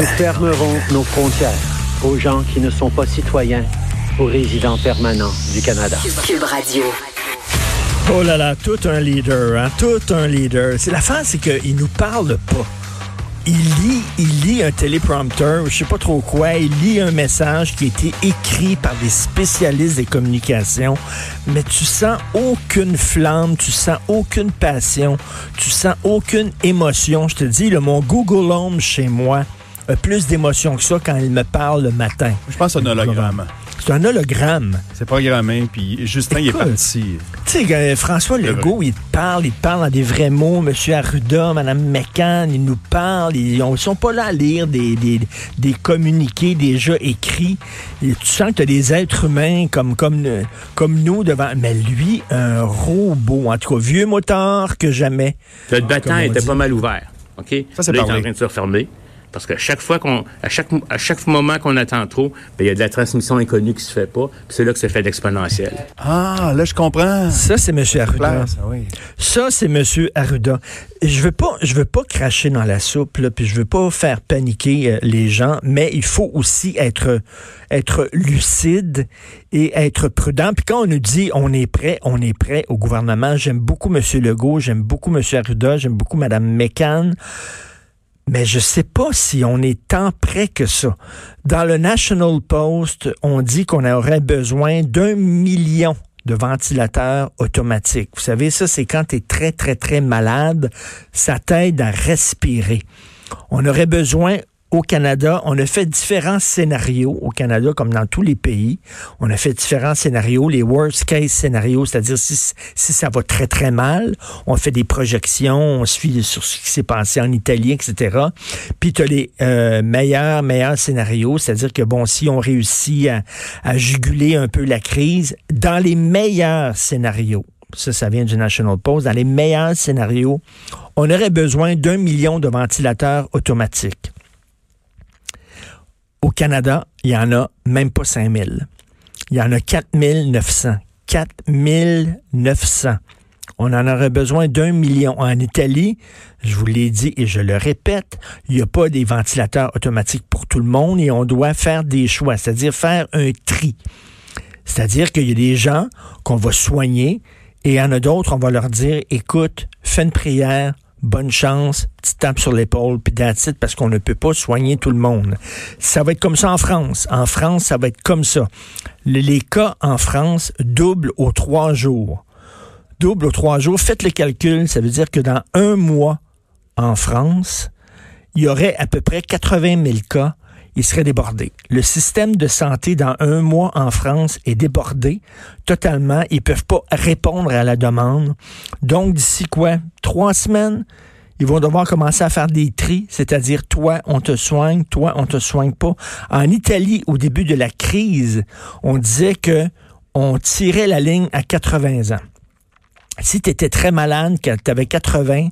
Nous fermerons nos frontières aux gens qui ne sont pas citoyens, aux résidents permanents du Canada. Cube Radio. Oh là là, tout un leader, hein, tout un leader. C'est la fin, c'est qu'il nous parle pas. Il lit, il lit un téléprompteur, je sais pas trop quoi, il lit un message qui a été écrit par des spécialistes des communications, mais tu sens aucune flamme, tu sens aucune passion, tu sens aucune émotion. Je te dis, le mon Google Home chez moi plus d'émotion que ça quand il me parle le matin. Je pense à un hologramme. C'est un hologramme. C'est programmé, puis Justin, il est parti. Tu sais, euh, François Legault, il te parle, il te parle dans des vrais mots. Monsieur Arruda, Madame McCann, ils nous parlent. Ils ne sont pas là à lire des, des, des communiqués déjà écrits. Et tu sens que tu as des êtres humains comme, comme, comme nous devant. Mais lui, un robot, en tout cas, vieux moteur que jamais. Le battant Comme on était dit. pas mal ouvert. OK? Ça, c'est en train de se refermer. Parce que chaque fois qu'on, à chaque, à chaque moment qu'on attend trop, ben, il y a de la transmission inconnue qui se fait pas. Puis c'est là que c'est fait l'exponentiel. Ah, là, je comprends. Ça, c'est Monsieur Arruda. Ça, oui. Ça, c'est Monsieur Arruda. Je veux pas, je veux pas cracher dans la soupe, là, puis je veux pas faire paniquer euh, les gens, mais il faut aussi être, être lucide et être prudent. Puis quand on nous dit on est prêt, on est prêt au gouvernement. J'aime beaucoup Monsieur Legault, j'aime beaucoup Monsieur Arruda, j'aime beaucoup Madame McCann. Mais je sais pas si on est tant prêt que ça. Dans le National Post, on dit qu'on aurait besoin d'un million de ventilateurs automatiques. Vous savez, ça, c'est quand tu es très, très, très malade, ça t'aide à respirer. On aurait besoin au Canada, on a fait différents scénarios au Canada, comme dans tous les pays. On a fait différents scénarios, les worst case scénarios, c'est-à-dire si, si ça va très, très mal, on fait des projections, on fie sur ce qui s'est passé en Italie, etc. Puis tu as les euh, meilleurs, meilleurs scénarios, c'est-à-dire que, bon, si on réussit à, à juguler un peu la crise, dans les meilleurs scénarios, ça, ça vient du National Post, dans les meilleurs scénarios, on aurait besoin d'un million de ventilateurs automatiques. Au Canada, il y en a même pas 5000. Il y en a 4900. 4900. On en aurait besoin d'un million. En Italie, je vous l'ai dit et je le répète, il n'y a pas des ventilateurs automatiques pour tout le monde et on doit faire des choix, c'est-à-dire faire un tri. C'est-à-dire qu'il y a des gens qu'on va soigner et il y en a d'autres, on va leur dire, écoute, fais une prière, bonne chance, petite tape sur l'épaule, puis it, parce qu'on ne peut pas soigner tout le monde. Ça va être comme ça en France. En France, ça va être comme ça. Les, les cas en France doublent aux trois jours. Double aux trois jours. Faites le calcul, ça veut dire que dans un mois en France, il y aurait à peu près 80 000 cas il serait débordé. Le système de santé dans un mois en France est débordé totalement. Ils peuvent pas répondre à la demande. Donc, d'ici quoi? Trois semaines? Ils vont devoir commencer à faire des tris, c'est-à-dire toi, on te soigne, toi, on te soigne pas. En Italie, au début de la crise, on disait que on tirait la ligne à 80 ans. Si tu étais très malade, que tu avais 80,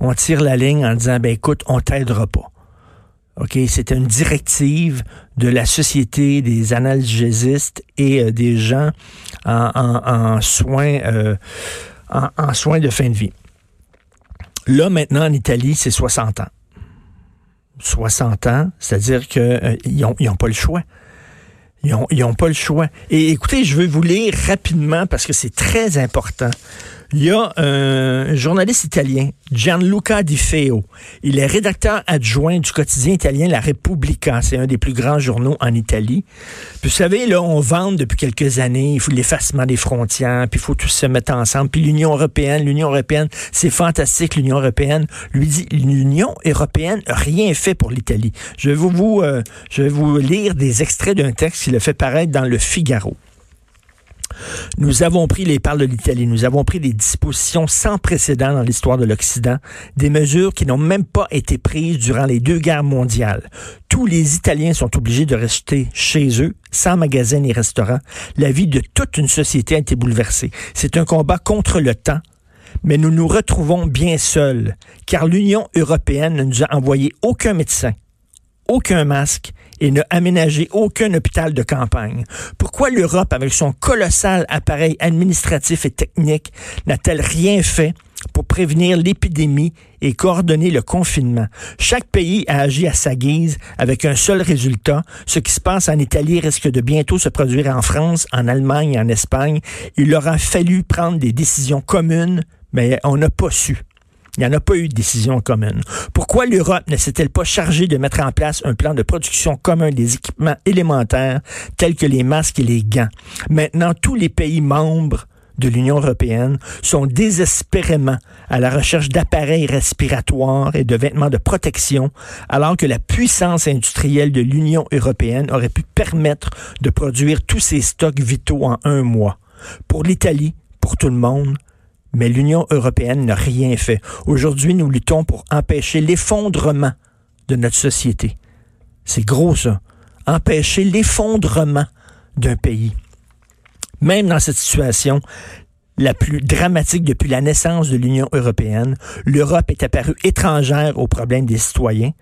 on tire la ligne en disant, ben écoute, on t'aidera pas. OK, c'était une directive de la Société des analgésistes et euh, des gens en, soins euh, en, soins de fin de vie. Là, maintenant, en Italie, c'est 60 ans. 60 ans, c'est-à-dire qu'ils n'ont ils ont pas le choix. Ils n'ont pas le choix. Et écoutez, je veux vous lire rapidement parce que c'est très important. Il y a un journaliste italien, Gianluca Di Feo. Il est rédacteur adjoint du quotidien italien La Repubblica. C'est un des plus grands journaux en Italie. Puis vous savez, là, on vante depuis quelques années, il faut l'effacement des frontières, puis il faut tous se mettre ensemble. Puis l'Union européenne, l'Union européenne, c'est fantastique, l'Union européenne. Lui dit, l'Union européenne rien fait pour l'Italie. Je vais vous, euh, je vais vous lire des extraits d'un texte qu'il a fait paraître dans le Figaro. Nous avons pris, les parle de l'Italie, nous avons pris des dispositions sans précédent dans l'histoire de l'Occident, des mesures qui n'ont même pas été prises durant les deux guerres mondiales. tous les Italiens sont obligés de rester chez eux, sans magasins ni restaurants. La vie de toute une société a été bouleversée. C'est un combat contre le temps, mais nous nous retrouvons bien seuls, car l'Union européenne ne nous a envoyé aucun médecin, aucun masque et n'a aménagé aucun hôpital de campagne. Pourquoi l'Europe, avec son colossal appareil administratif et technique, n'a-t-elle rien fait pour prévenir l'épidémie et coordonner le confinement? Chaque pays a agi à sa guise avec un seul résultat. Ce qui se passe en Italie risque de bientôt se produire en France, en Allemagne et en Espagne. Il aura fallu prendre des décisions communes, mais on n'a pas su. Il n'y en a pas eu de décision commune. Pourquoi l'Europe ne s'est-elle pas chargée de mettre en place un plan de production commun des équipements élémentaires tels que les masques et les gants? Maintenant, tous les pays membres de l'Union européenne sont désespérément à la recherche d'appareils respiratoires et de vêtements de protection, alors que la puissance industrielle de l'Union européenne aurait pu permettre de produire tous ces stocks vitaux en un mois. Pour l'Italie, pour tout le monde, mais l'Union européenne n'a rien fait. Aujourd'hui, nous luttons pour empêcher l'effondrement de notre société. C'est gros ça. Empêcher l'effondrement d'un pays. Même dans cette situation, la plus dramatique depuis la naissance de l'Union européenne, l'Europe est apparue étrangère aux problèmes des citoyens,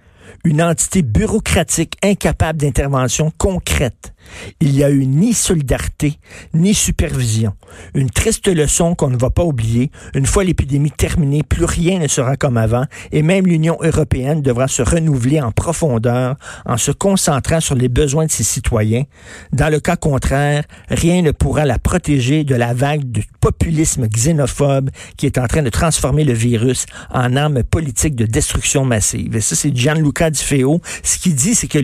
une entité bureaucratique incapable d'intervention concrète. Il n'y a eu ni solidarité, ni supervision. Une triste leçon qu'on ne va pas oublier. Une fois l'épidémie terminée, plus rien ne sera comme avant et même l'Union européenne devra se renouveler en profondeur en se concentrant sur les besoins de ses citoyens. Dans le cas contraire, rien ne pourra la protéger de la vague du populisme xénophobe qui est en train de transformer le virus en arme politique de destruction massive. Et ça, c'est Gianluca Di Feo. Ce qu'il dit, c'est que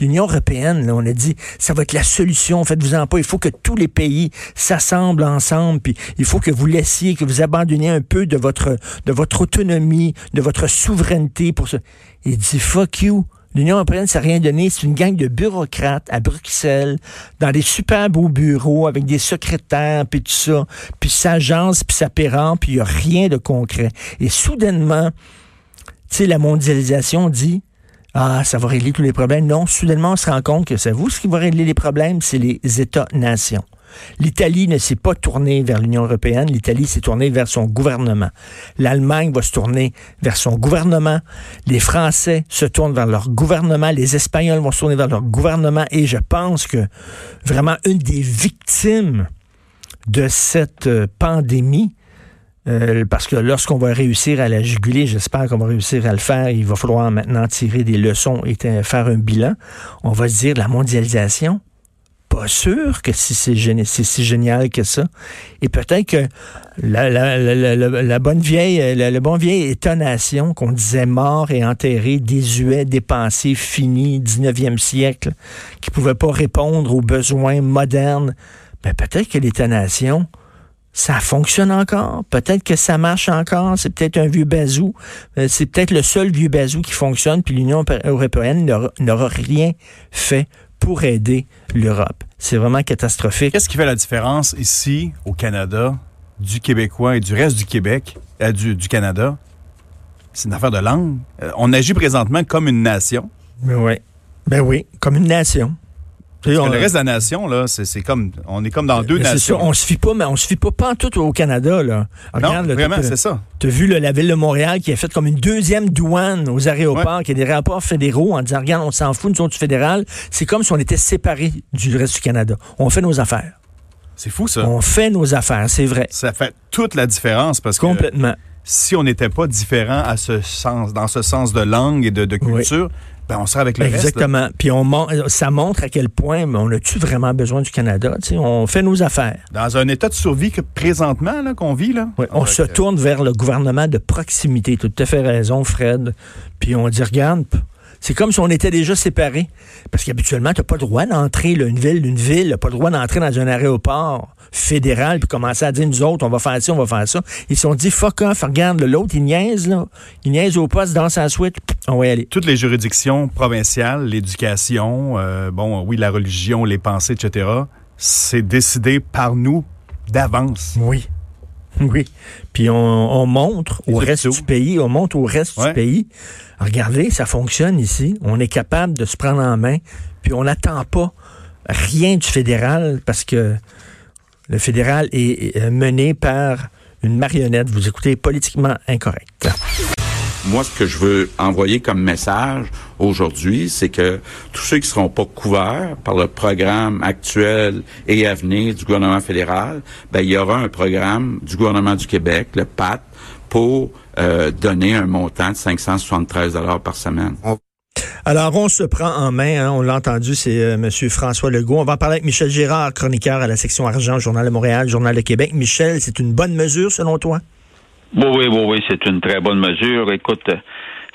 l'Union européenne, là, on a dit, ça va être la solution. Faites-vous-en pas. Il faut que tous les pays s'assemblent ensemble. Puis il faut que vous laissiez, que vous abandonniez un peu de votre, de votre autonomie, de votre souveraineté pour ça. Il dit fuck you. L'Union européenne, ça n'a rien donné. C'est une gang de bureaucrates à Bruxelles, dans des super beaux bureaux avec des secrétaires, puis tout ça. Puis ça agence, puis ça pérend, puis il n'y a rien de concret. Et soudainement, tu la mondialisation dit, ah, ça va régler tous les problèmes. Non, soudainement, on se rend compte que c'est vous qui va régler les problèmes, c'est les États-nations. L'Italie ne s'est pas tournée vers l'Union européenne, l'Italie s'est tournée vers son gouvernement. L'Allemagne va se tourner vers son gouvernement, les Français se tournent vers leur gouvernement, les Espagnols vont se tourner vers leur gouvernement et je pense que vraiment une des victimes de cette euh, pandémie, euh, parce que lorsqu'on va réussir à la juguler, j'espère qu'on va réussir à le faire, il va falloir maintenant tirer des leçons et faire un bilan. On va se dire la mondialisation, pas sûr que si c'est si génial que ça. Et peut-être que la, la, la, la, bonne vieille, le bon vieil état-nation qu'on disait mort et enterré, désuet, dépensé, fini, 19e siècle, qui pouvait pas répondre aux besoins modernes, ben peut-être que l'état-nation, ça fonctionne encore. Peut-être que ça marche encore. C'est peut-être un vieux bazou. Euh, c'est peut-être le seul vieux bazou qui fonctionne, puis l'Union européenne n'aura rien fait pour aider l'Europe. C'est vraiment catastrophique. Qu'est-ce qui fait la différence ici, au Canada, du Québécois et du reste du Québec, euh, du, du, Canada? C'est une affaire de langue. Euh, on agit présentement comme une nation. Ben oui. Ben oui, comme une nation. Parce que le reste de la nation, là, c'est comme, on est comme dans deux nations. Ça, on se fie pas, mais on se fie pas, pas en tout au Canada, là. Regarde, non, vraiment, c'est ça. Tu as vu la ville de Montréal qui a fait comme une deuxième douane aux aéroports, qui a des rapports fédéraux en disant, regarde, on s'en fout, nous autres, du fédéral. C'est comme si on était séparés du reste du Canada. On fait nos affaires. C'est fou, ça. On fait nos affaires, c'est vrai. Ça fait toute la différence parce Complètement. que si on n'était pas différent à ce sens, dans ce sens de langue et de, de culture, ben, on sera avec le Exactement. Puis on ça montre à quel point on a-tu vraiment besoin du Canada. on fait nos affaires. Dans un état de survie que présentement qu'on vit, là. on se tourne vers le gouvernement de proximité. Tu as tout à fait raison, Fred. Puis on dit, regarde, c'est comme si on était déjà séparés. Parce qu'habituellement, tu n'as pas le droit d'entrer, une ville, une ville, pas le droit d'entrer dans un aéroport fédéral puis commencer à dire, nous autres, on va faire ça, on va faire ça. Ils se sont dit, fuck off, regarde, l'autre, il niaise, là. Il niaise au poste, dans sa suite, on va y aller. Toutes les juridictions provinciales, l'éducation, euh, bon, oui, la religion, les pensées, etc., c'est décidé par nous d'avance. Oui. Oui. Puis on, montre au reste du pays, on montre au reste du pays. Regardez, ça fonctionne ici. On est capable de se prendre en main. Puis on n'attend pas rien du fédéral parce que le fédéral est mené par une marionnette. Vous écoutez politiquement incorrect. Moi, ce que je veux envoyer comme message aujourd'hui, c'est que tous ceux qui seront pas couverts par le programme actuel et à venir du gouvernement fédéral, ben, il y aura un programme du gouvernement du Québec, le PAT, pour euh, donner un montant de 573 dollars par semaine. Alors, on se prend en main, hein, on l'a entendu, c'est euh, M. François Legault. On va parler avec Michel Girard, chroniqueur à la section argent, Journal de Montréal, Journal de Québec. Michel, c'est une bonne mesure selon toi? Oui, oui, oui, oui, c'est une très bonne mesure. Écoute,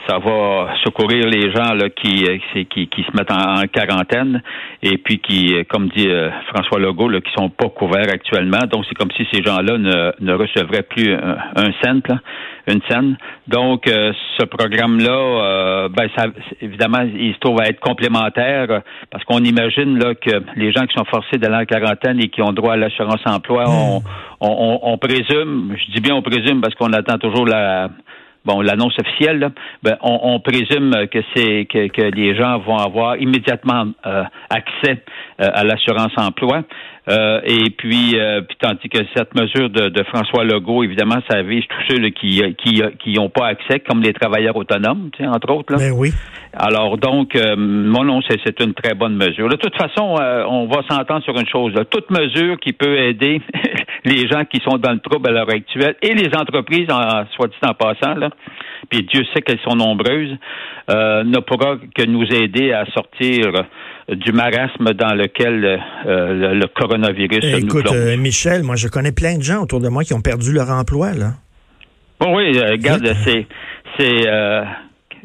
ça va secourir les gens là, qui, euh, qui, qui se mettent en, quarantaine et puis qui, euh, comme dit euh, François Legault, là, qui sont pas couverts actuellement. Donc, c'est comme si ces gens-là ne, ne recevraient plus un, un cent, une scène. Donc, ce programme-là, ben, ça, évidemment, il se trouve à être complémentaire parce qu'on imagine là, que les gens qui sont forcés d'aller en quarantaine et qui ont droit à l'assurance emploi, on, on, on, présume, je dis bien on présume parce qu'on attend toujours la bon, l'annonce officielle, ben, on, présume que c'est que, que, les gens vont avoir immédiatement euh, accès euh, à l'assurance emploi. Euh, et puis, puis, tandis que cette mesure de, François Legault, évidemment, ça vise tous ceux qui qui qui n'ont pas accès, comme les travailleurs autonomes, tu sais, entre autres. Là. Ben oui. Alors donc, mon nom, c'est une très bonne mesure. De toute façon, on va s'entendre sur une chose. Toute mesure qui peut aider les gens qui sont dans le trouble à l'heure actuelle et les entreprises, en, soit dit en passant, là, puis Dieu sait qu'elles sont nombreuses, euh, ne pourra que nous aider à sortir du marasme dans lequel euh, le, coronavirus eh, nous Écoute, euh, Michel, moi je connais plein de gens autour de moi qui ont perdu leur emploi, là. Bon, oui, regarde, c'est c'est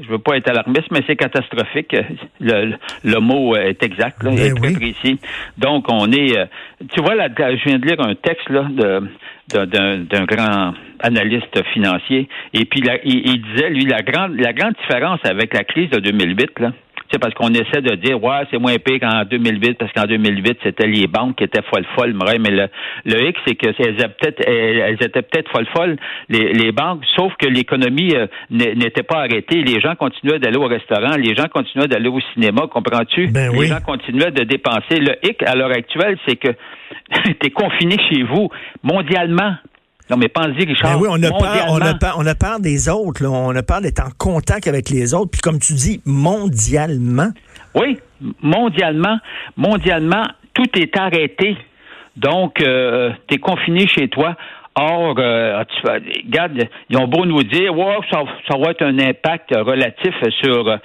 je veux pas être alarmiste, mais c'est catastrophique. Le, le, mot est exact, là, ben est très précis. Donc, on est, euh, tu vois, là, je viens de lire un texte là de d'un grand analyste financier, et puis il, il, disait, lui, la grande, la grande différence avec la crise de 2008, là, c'est parce qu'on essaie de dire, ouais, c'est moins pire qu'en 2008, parce qu'en 2008, c'était les banques qui étaient folles folles, mais le, le hic, c'est que elles étaient peut-être, elles étaient peut-être folles folles, les, les banques, sauf que l'économie euh, n'était pas arrêtée. Les gens continuaient d'aller au restaurant, les gens continuaient d'aller au cinéma, comprends-tu? Ben les gens continuaient de dépenser. Le hic, à l'heure actuelle, c'est que tu es confiné chez vous, mondialement. Non, mais pensez, Richard. Ben oui, on a, peur, on, a peur, on a peur des autres. Là. On a peur d'être en contact avec les autres. Puis comme tu dis, mondialement. Oui, mondialement. Mondialement, tout est arrêté. Donc, euh, tu es confiné chez toi. Or, euh, tu, regarde, ils ont beau nous dire, wow, ça, ça va être un impact relatif sur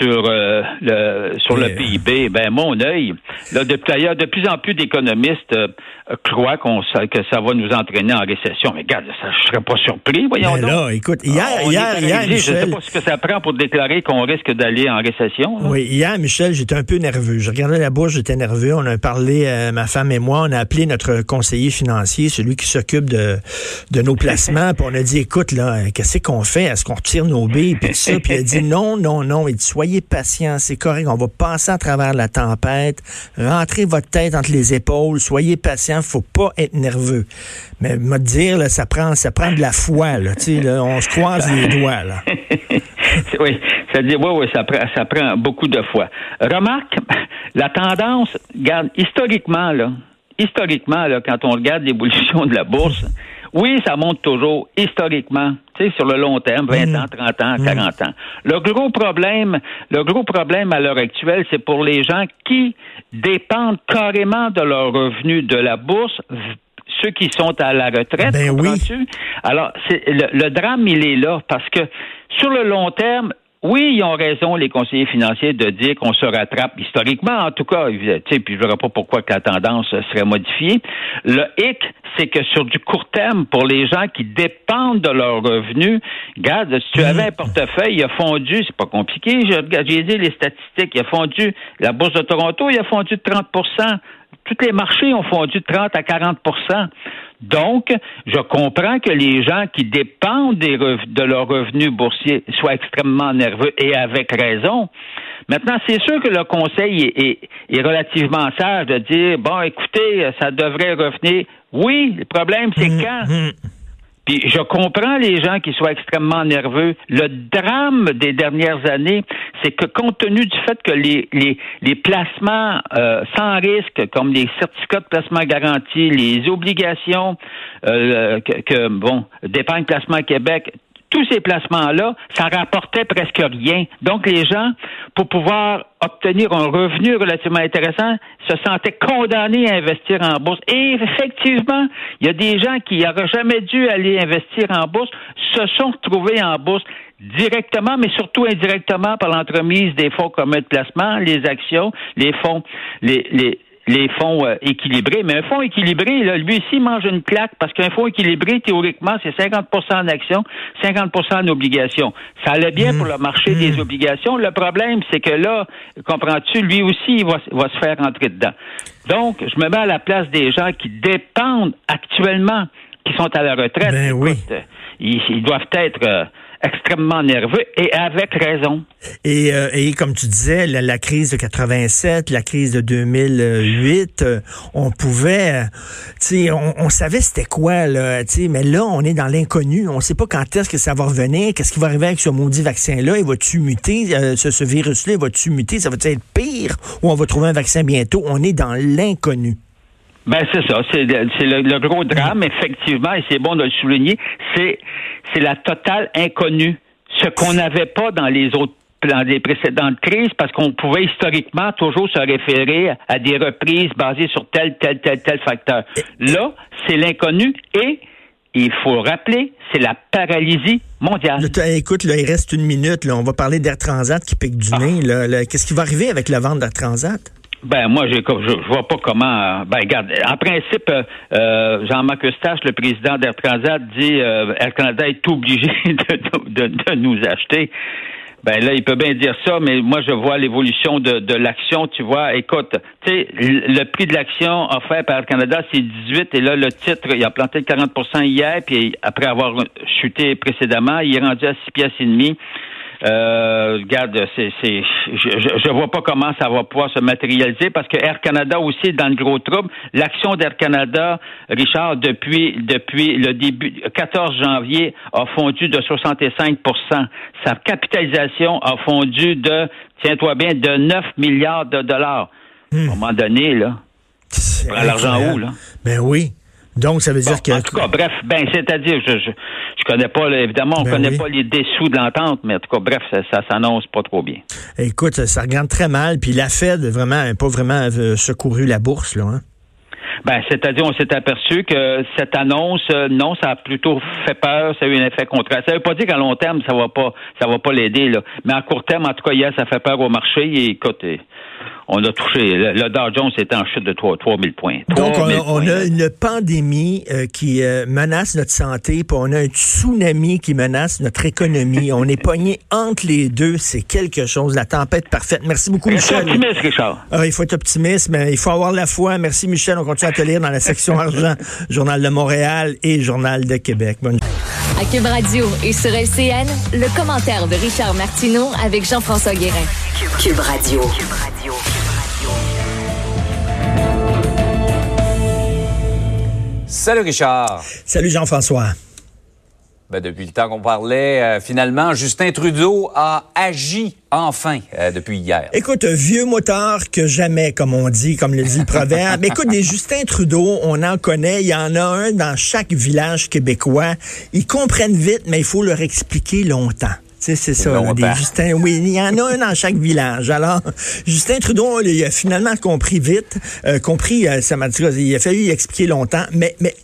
sur euh, le sur le PIB. Ben mon œil, là, d'ailleurs, de plus en plus d'économistes euh, croient qu'on que ça va nous entraîner en récession. Mais regarde, ça, je serais pas surpris, voyons ben Là, écoute, hier, ah, hier, hier, Michel, je sais pas ce que ça prend pour déclarer qu'on risque d'aller en récession. Oui, hier, Michel, j'étais un peu nerveux. Je regardais la bourse, j'étais nerveux. On a parlé, euh, ma femme et moi, on a appelé notre conseiller financier, celui qui s'occupe de de nos placements, puis on a dit, écoute, là, qu'est-ce qu'on fait? Est-ce qu'on retire nos billes? Puis ça, puis il a dit, non, non, non. Il dit, soyez patient, c'est correct, on va passer à travers la tempête, rentrez votre tête entre les épaules, soyez patient, faut pas être nerveux. Mais me dire, ça prend, ça prend de la foi, on se croise les doigts, là. oui, oui, ça prend, ça prend beaucoup de foi. Remarque, la tendance, historiquement, là, historiquement, quand on regarde l'évolution de la bourse, oui, ça monte toujours historiquement, tu sais, sur le long terme, 20 mm. ans, 30 ans, 40 mm. ans. Le gros problème, le gros problème à l'heure actuelle, c'est pour les gens qui dépendent carrément de leurs revenus de la bourse ceux qui sont à la retraite. Ben oui. Alors, le, le, drame, il est là parce que sur le long terme, oui, ils ont raison, les conseillers financiers, de dire qu'on se rattrape historiquement, en tout cas, tu sais, puis je ne verrai pas pourquoi que la tendance serait modifiée. Le hic, c'est que sur du court terme, pour les gens qui dépendent de leurs revenus, regarde, si tu avais un portefeuille, il a fondu, c'est pas compliqué, j'ai dit les statistiques, il a fondu, la Bourse de Toronto, il a fondu de 30% tous les marchés ont fondu de 30 à 40 donc, je comprends que les gens qui dépendent de leurs revenus boursiers soient extrêmement nerveux et avec raison. Maintenant, c'est sûr que le conseil est, relativement sage de dire, bon, écoutez, ça devrait revenir. Oui, le problème, c'est hum, quand? Hum. Puis je comprends les gens qui soient extrêmement nerveux. Le drame des dernières années, c'est que compte tenu du fait que les, les, placements euh, sans risque, comme les certificats de placement garantis, les obligations euh, que, que, bon, d'épargne placement Québec, tous ces placements-là, ça rapportait presque rien. Donc, les gens, pour pouvoir obtenir un revenu relativement intéressant, se sentaient condamnés à investir en bourse. Et effectivement, il y a des gens qui n'auraient jamais dû aller investir en bourse, se sont retrouvés en bourse directement, mais surtout indirectement par l'entremise des fonds communs de placement, les actions, les fonds, les, les, les fonds euh, équilibrés. Mais un fonds équilibré, là, lui aussi mange une claque parce qu'un fonds équilibré, théoriquement, c'est 50 en actions, 50 en obligations. Ça allait bien pour le marché des obligations. Le problème, c'est que là, comprends-tu, lui aussi, il va, va se faire entrer dedans. Donc, je me mets à la place des gens qui dépendent actuellement, qui sont à la retraite. Ben oui. Écoute, ils, ils doivent être euh, extrêmement nerveux et avec raison. Et, euh, et comme tu disais, la, crise de 87, la crise de 2008, euh, on pouvait, euh, tu sais, on, savait c'était quoi, là, tu sais, mais là, on est dans l'inconnu. On sait pas quand est-ce que ça va revenir, qu'est-ce qui va arriver avec ce maudit vaccin-là. Il va-tu muter, ce, ce virus-là, il va-tu muter, ça va être pire ou on va trouver un vaccin bientôt? On est dans l'inconnu. Ben c'est ça, c'est le, le, le gros drame effectivement, et c'est bon de le souligner, c'est c'est la totale inconnue, ce qu'on n'avait pas dans les autres dans les précédentes crises, parce qu'on pouvait historiquement toujours se référer à des reprises basées sur tel, tel, tel, tel facteur. Là, c'est l'inconnu et il faut rappeler, c'est la paralysie mondiale. T'as- écoute, là, il reste une minute. Là, on va parler d'Air Transat qui pique du Ah. nez. Qu'est-ce qui va arriver avec la vente d'Air Transat? Ben moi, je, je, vois pas comment. euh, Ben regarde, en principe, euh, euh, Jean-Marc Eustache, le président d'Air Transat, dit euh, Air Canada est obligé de, de, de nous acheter. Ben là, il peut bien dire ça, mais moi, je vois l'évolution de, de l'action. Tu vois, écoute, tu sais, le prix de l'action offert par Air Canada, c'est 18, et là, le titre, il a planté de 40 hier, puis après avoir chuté précédemment, il est rendu à 6 pièces et demi. Euh, regarde, c'est, c'est, je, je vois pas comment ça va pouvoir se matérialiser parce que Air Canada aussi est dans le gros trouble. L'action d'Air Canada, Richard, depuis depuis le début, 14 janvier, a fondu de 65% Sa capitalisation a fondu de, tiens-toi bien, de 9 milliards de dollars. À un moment donné, là, l'argent où, là? Ben oui. Donc, ça veut dire Bon, que... En tout cas, bref, ben, c'est-à-dire, je, je, je connais pas, évidemment, on Ben connaît oui. pas les dessous de l'entente, mais en tout cas, bref, ça, ça s'annonce pas trop bien. Écoute, ça regarde très mal. Puis la Fed, vraiment, n'a pas vraiment euh, secouru la bourse, là. Hein? Ben, c'est-à-dire, on s'est aperçu que cette annonce, euh, non, ça a plutôt fait peur, ça a eu un effet contraire. Ça veut pas dire qu'à long terme, ça va pas, ça va pas l'aider, là. Mais à court terme, en tout cas, hier, ça fait peur au marché. Et écoute, on a touché, le, le Dow Jones était en chute de 3, 3000 points. Donc, on, 3000 a- on points, a là. une pandémie euh, qui euh, menace notre santé, puis on a un tsunami qui menace notre économie. on est pogné entre les deux. C'est quelque chose. La tempête parfaite. Merci beaucoup, Michel. optimiste, Richard. Ah, il faut être optimiste, mais il faut avoir la foi. Merci, Michel. On continue à te lire dans la section argent, Journal de Montréal et Journal de Québec. Bonne À Cube Radio et sur LCN, le commentaire de Richard Martineau avec Jean-François Guérin. Cube Radio. Salut Richard. Salut, Jean-François. Ben, depuis le temps qu'on parlait, euh, finalement, Justin Trudeau a agi enfin euh, depuis hier. Écoute, vieux motard que jamais, comme on dit, comme le dit le proverbe. Mais Écoute, des Justin Trudeau, on en connaît. Il y en a un dans chaque village québécois. Ils comprennent vite, mais il faut leur expliquer longtemps. Sais, c'est ça, là, des Justin. Oui, il y en a un dans chaque village. Alors, Justin Trudeau, il a finalement compris vite, euh, compris, euh, ça m'a dit, il a fallu y expliquer longtemps, mais, mais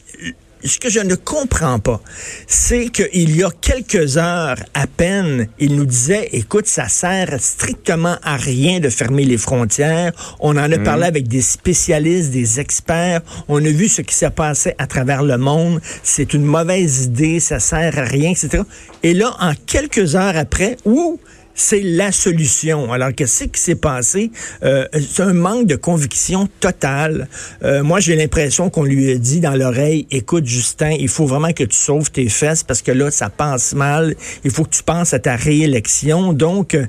ce que je ne comprends pas, c'est qu'il y a quelques heures à peine, il nous disait, écoute, ça sert strictement à rien de fermer les frontières. On en a parlé avec des spécialistes, des experts. On a vu ce qui s'est passé à travers le monde. C'est une mauvaise idée, ça sert à rien, etc. Et là, en quelques heures après, ouh, c'est la solution. Alors, qu'est-ce qui s'est passé? Euh, c'est un manque de conviction totale. Euh, moi, j'ai l'impression qu'on lui a dit dans l'oreille, écoute, Justin, il faut vraiment que tu sauves tes fesses parce que là, ça passe mal. Il faut que tu penses à ta réélection. Donc, euh,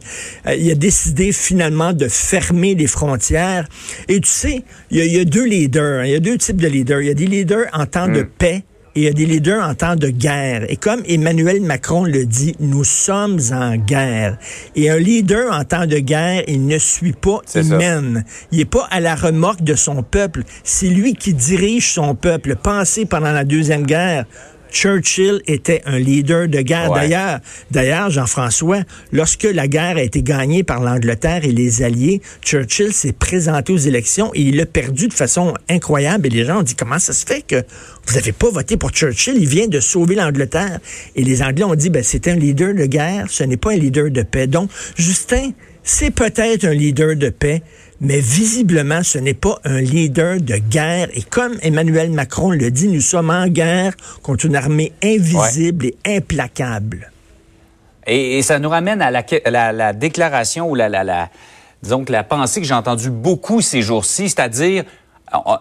il a décidé finalement de fermer les frontières. Et tu sais, il y a, il y a deux leaders. hein. Il y a deux types de leaders. Il y a des leaders en temps de paix et il y a des leaders en temps de guerre. Et comme Emmanuel Macron le dit, nous sommes en guerre. Et un leader en temps de guerre, il ne suit pas, mène. Il n'est pas à la remorque de son peuple. C'est lui qui dirige son peuple. Pensez pendant la Deuxième Guerre, Churchill était un leader de guerre. D'ailleurs, d'ailleurs, Jean-François, lorsque la guerre a été gagnée par l'Angleterre et les Alliés, Churchill s'est présenté aux élections et il a perdu de façon incroyable. Et les gens ont dit comment ça se fait que vous n'avez pas voté pour Churchill? Il vient de sauver l'Angleterre. Et les Anglais ont dit ben c'est un leader de guerre, ce n'est pas un leader de paix. Donc, Justin, c'est peut-être un leader de paix, mais visiblement, ce n'est pas un leader de guerre. Et comme Emmanuel Macron le dit, nous sommes en guerre contre une armée invisible et implacable. Et, ça nous ramène à la, déclaration ou la, la, disons la pensée que j'ai entendue beaucoup ces jours-ci, c'est-à-dire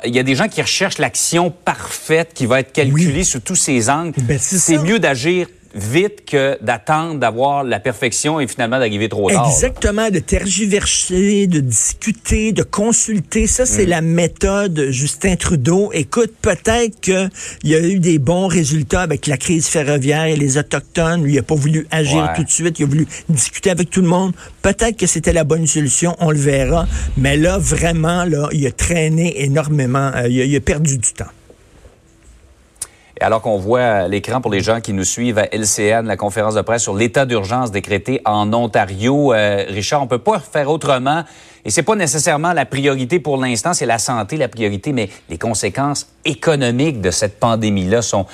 il y a des gens qui recherchent l'action parfaite qui va être calculée sous tous ces angles. Ben, c'est mieux d'agir vite que d'attendre d'avoir la perfection et finalement d'arriver trop tard. Exactement, de tergiverser, de discuter, de consulter. Ça, c'est mm. la méthode Justin Trudeau. Écoute, peut-être qu'il y a eu des bons résultats avec la crise ferroviaire et les Autochtones. Lui, il n'a pas voulu agir tout de suite. Il a voulu discuter avec tout le monde. Peut-être que c'était la bonne solution. On le verra. Mais là, vraiment, là, il a traîné énormément. Euh, il a perdu du temps. Et alors qu'on voit l'écran pour les gens qui nous suivent à LCN, la conférence de presse sur l'état d'urgence décrété en Ontario, euh, Richard, on peut pas faire autrement. Et c'est pas nécessairement la priorité pour l'instant, c'est la santé la priorité, mais les conséquences économiques de cette pandémie-là sont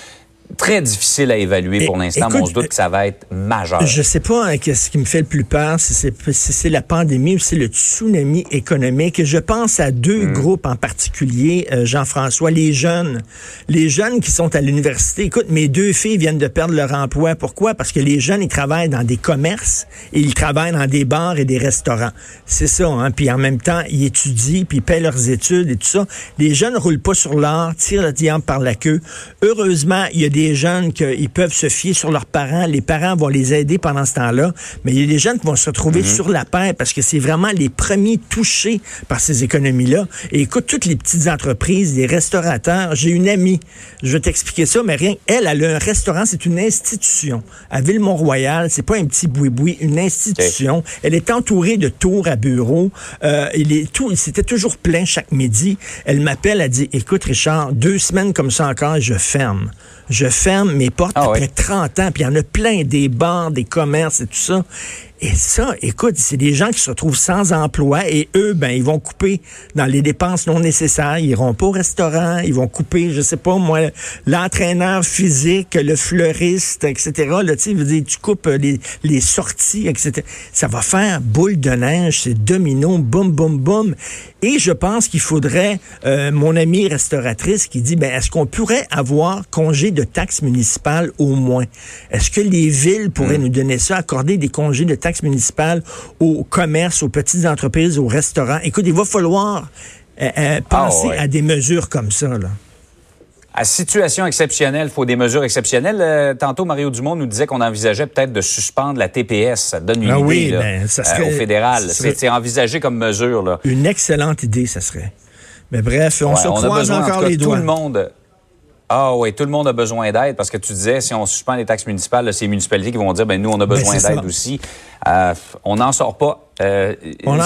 très difficile à évaluer pour l'instant, mais on se doute que ça va être majeur. Je sais pas hein, ce qui me fait le plus peur, si c'est la pandémie ou c'est le tsunami économique. Je pense à deux hmm. groupes en particulier, euh, Jean-François, les jeunes. Les jeunes qui sont à l'université. Écoute, mes deux filles viennent de perdre leur emploi. Pourquoi? Parce que les jeunes, ils travaillent dans des commerces et ils travaillent dans des bars et des restaurants. C'est ça, hein? Puis en même temps, ils étudient, puis ils paient leurs études et tout ça. Les jeunes roulent pas sur l'or, tirent le diable par la queue. Heureusement, il y a des jeunes qui peuvent se fier sur leurs parents. Les parents vont les aider pendant ce temps-là. Mais il y a des jeunes qui vont se retrouver mhm. sur la paire parce que c'est vraiment les premiers touchés par ces économies-là. Et écoute, toutes les petites entreprises, les restaurateurs. J'ai une amie, je vais t'expliquer ça, mais rien. Elle, elle a un restaurant, c'est une institution. À Ville-Mont-Royal, c'est pas un petit boui-boui, une institution. Elle est entourée de tours à bureaux. Euh, il est tout, c'était toujours plein chaque midi. Elle m'appelle, elle dit, écoute Richard, deux semaines comme ça encore, je ferme je ferme mes portes ah après 30 ans, puis il y en a plein, des bars, des commerces et tout ça. Et ça, écoute, c'est des gens qui se retrouvent sans emploi et eux, ben, ils vont couper dans les dépenses non nécessaires. Ils iront pas au restaurant, ils vont couper, je sais pas, moi, l'entraîneur physique, le fleuriste, etc. Là, tu sais, tu coupes les, les sorties, etc. Ça va faire boule de neige, c'est domino, boum, boum, boum. Et je pense qu'il faudrait, euh, mon amie restauratrice qui dit, ben, est-ce qu'on pourrait avoir congé de taxes municipales au moins? Est-ce que les villes pourraient hmm. nous donner ça, accorder des congés de taxes municipales aux commerces, aux petites entreprises, aux restaurants? Écoute, il va falloir euh, euh, ah, penser à des mesures comme ça, là. À situation exceptionnelle, il faut des mesures exceptionnelles. tantôt, Mario Dumont nous disait qu'on envisageait peut-être de suspendre la TPS. Ça donne une ah idée oui, ben, ça serait, au fédéral. C'est envisagé comme mesure. Là. Une excellente idée, ça serait. Mais bref, on se croise encore les doigts. Tout le monde, ah oui, tout le monde a besoin d'aide parce que tu disais, si on suspend les taxes municipales, c'est les municipalités qui vont dire, ben nous, on a ben, besoin d'aide aussi. Euh, on n'en sort pas. Euh,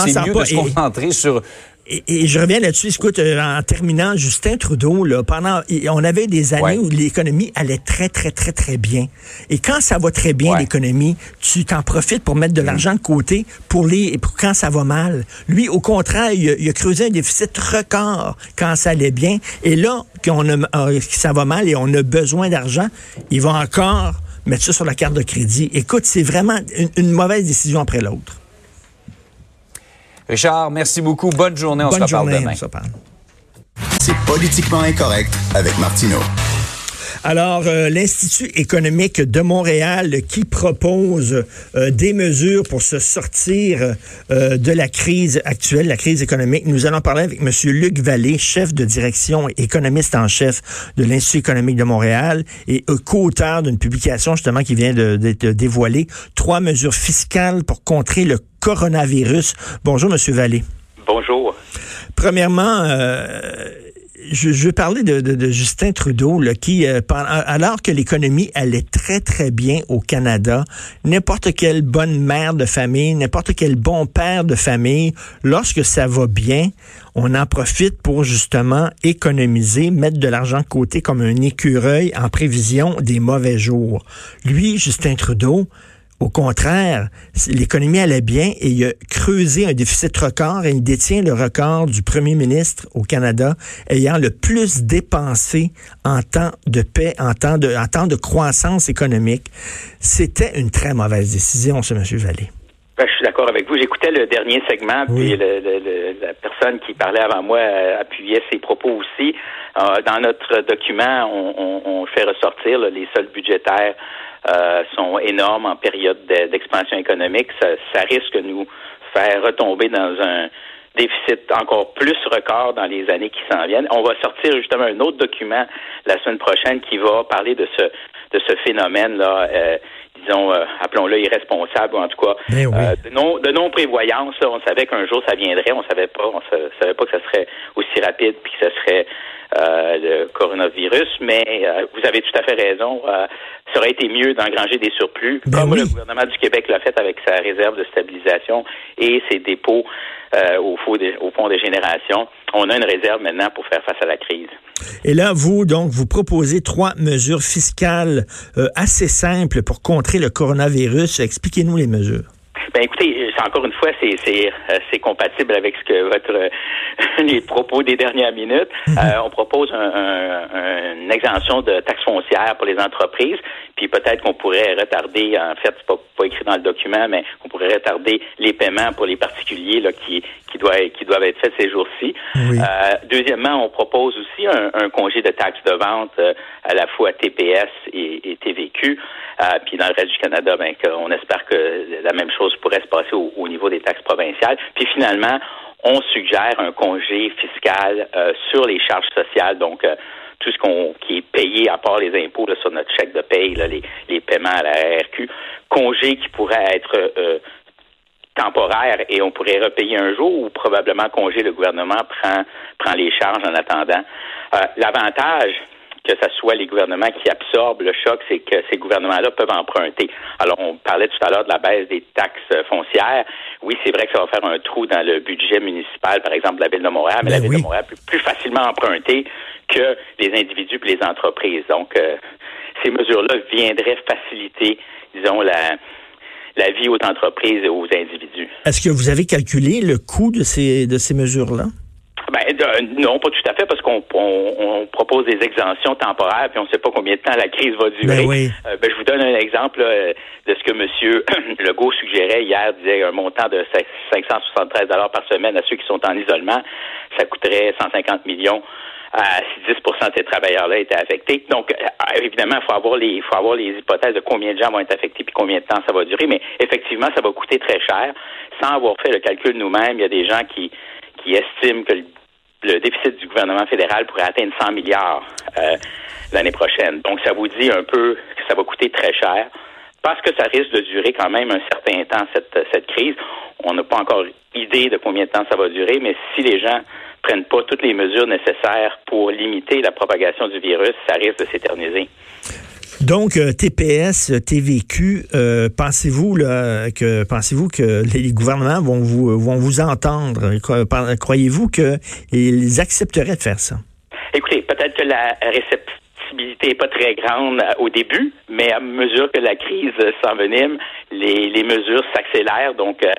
c'est mieux de se concentrer sur et, je reviens là-dessus. Écoute, euh, en terminant, Justin Trudeau, là, pendant, on avait des années où l'économie allait très, très, très, très bien. Et quand ça va très bien, l'économie, tu t'en profites pour mettre de mm. l'argent de côté pour les, pour quand ça va mal. Lui, au contraire, il a, creusé un déficit record quand ça allait bien. Et là, qu'on a, euh, ça va mal et on a besoin d'argent, il va encore mettre ça sur la carte de crédit. Écoute, c'est vraiment une mauvaise décision après l'autre. Richard, merci beaucoup. Bonne journée. On se reparle demain. C'est politiquement incorrect avec Martineau. Alors, euh, l'Institut économique de Montréal qui propose euh, des mesures pour se sortir euh, de la crise actuelle, la crise économique. Nous allons parler avec M. Luc Vallée, chef de direction et économiste en chef de l'Institut économique de Montréal et co-auteur d'une publication justement qui vient d'être dévoilée, trois mesures fiscales pour contrer le coronavirus. Bonjour, M. Vallée. Bonjour. Premièrement, je, je veux parler de, Justin Trudeau, qui, euh, alors que l'économie allait très, très bien au Canada, n'importe quelle bonne mère de famille, n'importe quel bon père de famille, lorsque ça va bien, on en profite pour justement économiser, mettre de l'argent de côté comme un écureuil en prévision des mauvais jours. Lui, Justin Trudeau, au contraire, l'économie allait bien et il a creusé un déficit record et il détient le record du premier ministre au Canada ayant le plus dépensé en temps de paix, en temps de, en temps de croissance économique. C'était une très mauvaise décision, ce monsieur Vallée. Ben, je suis d'accord avec vous. J'écoutais le dernier segment, puis la personne qui parlait avant moi euh, appuyait ses propos aussi. Euh, dans notre document, on, fait ressortir les soldes budgétaires euh, sont énormes en période d'expansion économique. Ça, ça risque de nous faire retomber dans un déficit encore plus record dans les années qui s'en viennent. On va sortir justement un autre document la semaine prochaine qui va parler de ce de ce phénomène-là, euh, disons, euh, appelons-le irresponsable, ou en tout cas, ben euh, de non de non prévoyance. On savait qu'un jour ça viendrait, on savait pas, on savait pas que ça serait aussi rapide, puis que ça serait le coronavirus. Mais vous avez tout à fait raison. Ça aurait été mieux d'engranger des surplus, ben comme le gouvernement du Québec l'a fait avec sa réserve de stabilisation et ses dépôts au, au fonds de génération. On a une réserve maintenant pour faire face à la crise. Et là, vous, donc, vous proposez trois mesures fiscales euh, assez simples pour contrer le coronavirus. Expliquez-nous les mesures. Ben écoutez, encore une fois, c'est c'est euh, c'est compatible avec ce que votre euh, les propos des dernières minutes. Mhm. Euh, on propose un, un, une exemption de taxes foncières pour les entreprises, puis peut-être qu'on pourrait retarder, en fait, c'est pas, pas écrit dans le document, mais on pourrait retarder les paiements pour les particuliers là qui qui doivent qui doivent être faits ces jours-ci. Oui. Euh, deuxièmement, on propose aussi un, un, congé de taxes de vente à la fois TPS et, et TVQ. puis dans le reste du Canada, ben, on espère que la même chose pourrait se passer au, au niveau des taxes provinciales. Puis finalement, on suggère un congé fiscal euh, sur les charges sociales, donc euh, tout ce qu'on qui est payé à part les impôts là, sur notre chèque de paye, là, les, les paiements à la RQ, congé qui pourrait être euh, temporaire et on pourrait repayer un jour ou probablement congé le gouvernement prend prend les charges en attendant. Euh, L'avantage que ce soit les gouvernements qui absorbent le choc, c'est que ces gouvernements-là peuvent emprunter. Alors, on parlait tout à l'heure de la baisse des taxes foncières. Oui, c'est vrai que ça va faire un trou dans le budget municipal, par exemple, de la Ville de Montréal, mais Ben la Ville oui. de Montréal peut plus facilement emprunter que les individus et les entreprises. Donc, euh, ces mesures-là viendraient faciliter, disons, la, la vie aux entreprises et aux individus. Est-ce que vous avez calculé le coût de ces, de ces mesures-là? Ben, non, pas tout à fait, parce qu'on on, on propose des exemptions temporaires, puis on ne sait pas combien de temps la crise va durer. Ben oui. Euh, ben, je vous donne un exemple là, de ce que M. Legault suggérait hier, disait un montant de 573 par semaine à ceux qui sont en isolement. Ça coûterait 150 millions à si 10% de ces travailleurs-là étaient affectés. Donc, euh, évidemment, il faut avoir les faut avoir les hypothèses de combien de gens vont être affectés puis combien de temps ça va durer, mais effectivement, ça va coûter très cher. Sans avoir fait le calcul nous-mêmes, il y a des gens qui qui estiment que le, déficit du gouvernement fédéral pourrait atteindre 100 milliards euh, l'année prochaine. Donc, ça vous dit un peu que ça va coûter très cher parce que ça risque de durer quand même un certain temps, cette, cette crise. On n'a pas encore idée de combien de temps ça va durer, mais si les gens prennent pas toutes les mesures nécessaires pour limiter la propagation du virus, ça risque de s'éterniser. Donc, euh, TPS, euh, TVQ, euh, pensez-vous que pensez-vous que les gouvernements vont vous vont vous entendre? Croyez-vous qu'ils accepteraient de faire ça? Écoutez, peut-être que la réceptibilité n'est pas très grande au début, mais à mesure que la crise s'envenime, les, les mesures s'accélèrent. Donc, euh,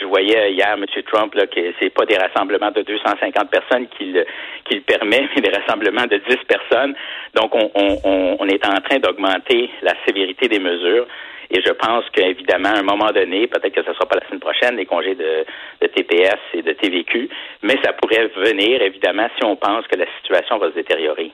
je voyais hier M. Trump là, que c'est pas des rassemblements de 250 personnes qu'il qu'il permet, mais des rassemblements de 10 personnes. Donc, on, on, on- on est en train d'augmenter la sévérité des mesures. Et je pense qu'évidemment, à un moment donné, peut-être que ce ne sera pas la semaine prochaine, les congés de, de TPS et de TVQ, mais ça pourrait venir, évidemment, si on pense que la situation va se détériorer.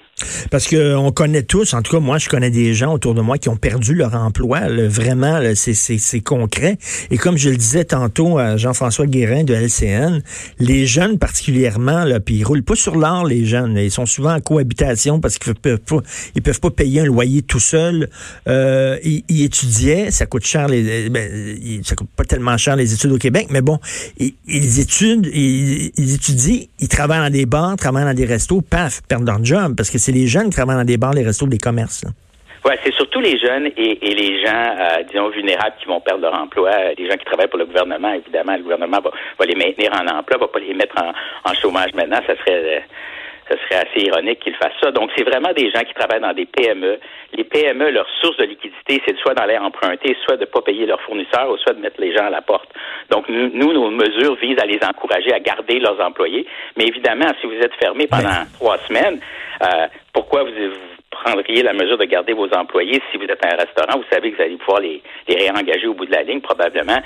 Parce que on connaît tous, en tout cas moi je connais des gens autour de moi qui ont perdu leur emploi. là. vraiment, là, c'est concret. Et comme je le disais tantôt à Jean-François Guérin de LCN, les jeunes particulièrement, là, puis ils roulent pas sur l'or les jeunes. Ils sont souvent en cohabitation parce qu'ils peuvent pas, ils peuvent pas payer un loyer tout seuls. Euh, ils, ils étudiaient ça coûte cher les, ben, ça coûte pas tellement cher les études au Québec, mais bon, ils, étudient, ils, étudient, ils travaillent dans des bars, travaillent dans des restos, paf, perdent leur job parce que c'est les jeunes qui travaillent dans des bars, les restos, les commerces. Ouais, c'est surtout les jeunes et, les gens, euh, disons, vulnérables qui vont perdre leur emploi. Euh, Les gens qui travaillent pour le gouvernement, évidemment, le gouvernement va, les maintenir en emploi, va pas les mettre en, en chômage maintenant. Ça serait, euh, ça serait assez ironique qu'ils fassent ça. Donc, c'est vraiment des gens qui travaillent dans des PME. Les PME, leur source de liquidité, c'est soit d'aller emprunter, soit de pas payer leurs fournisseurs, ou soit de mettre les gens à la porte. Donc, nous, nous, nos mesures visent à les encourager à garder leurs employés. Mais évidemment, si vous êtes fermé pendant trois semaines, euh, pourquoi vous, vous prendriez la mesure de garder vos employés si vous êtes un restaurant? Vous savez que vous allez pouvoir les, les réengager au bout de la ligne, probablement.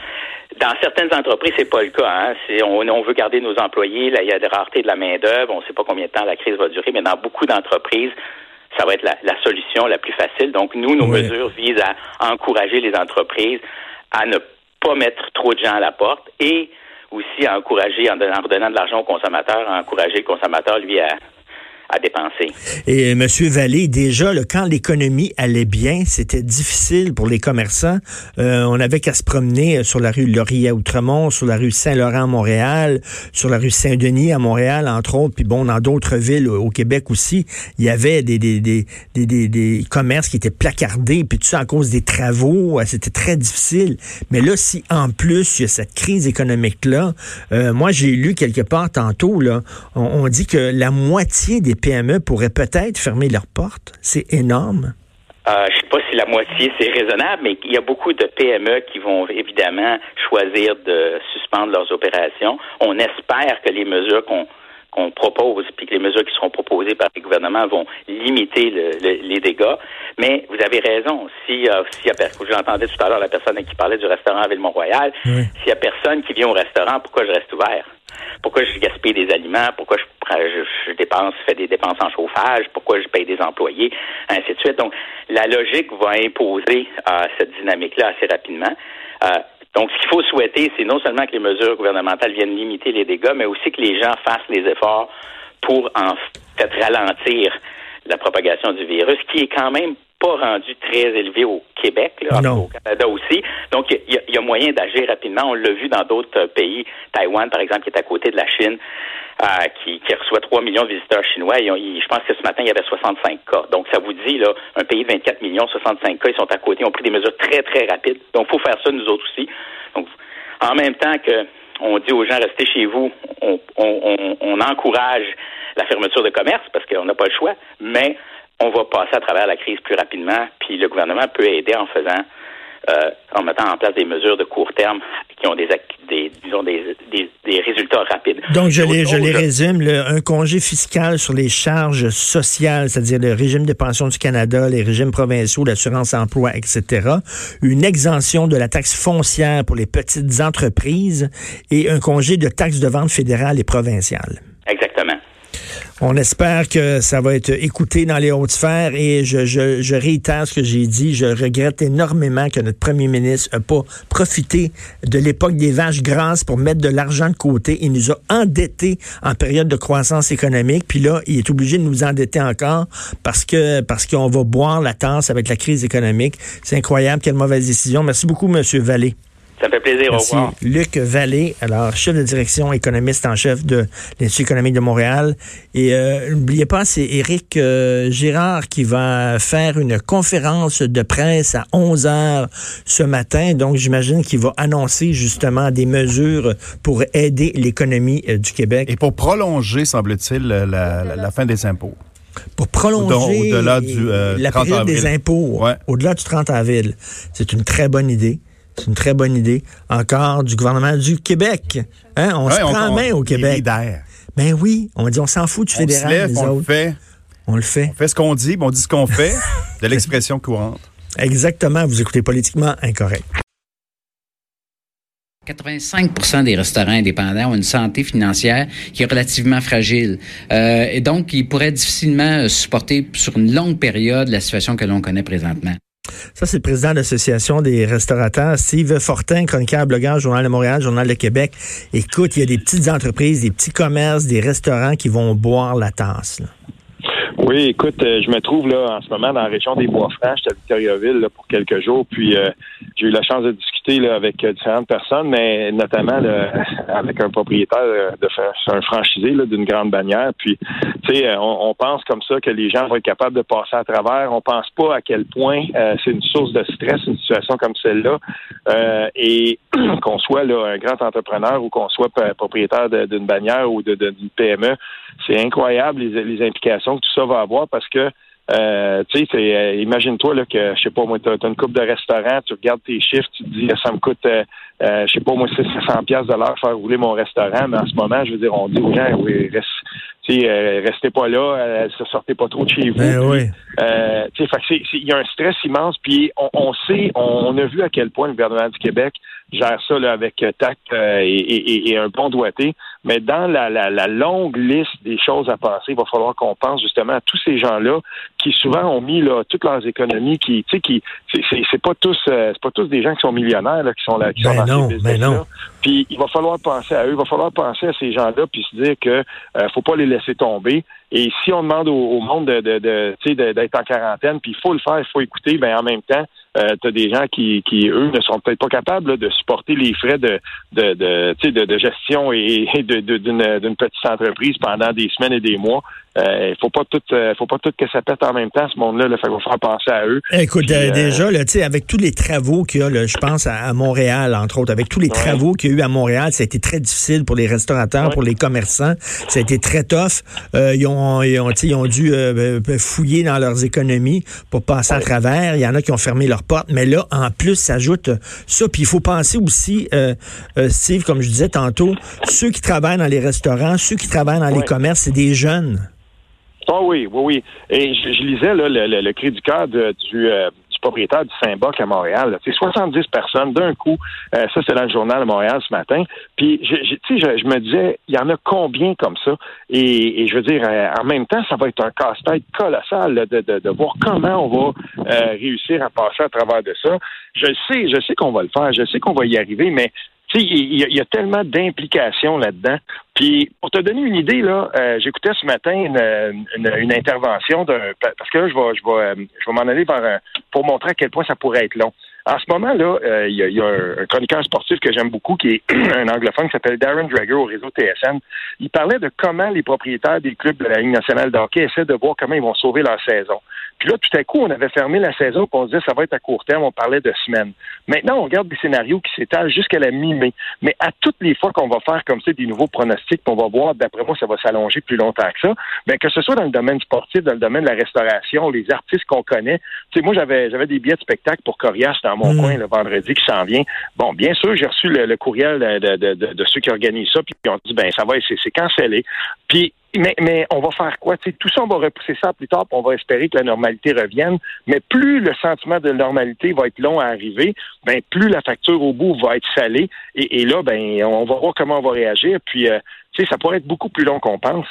Dans certaines entreprises, c'est pas le cas. Hein. On, on veut garder nos employés. Là, il y a des raretés de la main-d'œuvre. On ne sait pas combien de temps la crise va durer, mais dans beaucoup d'entreprises, ça va être la, la solution la plus facile. Donc, nous, nos Oui. mesures visent à encourager les entreprises à ne pas mettre trop de gens à la porte et aussi à encourager, en donnant, en redonnant de l'argent au consommateur, à encourager le consommateur, lui, à, dépenser. Et euh, Monsieur Vallée, déjà, là, quand l'économie allait bien, c'était difficile pour les commerçants. Euh, on avait qu'à se promener euh, sur la rue Laurier à Outremont, sur la rue Saint-Laurent à Montréal, sur la rue Saint-Denis à Montréal, entre autres, puis bon, dans d'autres villes au Québec aussi, il y avait des, des, des, des, des, commerces qui étaient placardés, puis tout ça à cause des travaux, euh, c'était très difficile. Mais là, si en plus il y a cette crise économique-là, euh, moi j'ai lu quelque part tantôt, là, on dit que la moitié des PME pourraient peut-être fermer leurs portes. C'est énorme. Euh, je sais pas si la moitié c'est raisonnable, mais il y a beaucoup de PME qui vont évidemment choisir de suspendre leurs opérations. On espère que les mesures qu'on qu'on propose, puis que les mesures qui seront proposées par les gouvernements vont limiter le- le- les dégâts. Mais vous avez raison. Si, euh, per- j'entendais tout à l'heure la personne qui parlait du restaurant à Ville-Mont-Royal, s'il y a personne qui vient au restaurant, pourquoi je reste ouvert? Pourquoi je gaspille des aliments? Pourquoi je, je, je dépense, fais des dépenses en chauffage? Pourquoi je paye des employés? Ainsi de suite. Donc, la logique va imposer euh, cette dynamique-là assez rapidement. Euh, donc, ce qu'il faut souhaiter, c'est non seulement que les mesures gouvernementales viennent limiter les dégâts, mais aussi que les gens fassent les efforts pour en fait ralentir la propagation du virus, qui est quand même pas rendu très élevé au Québec, là, au Canada aussi. Donc, il y, a- il y a moyen d'agir rapidement. On l'a vu dans d'autres pays. Taïwan, par exemple, qui est à côté de la Chine, euh, qui, qui reçoit 3 millions de visiteurs chinois. Je pense que ce matin, il y avait 65 cas. Donc, ça vous dit, là, un pays de 24 millions, 65 cas, ils sont à côté, ils ont pris des mesures très, très rapides. Donc, il faut faire ça, nous autres aussi. Donc, en même temps que on dit aux gens restez chez vous, on, on- on- on encourage la fermeture de commerce parce qu'on n'a pas le choix, mais on va passer à travers la crise plus rapidement, puis le gouvernement peut aider en faisant, euh, en mettant en place des mesures de court terme qui ont des, des disons des, des, des résultats rapides. Donc, je les, je les résume. un congé fiscal sur les charges sociales, c'est-à-dire le régime des pensions du Canada, les régimes provinciaux, l'assurance-emploi, etc. Une exemption de la taxe foncière pour les petites entreprises et un congé de taxe de vente fédérale et provinciale. On espère que ça va être écouté dans les hautes sphères et je, je, je réitère ce que j'ai dit. Je regrette énormément que notre premier ministre n'a pas profité de l'époque des vaches grasses pour mettre de l'argent de côté. Il nous a endettés en période de croissance économique. Puis là, il est obligé de nous endetter encore parce que parce qu'on va boire la tasse avec la crise économique. C'est incroyable. Quelle mauvaise décision. Merci beaucoup, Monsieur Vallée. Ça me fait plaisir. Merci. Au revoir. Luc Vallée, alors chef de direction économiste en chef de l'Institut économique de Montréal. Et euh, n'oubliez pas, c'est Éric euh, Girard qui va faire une conférence de presse à 11 heures ce matin. Donc, j'imagine qu'il va annoncer justement des mesures pour aider l'économie euh, du Québec. Et pour prolonger, semble-t-il, la, la- la fin des impôts. Pour prolonger Au- au-delà du, euh, la 30 période des impôts, Ouais. au-delà du 30 avril. C'est une très bonne idée. C'est une très bonne idée. Encore du gouvernement du Québec. Hein? On Ouais, se prend en main au Québec. Ben oui, on dit on s'en fout du On se lève, on le fait. On le fait. On fait ce qu'on dit, on dit ce qu'on fait, de l'expression courante. Exactement, vous écoutez politiquement incorrect. 85% des restaurants indépendants ont une santé financière qui est relativement fragile. Euh, et donc, ils pourraient difficilement euh, supporter sur une longue période la situation que l'on connaît présentement. Ça, c'est le président de l'Association des restaurateurs, Steve Fortin, chroniqueur, blogueur, Journal de Montréal, Journal de Québec. Écoute, il y a des petites entreprises, des petits commerces, des restaurants qui vont boire la tasse. Oui, écoute, euh, je me trouve là en ce moment dans la région des Bois-Francs. J'étais à Victoriaville là, pour quelques jours, puis euh, j'ai eu la chance de discuter là, avec euh, différentes personnes, mais notamment là, avec un propriétaire euh, de un franchisé d'une grande bannière. Puis, tu sais, on, on, pense comme ça que les gens vont être capables de passer à travers. On pense pas à quel point c'est une source de stress, une situation comme celle-là, et qu'on soit là un grand entrepreneur ou qu'on soit propriétaire d'une bannière ou d'une PME, c'est incroyable les, les implications que tout ça va avoir parce que euh, tu sais, euh, imagine-toi là que je sais pas moi, tu as, une coupe de restaurant, tu regardes tes chiffres, tu te dis ça me coûte euh, euh je sais pas moi 600 pièces de l'heure faire rouler mon restaurant, mais en ce moment, je veux dire, on dit aux gens, oui, reste, euh, restez pas là, euh, sortez pas trop de chez vous. Ben oui. Euh, il y a un stress immense, puis on, on sait, on, a vu à quel point le gouvernement du Québec gère ça là, avec tact et, et, et, un bon doigté. Mais dans la, la, la, longue liste des choses à passer, il va falloir qu'on pense justement à tous ces gens-là qui souvent ont mis là toutes leurs économies, qui, tu sais, qui, c'est pas tous, c'est pas tous des gens qui sont millionnaires là, qui sont là, qui ben sont non, ben non. Puis il va falloir penser à eux, il va falloir penser à ces gens-là, puis se dire que euh, faut pas les laisser tomber. Et si on demande au, monde de, d'être en quarantaine, puis il faut le faire, il faut écouter, ben en même temps, euh, tu as des gens qui, qui, eux, ne sont peut-être pas capables de supporter les frais de, de, de, gestion et, de, d'une, petite entreprise pendant des semaines et des mois. Il euh, faut pas tout, euh, faut pas tout que ça pète en même temps, ce monde-là. Là, fait qu'on va faire penser à eux. Écoute, euh, déjà, là, avec tous les travaux qu'il y a, là, je pense à, Montréal, entre autres, avec tous les travaux qu'il y a eu à Montréal, ça a été très difficile pour les restaurateurs, pour les commerçants. Ça a été très tough. ils, ont, ils, ont, ils ont dû fouiller dans leurs économies pour passer à travers. Il y en a qui ont fermé leurs portes. Mais là, en plus, s'ajoute ça. Puis il faut penser aussi, Steve, comme je disais tantôt, ceux qui travaillent dans les restaurants, ceux qui travaillent dans les commerces, c'est des jeunes. Ah oui, oui, oui. Et je, lisais là, le, le, cri du cœur du, euh, du propriétaire du Saint-Boc à Montréal. C'est 70 personnes d'un coup. Euh, ça, c'est dans le journal de Montréal ce matin. Puis, je, je, je, je me disais, il y en a combien comme ça? Et, et je veux dire, euh, en même temps, ça va être un casse-tête colossal de, de, de, voir comment on va réussir à passer à travers de ça. Je sais, je sais qu'on va le faire, je sais qu'on va y arriver, mais il y, a tellement d'implications là-dedans. Puis, pour te donner une idée, là, euh, j'écoutais ce matin une, une, intervention d'un parce que là, je vais, je vais, euh, je vais m'en aller vers pour montrer à quel point ça pourrait être long. En ce moment-là, euh, il y, a, un, chroniqueur sportif que j'aime beaucoup, qui est un anglophone qui s'appelle Darren Drager au réseau TSN. Il parlait de comment les propriétaires des clubs de la Ligue nationale de essaient de voir comment ils vont sauver leur saison. Puis là, tout à coup, on avait fermé la saison, puis on disait ça va être à court terme, on parlait de semaines. Maintenant, on regarde des scénarios qui s'étalent jusqu'à la mi-mai. Mais à toutes les fois qu'on va faire comme ça des nouveaux pronostics, on va voir, d'après moi, ça va s'allonger plus longtemps que ça. Bien, que ce soit dans le domaine sportif, dans le domaine de la restauration, les artistes qu'on connaît. Tu sais, moi, j'avais j'avais des billets de spectacle pour Corias dans mon mm. coin le vendredi qui s'en vient. Bon, bien sûr, j'ai reçu le, courriel de, de, de, de, ceux qui organisent ça, puis on dit ben ça va, c'est cancellé. Puis mais, mais on va faire quoi? tout ça, on va repousser ça plus tard, puis on va espérer que la normalité revienne. Mais plus le sentiment de normalité va être long à arriver, ben plus la facture au bout va être salée. Et, et là, ben on va voir comment on va réagir. Puis euh, sais, ça pourrait être beaucoup plus long qu'on pense.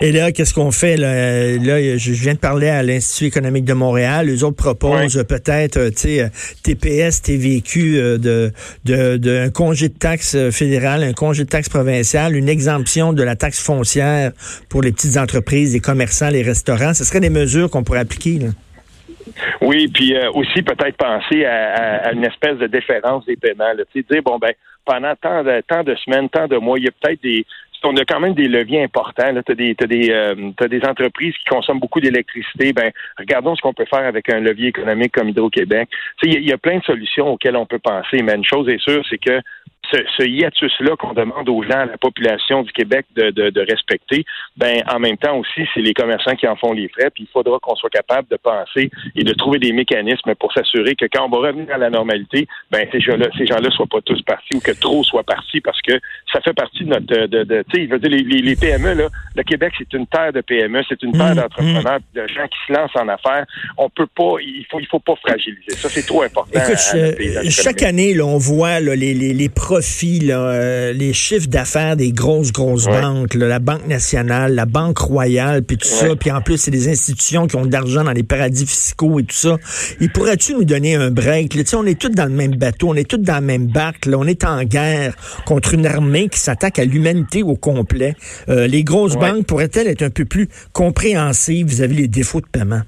Et là, qu'est-ce qu'on fait? Là? là, je viens de parler à l'Institut économique de Montréal. Les autres proposent peut-être, euh, tu sais, euh, TPS, TVQ, euh, de, de, de, un congé de taxe fédérale, un congé de taxe provinciale, une exemption de la taxe foncière pour les petites entreprises, les commerçants, les restaurants. Ce seraient des mesures qu'on pourrait appliquer. Là. Oui, puis aussi peut-être penser à, une espèce de déférence des paiements. Tu sais, dire, bon, ben, pendant tant de, tant de semaines, tant de mois, il y a peut-être des, on a quand même des leviers importants. Tu as des, des, euh, des entreprises qui consomment beaucoup d'électricité. Ben, regardons ce qu'on peut faire avec un levier économique comme Hydro-Québec. Il y, a plein de solutions auxquelles on peut penser, mais une chose est sûre, c'est que ce, ce hiatus-là qu'on demande aux gens, à la population du Québec de, de, de, respecter, ben en même temps aussi, c'est les commerçants qui en font les frais, puis il faudra qu'on soit capable de penser et de trouver des mécanismes pour s'assurer que quand on va revenir à la normalité, ben ces gens-là, ces gens-là soient pas tous partis ou que trop soient partis parce que ça fait partie de notre, de, de tu sais, je veux dire, les, les, PME là, le Québec c'est une terre de PME, c'est une terre mmh, d'entrepreneurs, mmh. de gens qui se lancent en affaires. On peut pas, il faut, il faut pas fragiliser. Ça c'est trop important. Écoute, chaque année, là, on voit là, les, les, les profits, là, euh, les chiffres d'affaires des grosses, grosses banques, là, la Banque nationale, la Banque royale, puis tout ça, puis en plus, c'est des institutions qui ont de l'argent dans les paradis fiscaux et tout ça. Il pourrais-tu nous donner un break? Là, on est tous dans le même bateau, on est tous dans la même barque, là, on est en guerre contre une armée qui s'attaque à l'humanité au complet. Euh, les grosses banques pourraient-elles être un peu plus compréhensives vis-à-vis des défauts de paiement?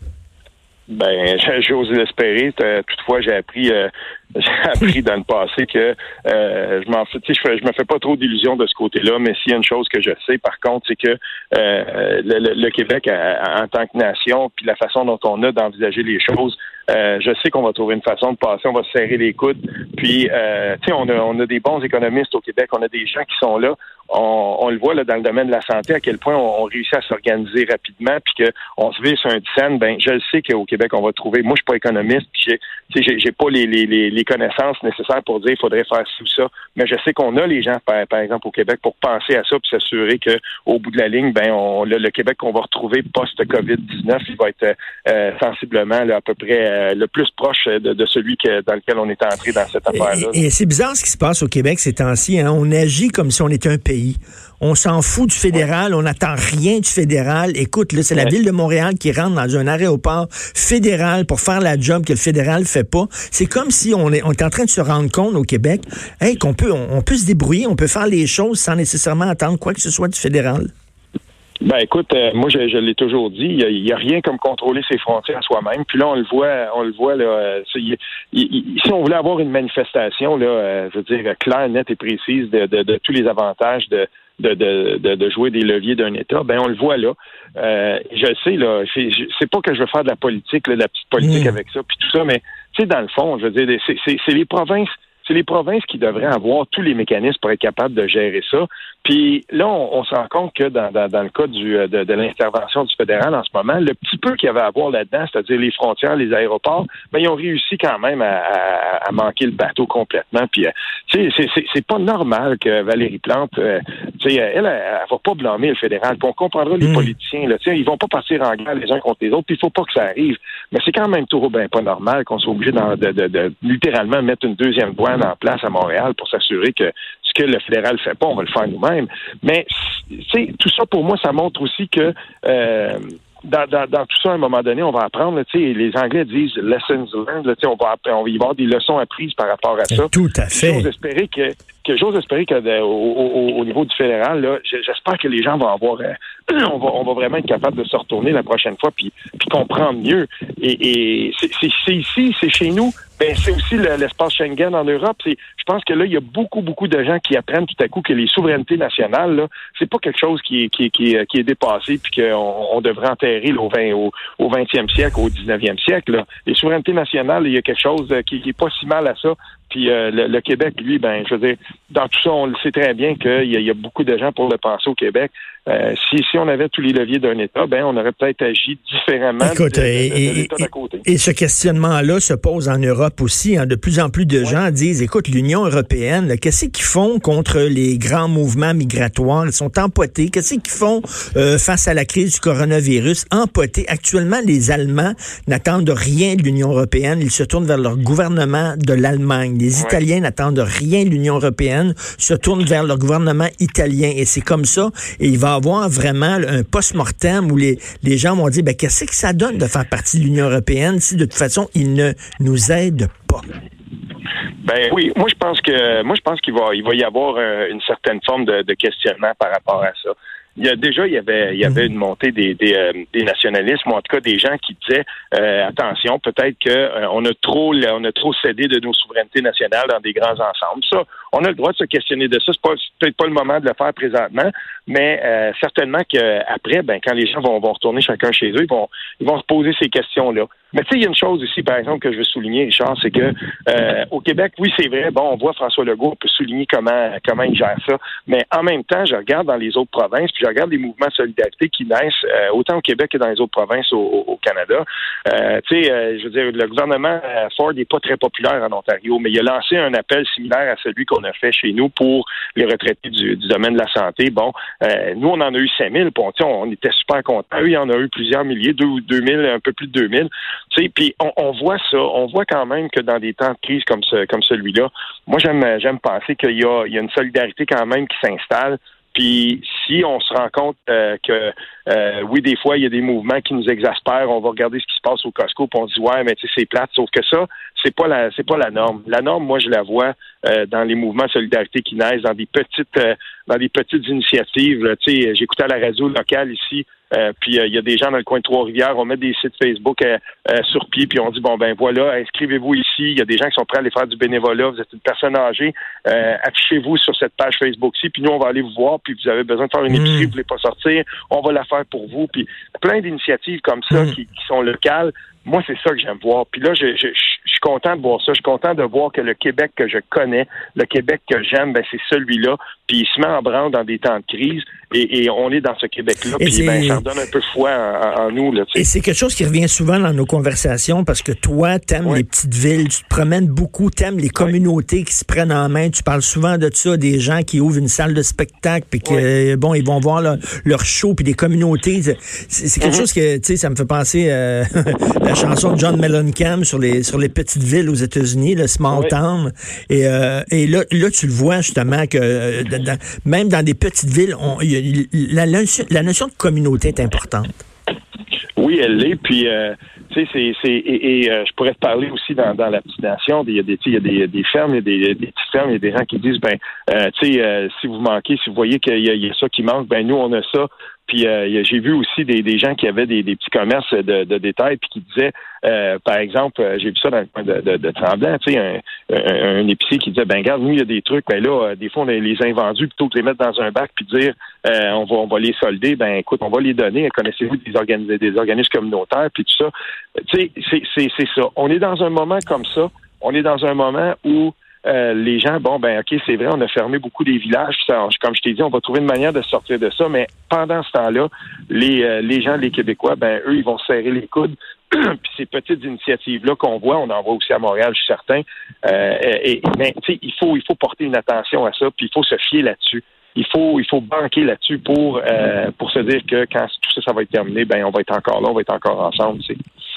Ben, j'ose l'espérer. Toutefois, j'ai appris, euh, j'ai appris dans le passé que euh, je m'en je, me fais pas trop d'illusions de ce côté-là. Mais s'il y a une chose que je sais, par contre, c'est que euh, le, Québec, en tant que nation, puis la façon dont on a d'envisager les choses, je sais qu'on va trouver une façon de passer. On va se serrer les coudes. Puis, tu sais, on a, on a des bons économistes au Québec. On a des gens qui sont là on, le voit là, dans le domaine de la santé, à quel point on, réussit à s'organiser rapidement, puis qu'on se vise sur un scène, ben je le sais qu'au Québec, on va trouver. Moi, je suis pas économiste, puis j'ai, j'ai pas les, connaissances nécessaires pour dire qu'il faudrait faire tout ça. Mais je sais qu'on a les gens, par, par, exemple, au Québec, pour penser à ça, puis s'assurer qu'au bout de la ligne, ben on, le, Québec qu'on va retrouver post-COVID-19, il va être euh, sensiblement à peu près euh, le plus proche de, celui que, dans lequel on est entré dans cette affaire-là. Et, c'est bizarre ce qui se passe au Québec ces temps-ci. Hein? On agit comme si on était un pays on s'en fout du fédéral, on n'attend rien du fédéral. Écoute, là, c'est la ville de Montréal qui rentre dans un aéroport fédéral pour faire la job que le fédéral fait pas. C'est comme si on est, on est en train de se rendre compte au Québec, hey, qu'on peut, on, peut se débrouiller, on peut faire les choses sans nécessairement attendre quoi que ce soit du fédéral. Ben écoute, euh, moi je, l'ai toujours dit, il n'y a, rien comme contrôler ses frontières soi-même. Puis là, on le voit, on le voit là. Euh, si on voulait avoir une manifestation, là, euh, je veux dire claire, nette et précise de, tous les avantages de, de, jouer des leviers d'un État, ben on le voit là. je sais là, c'est pas que je veux faire de la politique, de la petite politique mmh. avec ça, puis tout ça, mais tu sais dans le fond, je veux dire, c'est les provinces c'est les provinces qui devraient avoir tous les mécanismes pour être capables de gérer ça. Puis là, on, se rend compte que dans, le cas du, euh, de, l'intervention du fédéral en ce moment, le petit peu qu'il y avait à voir là-dedans, c'est-à-dire les frontières, les aéroports, ben, ils ont réussi quand même à, manquer le bateau complètement. Puis, euh, c'est pas normal que Valérie Plante, euh, sais, elle, elle, elle, va pas blâmer le fédéral. Puis on comprendra les hmm. politiciens, là, ils vont pas partir en guerre les uns contre les autres. Puis il faut pas que ça arrive. Mais c'est quand même toujours ben pas normal qu'on soit obligé de, de, littéralement mettre une deuxième en place à Montréal pour s'assurer que ce que le fédéral fait pas, on va le faire nous-mêmes. Mais tout ça pour moi, ça montre aussi que euh, dans, tout ça, à un moment donné, on va apprendre, les Anglais disent lessons learned, on va, on va y avoir des leçons apprises par rapport à ça. Tout à fait. J'ose espérer que, que j'ose espérer que au, niveau du fédéral, j'espère que les gens vont avoir, euh, on, va, vraiment être capable de se retourner la prochaine fois puis, comprendre mieux. Et, c'est ici, c'est chez nous, ben, c'est aussi l'espace Schengen en Europe. je pense que là, il y a beaucoup, beaucoup de gens qui apprennent tout à coup que les souverainetés nationales, c'est pas quelque chose qui est, dépassé puis qu'on on devrait enterrer au, 20, au, au 20e siècle, au 19e siècle. Les souverainetés nationales, il y a quelque chose qui, qui est pas si mal à ça. Puis euh, le, Québec, lui, ben, je veux dire, dans tout ça, on le sait très bien qu'il y, a beaucoup de gens pour le penser au Québec. Euh, si, si on avait tous les leviers d'un État, ben, on aurait peut-être agi différemment de, l'État d'à côté. Et, ce questionnement-là se pose en Europe aussi. Hein. De plus en plus de gens disent, écoute, l'Union européenne, qu'est-ce qu'ils font contre les grands mouvements migratoires? Ils sont empotés. Qu'est-ce qu'ils font euh, face à la crise du coronavirus? Empotés. Actuellement, les Allemands n'attendent rien de l'Union européenne. Ils se tournent vers leur gouvernement de l'Allemagne. Les Italiens n'attendent rien de l'Union européenne, se tournent vers leur gouvernement italien. Et c'est comme ça. Et il va avoir vraiment un post-mortem où les, les gens vont dire, ben, qu'est-ce que ça donne de faire partie de l'Union européenne si de toute façon, ils ne nous aident pas? Ben oui, moi je pense que moi je pense qu'il va il va y avoir euh, une certaine forme de, de, questionnement par rapport à ça il y a déjà il y avait il y avait mhm. une montée des des, euh, des nationalismes ou en tout cas des gens qui disaient euh, attention peut-être que on a trop on a trop cédé de nos souverainetés nationales dans des grands ensembles ça on a le droit de se questionner de ça. C'est peut-être pas le moment de le faire présentement mais certainement qu'après ben quand les gens vont, retourner chacun chez eux ils vont ils vont se poser ces questions là mais tu sais il y a une chose ici par exemple que je veux souligner Richard c'est que au Québec oui c'est vrai bon on voit François Legault on peut souligner comment comment il gère ça mais en même temps je regarde dans les autres provinces puis je regarde les mouvements de solidarité qui naissent euh, autant au Québec que dans les autres provinces au, au Canada, euh, tu sais, euh, je veux dire, le gouvernement Ford n'est pas très populaire en Ontario, mais il a lancé un appel similaire à celui qu'on a fait chez nous pour les retraités du, domaine de la santé. Bon, nous, on en a eu 5000, bon, on était super contents. Eux, il y en a eu plusieurs milliers, deux ou 2000, un peu plus de 2000. Tu sais, puis on, voit ça, on voit quand même que dans des temps de crise comme, comme celui-là, moi, j'aime j'aime penser qu'il y a, y a une solidarité quand même qui s'installe. Puis si on se rend compte euh, que euh, oui, des fois, il y a des mouvements qui nous exaspèrent, on va regarder ce qui se passe au Costco, puis on dit ouais, mais tu sais, c'est plate, sauf que ça, c'est pas la c'est pas la norme. La norme, moi, je la vois euh, dans les mouvements de solidarité qui naissent, dans des petites dans des petites initiatives. Tu sais, j'écoutais à la radio locale ici euh, puis euh, il y a des gens dans le coin de Trois-Rivières, on met des sites Facebook euh, sur pied, puis on dit bon ben voilà, inscrivez-vous ici. Il y a des gens qui sont prêts à aller faire du bénévolat. Vous êtes une personne âgée, affichez-vous sur cette page Facebook-ci, puis nous on va aller vous voir. Puis vous avez besoin de faire une mm. épicerie, vous voulez pas sortir, on va la faire pour vous. Puis plein d'initiatives comme ça mm. qui, sont locales. Moi, c'est ça que j'aime voir. Puis là, je, je, je, content de voir ça. Je suis content de voir que le Québec que je connais, le Québec que j'aime, ben, c'est celui-là. Puis il se met en branle dans des temps de crise. Et, on est dans ce Québec-là. Puis ben, ça redonne un peu foi en, nous. Là, et c'est quelque chose qui revient souvent dans nos conversations parce que toi, t'aimes les petites villes, tu te promènes beaucoup, t'aimes les communautés qui se prennent en main. Tu parles souvent de ça, des gens qui ouvrent une salle de spectacle, puis que bon, ils vont voir leur, show, puis des communautés. C'est quelque mm-hmm. chose que, tu sais, ça me fait penser euh, la chanson de John Mellencamp sur les sur les petites villes aux États-Unis, le small town. Et, euh, et là, là, tu le vois justement que euh, même dans des petites villes, la, notion de communauté est importante. Oui, elle l'est. Puis, euh, tu sais, c'est, et, je pourrais te parler aussi dans, la petite nation. Il y a des, il y a des, fermes, il y a des, petites fermes, il y a des gens qui disent, ben, tu sais, si vous manquez, si vous voyez qu'il y, y, a ça qui manque, ben nous on a ça. Puis euh, j'ai vu aussi des, des, gens qui avaient des, des petits commerces de, de, détail puis qui disaient, euh, par exemple, euh, j'ai vu ça dans le coin de, de, de Tremblant, tu sais, un, un, épicier qui disait, ben regarde, nous, il y a des trucs, ben là, des fois, on les a invendus plutôt que les mettre dans un bac puis dire, on va on va les solder, ben écoute, on va les donner. Connaissez-vous des, des organismes communautaires puis tout ça? Tu sais, c'est ça. On est dans un moment comme ça. On est dans un moment où euh, les gens, bon, ben ok, c'est vrai, on a fermé beaucoup des villages. comme je t'ai dit, on va trouver une manière de sortir de ça. Mais pendant ce temps-là, les, euh, les gens, les Québécois, ben eux, ils vont serrer les coudes. Puis ces petites initiatives-là qu'on voit, on en voit aussi à Montréal, je suis certain. Euh, et, mais il faut, il faut porter une attention à ça, puis il faut se fier là-dessus il faut il faut banquer là-dessus pour euh, pour se dire que quand tout ça ça va être terminé, ben on va être encore là, on va être encore ensemble.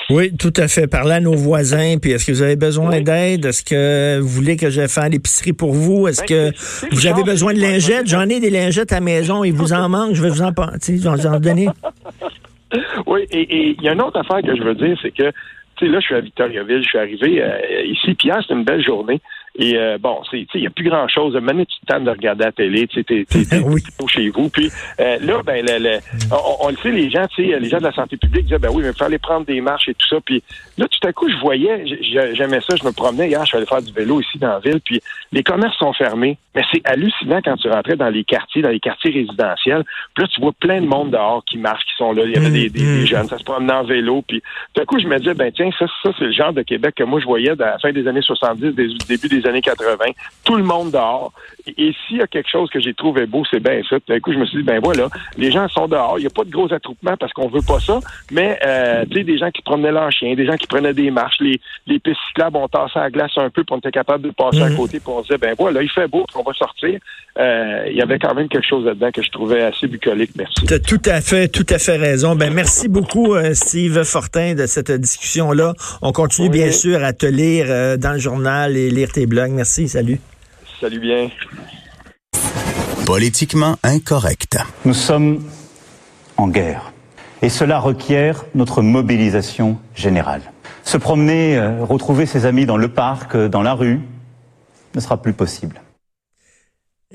Oui, tout à fait. Parler à nos voisins, puis est-ce que vous avez besoin d'aide? Est-ce que vous voulez que je fasse l'épicerie pour vous? Est-ce ben, que vous avez besoin de lingettes? J'en ai des lingettes à la maison, il vous en manque, je vais vous en, en donner. oui, et il y a une autre affaire que je veux dire, c'est que tu sais, là, je suis à Victoriaville, je suis arrivé euh, ici, puis hier, c'est une belle journée. Et euh, bon, c'est, il n'y a plus grand-chose. Maintenant, tu temps de regarder la télé, tu sais, t'es, oui. chez vous. Puis euh, là, ben, le, on, le sait, les gens, tu sais, les gens de la santé publique disaient, ben oui, mais il fallait prendre des marches et tout ça. Puis là, tout à coup, je voyais, j'aimais ça, je me promenais hier, je suis allé faire du vélo ici dans la ville, puis les commerces sont fermés. Mais c'est hallucinant quand tu rentrais dans les quartiers, dans les quartiers résidentiels. Puis là, tu vois plein de monde dehors qui marchent, qui sont là. Il y avait des, des, mm-hmm. jeunes, ça se promenait en vélo. Puis tout à coup, je me disais, ben tiens, ça, ça c'est le genre de Québec que moi, je voyais à la fin des années 70, des, début des années 80. Tout le monde dehors. Et, s'il y a quelque chose que j'ai trouvé beau, c'est bien ça. À coup, je me suis dit, ben voilà, les gens sont dehors. Il n'y a pas de gros attroupements parce qu'on veut pas ça. Mais, euh, tu sais, des gens qui promenaient leur chien, des gens qui prenaient des marches, les, les pistes cyclables, on tassait la glace un peu pour on était capable de passer à mhm. côté. Puis on disait, ben voilà, il fait beau, on va sortir. Euh, il y avait quand même quelque chose là-dedans que je trouvais assez bucolique. Merci. Tu as tout à fait, tout à fait raison. Ben merci beaucoup, euh, Steve Fortin, de cette discussion-là. On continue bien sûr à te lire dans le journal et lire tes blogs. Merci. Salut. Salut bien. Politiquement incorrect. Nous sommes en guerre. Et cela requiert notre mobilisation générale. Se promener, euh, retrouver ses amis dans le parc, euh, dans la rue, ne sera plus possible.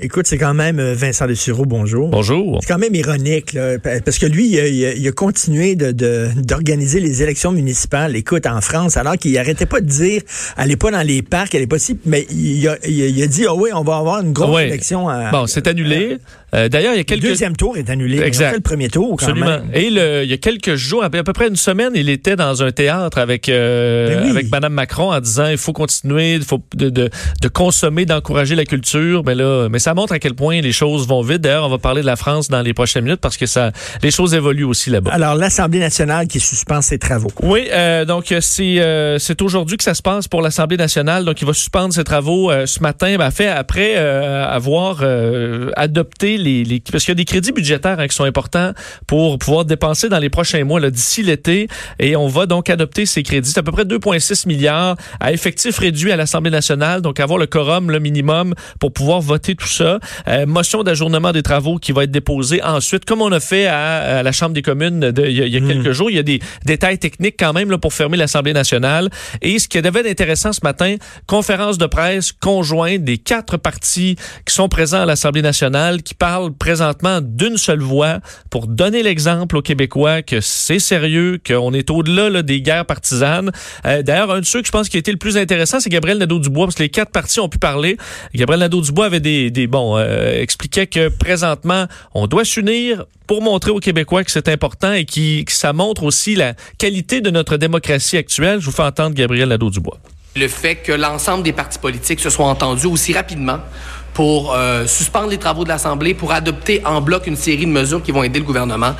Écoute, c'est quand même euh, Vincent Dessureau, bonjour. Bonjour. C'est quand même ironique, là, parce que lui, il a, continué d'organiser de, les élections municipales. Écoute, en France, alors qu'il arrêtait pas de dire, allez pas dans les parcs, allez pas si, mais il a, il a, dit, oh oui, on va avoir une grosse élection. À, bon, c'est annulé. Euh, d'ailleurs, il y a quelques... Le deuxième tour est annulé. Exact. Fait le premier tour, quand Absolument. Et le, il y a quelques jours, à peu près une semaine, il était dans un théâtre avec euh, ben avec Madame Macron en disant il faut continuer, il faut de, de, de consommer, d'encourager la culture. Mais là, mais ça montre à quel point les choses vont vite. D'ailleurs, on va parler de la France dans les prochaines minutes parce que ça, les choses évoluent aussi là-bas. Alors, l'Assemblée nationale qui suspend ses travaux. Oui, euh, donc c'est euh, c'est aujourd'hui que ça se passe pour l'Assemblée nationale. Donc, il va suspendre ses travaux euh, ce matin, ben, fait après euh, avoir euh, adopté les, les parce qu'il y a des crédits budgétaires hein, qui sont importants pour pouvoir dépenser dans les prochains mois, d'ici l'été, et on va donc adopter ces crédits. C'est à peu près 2,6 milliards à effectif réduit à l'Assemblée nationale, donc avoir le quorum, le minimum pour pouvoir voter tout ça. motion d'ajournement des travaux qui va être déposée ensuite, comme on a fait à, à la Chambre des communes il y a, y a quelques jours. Il y a des détails techniques quand même là, pour fermer l'Assemblée nationale. Et ce qui devait être intéressant ce matin, conférence de presse conjointe des quatre partis qui sont présents à l'Assemblée nationale, qui parlent présentement d'une seule voix pour donner l'exemple aux Québécois que c'est sérieux, qu'on est au-delà des guerres partisanes. Euh, D'ailleurs, un de ceux que je pense qui a été le plus intéressant, c'est Gabriel Nadeau-Dubois, parce que les quatre partis ont pu parler. Gabriel Nadeau-Dubois avait des, des bon, euh, expliquait que présentement, on doit s'unir pour montrer aux Québécois que c'est important et qui, que ça montre aussi la qualité de notre démocratie actuelle. Je vous fais entendre Gabriel Nadeau-Dubois. Le fait que l'ensemble des partis politiques se soient entendus aussi rapidement pour euh, suspendre les travaux de l'Assemblée, pour adopter en bloc une série de mesures qui vont aider le gouvernement,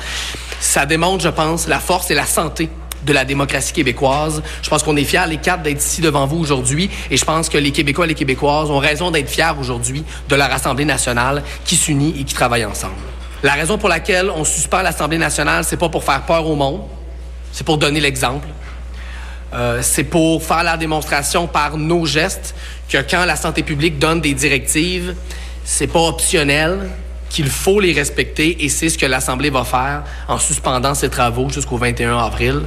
ça démontre, je pense, la force et la santé de la démocratie québécoise. Je pense qu'on est fiers, les quatre, d'être ici devant vous aujourd'hui. Et je pense que les Québécois et les Québécoises ont raison d'être fiers aujourd'hui de leur Assemblée nationale qui s'unit et qui travaille ensemble. La raison pour laquelle on suspend l'Assemblée nationale, c'est pas pour faire peur au monde, c'est pour donner l'exemple. Euh, c'est pour faire la démonstration par nos gestes que quand la santé publique donne des directives, c'est pas optionnel, qu'il faut les respecter et c'est ce que l'Assemblée va faire en suspendant ses travaux jusqu'au 21 avril.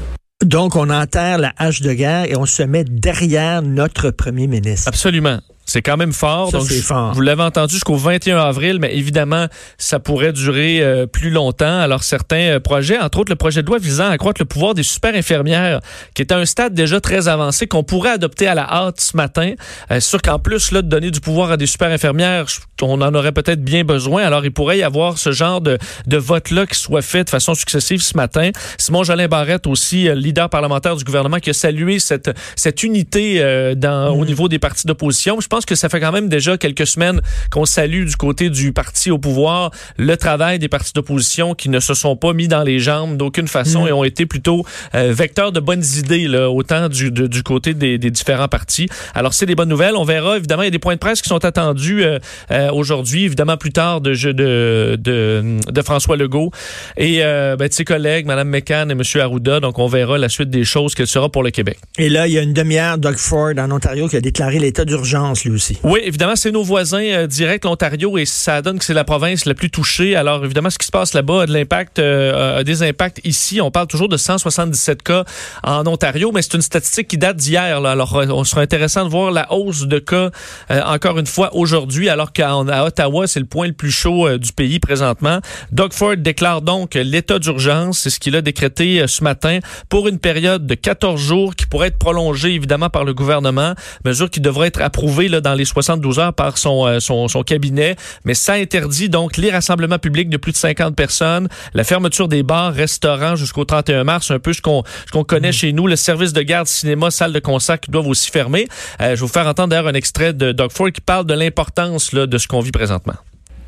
Donc, on enterre la hache de guerre et on se met derrière notre premier ministre. Absolument. C'est quand même fort. Ça, donc, fort. Vous l'avez entendu jusqu'au 21 avril, mais évidemment, ça pourrait durer euh, plus longtemps. Alors, certains euh, projets, entre autres le projet de loi visant à accroître le pouvoir des super infirmières, qui est à un stade déjà très avancé, qu'on pourrait adopter à la hâte ce matin. Euh, sûr qu'en plus là, de donner du pouvoir à des super infirmières, on en aurait peut-être bien besoin. Alors, il pourrait y avoir ce genre de, de vote-là qui soit fait de façon successive ce matin. Simon Jolin Barrette, aussi leader parlementaire du gouvernement, qui a salué cette, cette unité dans, au niveau des partis d'opposition. Je pense que ça fait quand même déjà quelques semaines qu'on salue du côté du parti au pouvoir le travail des partis d'opposition qui ne se sont pas mis dans les jambes d'aucune façon Mm. et ont été plutôt euh, vecteurs de bonnes idées, là, autant du, de- du côté des, des différents partis. Alors, c'est des bonnes nouvelles. On verra, évidemment, il y a des points de presse qui sont attendus euh, euh, aujourd'hui, évidemment, plus tard de, de, de, de François Legault et euh, ben, de ses collègues, Mme McCann et M. Arruda. Donc, on verra la suite des choses qu'elle sera pour le Québec. Et là, il y a une demi-heure, Doug Ford en Ontario qui a déclaré l'état d'urgence, Oui, évidemment, c'est nos voisins euh, directs, l'Ontario, et ça donne que c'est la province la plus touchée. Alors, évidemment, ce qui se passe là-bas a de l'impact, euh, a des impacts ici. On parle toujours de 177 cas en Ontario, mais c'est une statistique qui date d'hier. Alors, euh, on sera intéressant de voir la hausse de cas euh, encore une fois aujourd'hui, alors qu'à Ottawa, c'est le point le plus chaud euh, du pays présentement. Doug Ford déclare donc l'état d'urgence, c'est ce qu'il a décrété euh, ce matin pour une période de 14 jours qui pourrait être prolongée évidemment par le gouvernement, mesure qui devrait être approuvée là, dans les 72 heures par son, euh, son, son cabinet, mais ça interdit donc les rassemblements publics de plus de 50 personnes, la fermeture des bars, restaurants jusqu'au 31 mars, un peu ce qu'on ce qu'on connaît chez nous, le service de garde, cinéma, salle de concert qui doivent aussi fermer. Euh, je vais vous faire entendre d'ailleurs un extrait de Doug Ford qui parle de l'importance là, de ce qu'on vit présentement.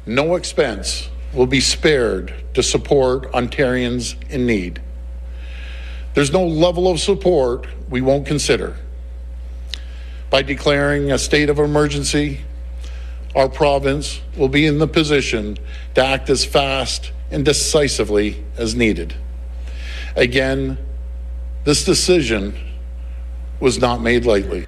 No expense will be spared to support Ontarians in need. There's no level of support we won't consider. By declaring a state of emergency, our province will be in the position to act as fast and decisively as needed. Again, this decision was not made lightly.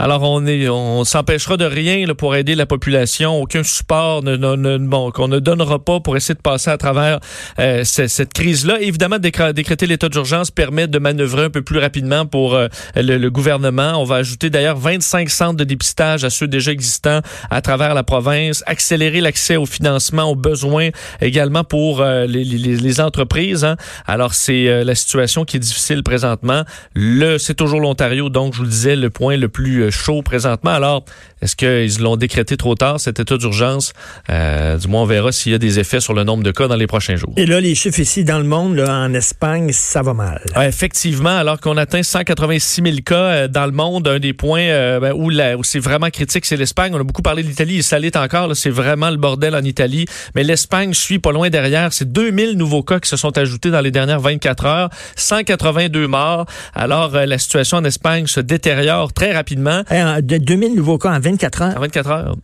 Alors, on est, on s'empêchera de rien là, pour aider la population. Aucun support ne, ne- ne- bon, qu'on ne donnera pas pour essayer de passer à travers euh, ce- cette crise-là. Évidemment, décréter l'état d'urgence permet de manœuvrer un peu plus rapidement pour euh, le, le gouvernement. On va ajouter d'ailleurs 25 centres de dépistage à ceux déjà existants à travers la province, accélérer l'accès au financement, aux besoins également pour euh, les, les- les entreprises. hein. Alors, c'est euh, la situation qui est difficile présentement. Le, c'est toujours l'Ontario, donc je vous le disais, le point le plus euh, chaud présentement. Alors, est-ce qu'ils l'ont décrété trop tard, cet état d'urgence? Euh, du moins, on verra s'il y a des effets sur le nombre de cas dans les prochains jours. Et là, les chiffres ici dans le monde, là, en Espagne, ça va mal. Ouais, effectivement, alors qu'on atteint 186 000 cas euh, dans le monde, un des points euh, ben, où, où c'est vraiment critique, c'est l'Espagne. On a beaucoup parlé de l'Italie, et ça l'est encore. C'est vraiment le bordel en Italie. Mais l'Espagne suit pas loin derrière. C'est 2000 nouveaux cas qui se sont ajoutés dans les dernières 24 heures. 182 morts. Alors, la situation en Espagne se détériore très rapidement. Hey, en- de 2000 nouveaux cas en 24 heures. En 24 heures.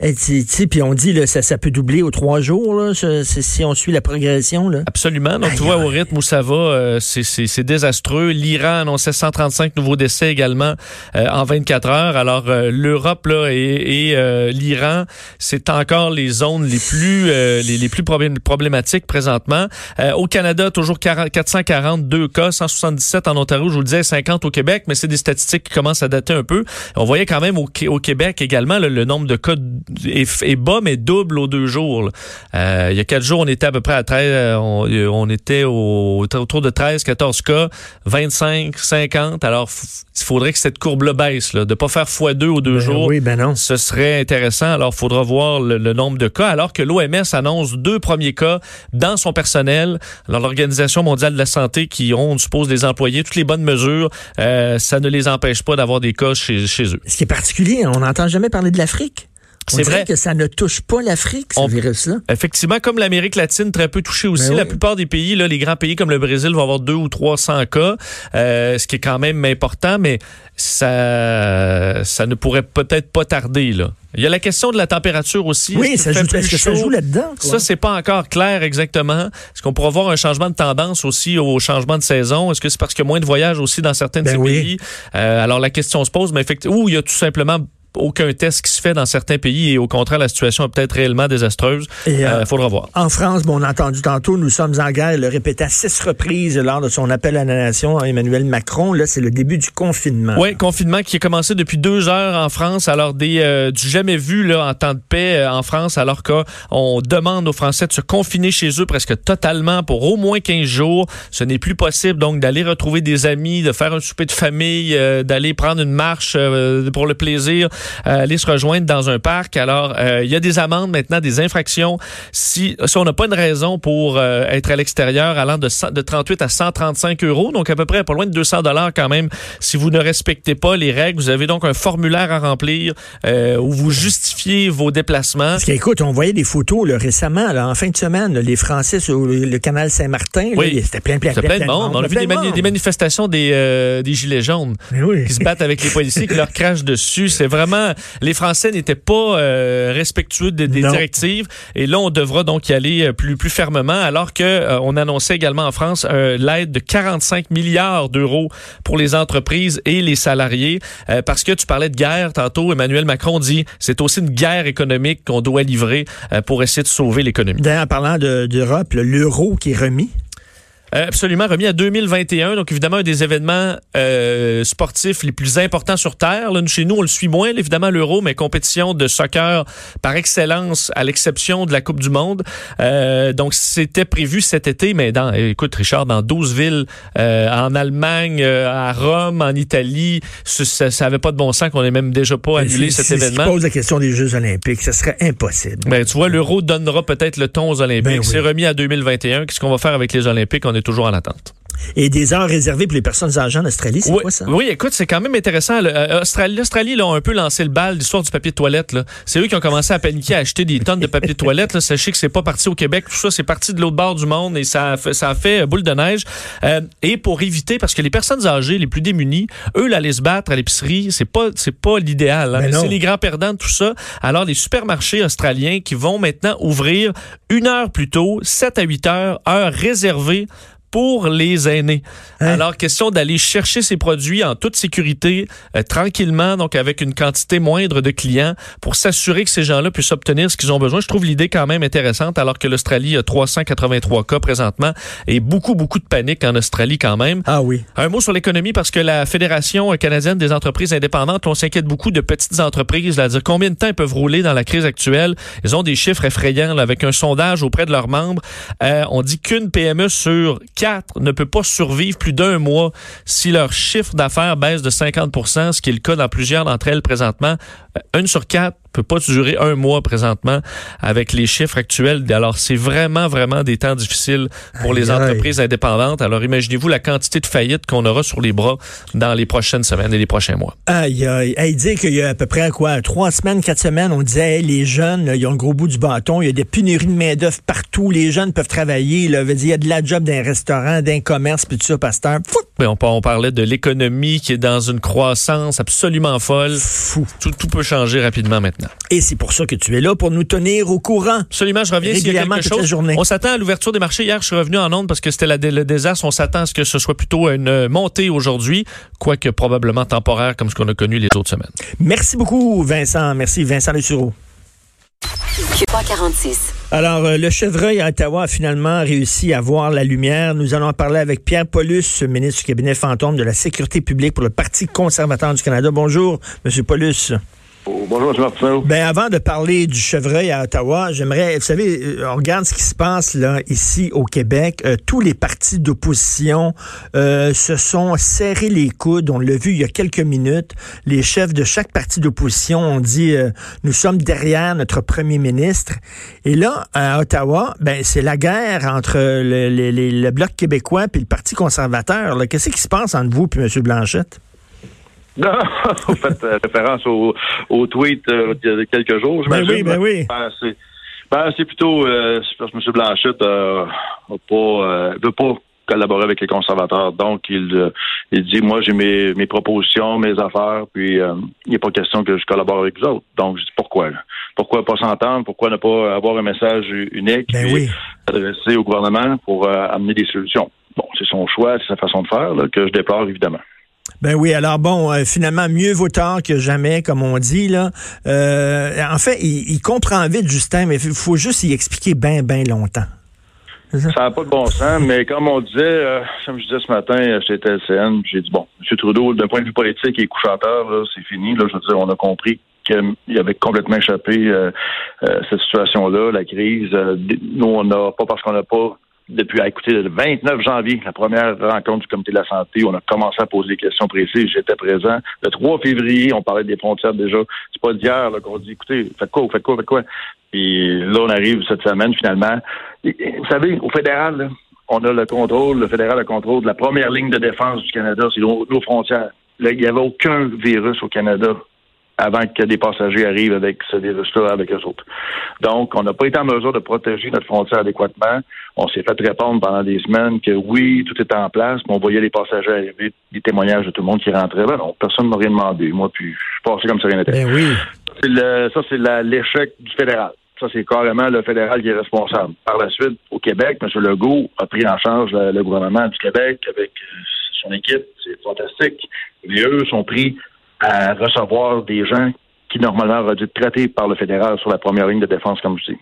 Sais, puis on dit là, ça, ça peut doubler aux trois jours là, si on suit la progression. Là. Absolument. Donc, tu vois, au rythme où ça va, euh, c'est- désastreux. L'Iran annonçait 135 nouveaux décès également euh, en 24 heures. Alors, euh, l'Europe là et, et, euh, l'Iran, c'est encore les zones les plus euh, les, les plus problém- problématiques présentement. Euh, au Canada, toujours 40 442 cas, 177 en Ontario, je vous le disais, 50 au Québec, mais c'est des statistiques qui commencent à dater un peu. On voyait quand même au, au Québec également le, le nombre de cas est, est bas, mais double aux deux jours. Euh, il y a quatre jours, on était à peu près à 13, euh, on, euh, on était au, autour de 13, 14 cas, 25, 50. Alors, il faudrait que cette courbe-là baisse, là, de pas faire x2 aux deux Ben jours. oui, ben non. Ce serait intéressant. Alors, il faudra voir le, le nombre de cas, alors que l'OMS annonce deux premiers cas dans son personnel. Alors, l'Organisation mondiale de la santé, qui ont, on suppose, des employés, toutes les bonnes mesures, euh, ça ne les empêche pas d'avoir des cas chez, chez eux. Ce qui est particulier, on n'entend jamais parler de l'Afrique. C'est vrai. que ça ne touche pas l'Afrique, ce virus-là. Effectivement, comme l'Amérique latine, très peu touchée aussi. Ben La plupart des pays, là, les grands pays comme le Brésil vont avoir deux ou 300 cas, euh, ce qui est quand même important, mais ça, ça ne pourrait peut-être pas tarder. Là. Il y a la question de la température aussi. Oui, Est-ce ça joue- est-ce que ça joue là-dedans? Ça, c'est pas encore clair exactement. Est-ce qu'on pourra voir un changement de tendance aussi au changement de saison? Est-ce que c'est parce qu'il y a moins de voyages aussi dans certains de Ben ces oui. pays? Euh, alors, la question se pose, mais effectivement, ou il y a tout simplement aucun test qui se fait dans certains pays et au contraire, la situation est peut-être réellement désastreuse. Il Et, euh, faudra voir. En France, bon, on a entendu tantôt, nous sommes en guerre, il le répétait à six reprises lors de son appel à la nation, Emmanuel Macron. Là, c'est le début du confinement. Oui, confinement qui a commencé depuis deux heures en France, alors des euh, du jamais vu là en temps de paix euh, en France, alors qu'on demande aux Français de se confiner chez eux presque totalement pour au moins 15 jours. Ce n'est plus possible donc d'aller retrouver des amis, de faire un souper de famille, euh, d'aller prendre une marche euh, pour le plaisir, euh, aller se rejoindre dans un parc. Alors, euh, il y a des amendes maintenant, des infractions si, si on n'a pas une raison pour euh, être à l'extérieur allant de, 100 de 38 à 135 euros, donc à peu près pas loin de 200 dollars quand même si vous ne respectez pas les règles. Vous avez donc un formulaire à remplir euh, où vous justifiez vos déplacements. Parce qu'écoute, on voyait des photos là, récemment, là, en fin de semaine, là, les Français sur le, le canal Saint-Martin, Oui. c'était plein, plein, plein, plein de monde. On a vu des, mani- manifestations des, euh, des gilets jaunes qui se battent avec les policiers, qui leur crachent dessus. C'est vraiment les Français n'étaient pas euh, respectueux des, directives et là on devra donc y aller euh, plus plus fermement. Alors que euh, on annonçait également en France euh, l'aide de 45 milliards d'euros pour les entreprises et les salariés Euh, parce que tu parlais de guerre tantôt. Emmanuel Macron dit c'est aussi une guerre économique qu'on doit livrer euh, pour essayer de sauver l'économie. D'ailleurs, en parlant de- d'Europe, là, l'euro qui est remis. Euh, absolument, remis à 2021. Donc, évidemment, un des événements euh, sportifs les plus importants sur Terre. Là, chez nous, on le suit moins, là, évidemment, l'Euro, mais compétition de soccer par excellence, à l'exception de la Coupe du Monde. Euh, donc, c'était prévu cet été, mais dans, écoute, Richard, dans 12 villes, euh, en Allemagne, euh, à Rome, en Italie, ça ça avait pas de bon sens qu'on ait même déjà pas annulé cet événement. pose la question des Jeux olympiques. Ce serait impossible. Ben, tu vois, l'euro donnera peut-être le ton aux Olympiques. Ben oui. C'est remis à 2021. Qu'est-ce qu'on va faire avec les Olympiques? On toujours en attente. Et des heures réservées pour les personnes âgées en Australie, c'est oui, quoi ça? Oui, écoute, c'est quand même intéressant. Euh, Australie, L'Australie, là, ont un peu lancé le bal l'histoire du papier de toilette. là. C'est eux qui ont commencé à paniquer, à acheter des tonnes de papier de toilette. Là. Sachez que c'est pas parti au Québec, tout ça, c'est parti de l'autre bord du monde et ça a fait, ça a fait euh, boule de neige. Euh, et pour éviter, parce que les personnes âgées, les plus démunies, eux, là, aller se battre à l'épicerie, c'est pas, c'est pas l'idéal. hein. Ben c'est les grands perdants de tout ça. Alors, les supermarchés australiens qui vont maintenant ouvrir une heure plus tôt, 7 à 8 heures, heure réservée pour les aînés. Hein? Alors, question d'aller chercher ces produits en toute sécurité, euh, tranquillement, donc avec une quantité moindre de clients, pour s'assurer que ces gens-là puissent obtenir ce qu'ils ont besoin. Je trouve l'idée quand même intéressante, alors que l'Australie a 383 cas présentement et beaucoup, beaucoup de panique en Australie quand même. Ah oui. Un mot sur l'économie, parce que la Fédération canadienne des entreprises indépendantes, on s'inquiète beaucoup de petites entreprises, là, à dire combien de temps elles peuvent rouler dans la crise actuelle. Ils ont des chiffres effrayants là, avec un sondage auprès de leurs membres. Euh, on dit qu'une PME sur quatre ne peut pas survivre plus d'un mois si leur chiffre d'affaires baisse de 50% ce qui est le cas dans plusieurs d'entre elles présentement. Euh, une sur quatre peut pas durer un mois présentement avec les chiffres actuels. Alors, c'est vraiment, vraiment des temps difficiles pour les entreprises indépendantes. Alors, imaginez-vous la quantité de faillites qu'on aura sur les bras dans les prochaines semaines et les prochains mois. Aïe, aïe. Il dit qu'il y a à peu près, quoi, trois semaines, quatre semaines, on disait, les jeunes, ils ont le gros bout du bâton. Il y a des pénuries de main-d'œuvre partout. Les jeunes peuvent travailler. Là. Il y a de la job d'un restaurant, d'un commerce, puis tout ça, pasteur. Mais on, on parlait de l'économie qui est dans une croissance absolument folle. Fou. Tout, tout peut changer rapidement maintenant. Et c'est pour ça que tu es là, pour nous tenir au courant. Absolument, je reviens s'il y a quelque toute la journée. On s'attend à l'ouverture des marchés. Hier, je suis revenu en onde parce que c'était le désastre. On s'attend à ce que ce soit plutôt une montée aujourd'hui, quoique probablement temporaire comme ce qu'on a connu les autres semaines. Merci beaucoup, Vincent. Merci, Vincent Le Sureau. Cuba 46. Alors, euh, le chevreuil à Ottawa a finalement réussi à voir la lumière. Nous allons en parler avec Pierre Paulus, ministre du cabinet fantôme de la Sécurité publique pour le Parti conservateur du Canada. Bonjour, Monsieur Paulus. Bonjour. Martineau. Ben, avant de parler du chevreuil à Ottawa, j'aimerais, vous savez, euh, on regarde ce qui se passe là ici au Québec. Euh, tous les partis d'opposition euh, se sont serrés les coudes. On l'a vu il y a quelques minutes. Les chefs de chaque parti d'opposition ont dit euh, nous sommes derrière notre premier ministre. Et là, à Ottawa, ben c'est la guerre entre le, le- le- le bloc québécois et le Parti conservateur. Qu'est-ce qui se passe entre vous et M. Blanchette? Non, vous faites euh, référence au, au tweet euh, il y a quelques jours, Ben oui, ben oui. Ben, c'est, ben, c'est plutôt euh, parce que M. Blanchette euh, pas, euh, veut pas collaborer avec les conservateurs. Donc, il, euh, il dit, moi, j'ai mes, mes propositions, mes affaires, puis euh, il n'est pas question que je collabore avec vous autres. Donc, je dis, pourquoi? là? Pourquoi pas s'entendre? Pourquoi ne pas avoir un message unique Ben puis adressé au gouvernement pour amener des solutions? Bon, c'est son choix, c'est sa façon de faire là, que je déplore, évidemment. Ben oui, alors bon, euh, finalement, mieux vaut tard que jamais, comme on dit, là. Euh, en fait, il, il comprend vite, Justin, mais il faut juste y expliquer bien, bien longtemps. Ça? N'a pas de bon sens, mais comme on disait, euh, comme je disais ce matin chez TLCN, j'ai dit, bon, M. Trudeau, d'un point de vue politique et couchateur, là, c'est fini. Là, je veux dire, on a compris qu'il avait complètement échappé cette situation-là, la crise. Nous, on n'a pas parce qu'on n'a pas depuis, écoutez, le 29 janvier, la première rencontre du comité de la santé, on a commencé à poser des questions précises. J'étais présent. Le 3 février, on parlait des frontières déjà. C'est pas d'hier qu'on dit, écoutez, faites quoi, faites quoi, faites quoi. Puis là, on arrive cette semaine, finalement. Vous savez, au fédéral, là, on a le contrôle, le fédéral a le contrôle de la première ligne de défense du Canada, c'est nos, frontières. Il n'y avait aucun virus au Canada avant que des passagers arrivent avec ce virus-là avec eux autres. Donc, on n'a pas été en mesure de protéger notre frontière adéquatement. On s'est fait répondre pendant des semaines que oui, tout était en place, mais on voyait les passagers arriver, des témoignages de tout le monde qui rentrait. Ben non, personne ne m'a rien demandé. Moi, puis je suis passé comme ça rien n'était. Ben oui. C'est le- ça, c'est l'échec du fédéral. Ça, c'est carrément le fédéral qui est responsable. Par la suite, au Québec, M. Legault a pris en charge le, le gouvernement du Québec avec euh, son équipe. C'est fantastique. Mais eux sont pris à recevoir des gens qui normalement auraient dû être traités par le fédéral sur la première ligne de défense, comme je dis.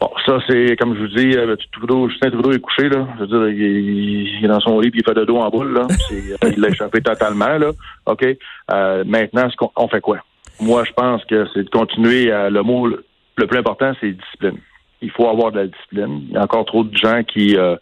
Bon, ça, c'est, comme je vous dis, euh, Trudeau, Justin Trudeau est couché, là. Je veux dire, il, est- il est dans son lit puis il fait de dos en boule, là. Euh, il l'a échappé totalement, là. OK? Euh, maintenant, ce qu'on on fait quoi? Moi, je pense que c'est de continuer à, le mot le le plus important, c'est discipline. Il faut avoir de la discipline. Il y a encore trop de gens qui, euh,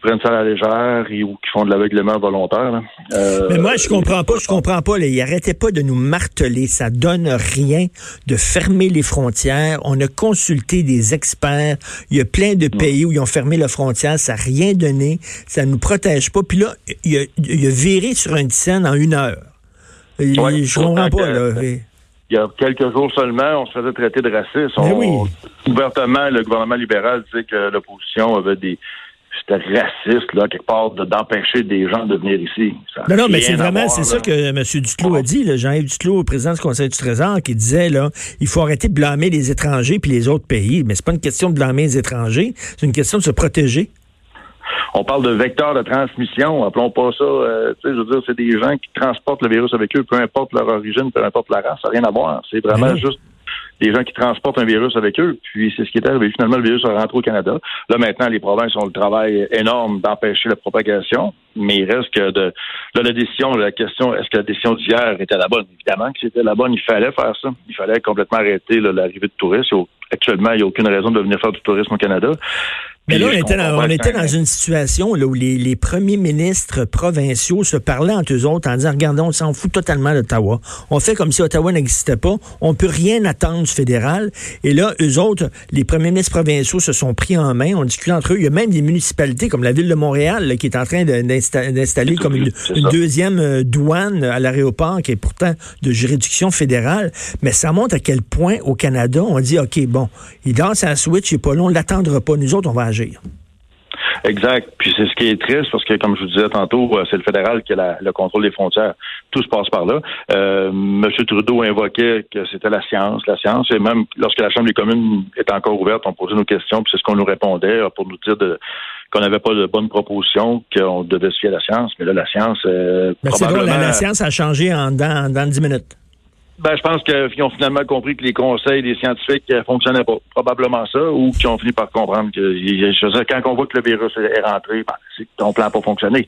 qui prennent ça à la légère et, ou qui font de l'aveuglement volontaire. Euh, Mais moi, je comprends pas, je comprends pas. Là. Il arrêtait pas de nous marteler. Ça donne rien de fermer les frontières. On a consulté des experts. Il y a plein de pays où ils ont fermé leurs frontières. Ça n'a rien donné. Ça nous protège pas. Puis là, il a, il a viré sur une scène en une heure. Il- Ouais, je comprends pas, là. Il y a quelques jours seulement, on se faisait traiter de raciste. On- oui. Ouvertement, le gouvernement libéral disait que l'opposition avait des. C'était raciste, là, quelque part, de- d'empêcher des gens de venir ici. Ça Non, non, mais c'est vraiment, c'est ça que M. Duclos a dit, Jean-Yves Duclos, président du Conseil du Trésor, qui disait, là, il faut arrêter de blâmer les étrangers puis les autres pays. Mais c'est pas une question de blâmer les étrangers, c'est une question de se protéger. On parle de vecteurs de transmission, appelons pas ça, euh, tu sais, je veux dire, c'est des gens qui transportent le virus avec eux, peu importe leur origine, peu importe la race, ça n'a rien à voir. C'est vraiment juste des gens qui transportent un virus avec eux, puis c'est ce qui est arrivé. Finalement, le virus est rentré au Canada. Là, maintenant, les provinces ont le travail énorme d'empêcher la propagation, mais il reste que de, là, la décision, la question, est-ce que la décision d'hier était la bonne? Évidemment que c'était la bonne, il fallait faire ça. Il fallait complètement arrêter l'arrivée de touristes. Actuellement, il n'y a aucune raison de venir faire du tourisme au Canada. Mais là, on était, dans, on était dans une situation là, où les, les premiers ministres provinciaux se parlaient entre eux autres en disant, regardez, on s'en fout totalement d'Ottawa. On fait comme si Ottawa n'existait pas. On peut rien attendre du fédéral. Et là, eux autres, les premiers ministres provinciaux se sont pris en main. On discute entre eux. Il y a même des municipalités comme la ville de Montréal là, qui est en train d'installer comme une, une deuxième euh, douane à l'aéroport qui est pourtant de juridiction fédérale. Mais ça montre à quel point au Canada, on dit, OK, bon, il danse à la switch, il est pas long, on l'attendra pas. Nous autres, on va agir. Exact. Puis c'est ce qui est triste parce que, comme je vous disais tantôt, euh, c'est le fédéral qui a la- le contrôle des frontières. Tout se passe par là. Euh, M. Trudeau invoquait que c'était la science, la science. Et même lorsque la Chambre des communes était encore ouverte, on posait nos questions, puis c'est ce qu'on nous répondait euh, pour nous dire de- qu'on n'avait pas de bonnes propositions, qu'on devait se fier à la science. Mais là, la science, euh, Mais drôle, probablement... la, la science a changé en dans, dans 10 minutes. Ben, je pense qu'ils ont finalement compris que les conseils des scientifiques ne fonctionnaient pas. Probablement ça, ou qu'ils ont fini par comprendre que, je quand on voit que le virus est rentré, ben, c'est que ton plan n'a pas fonctionné.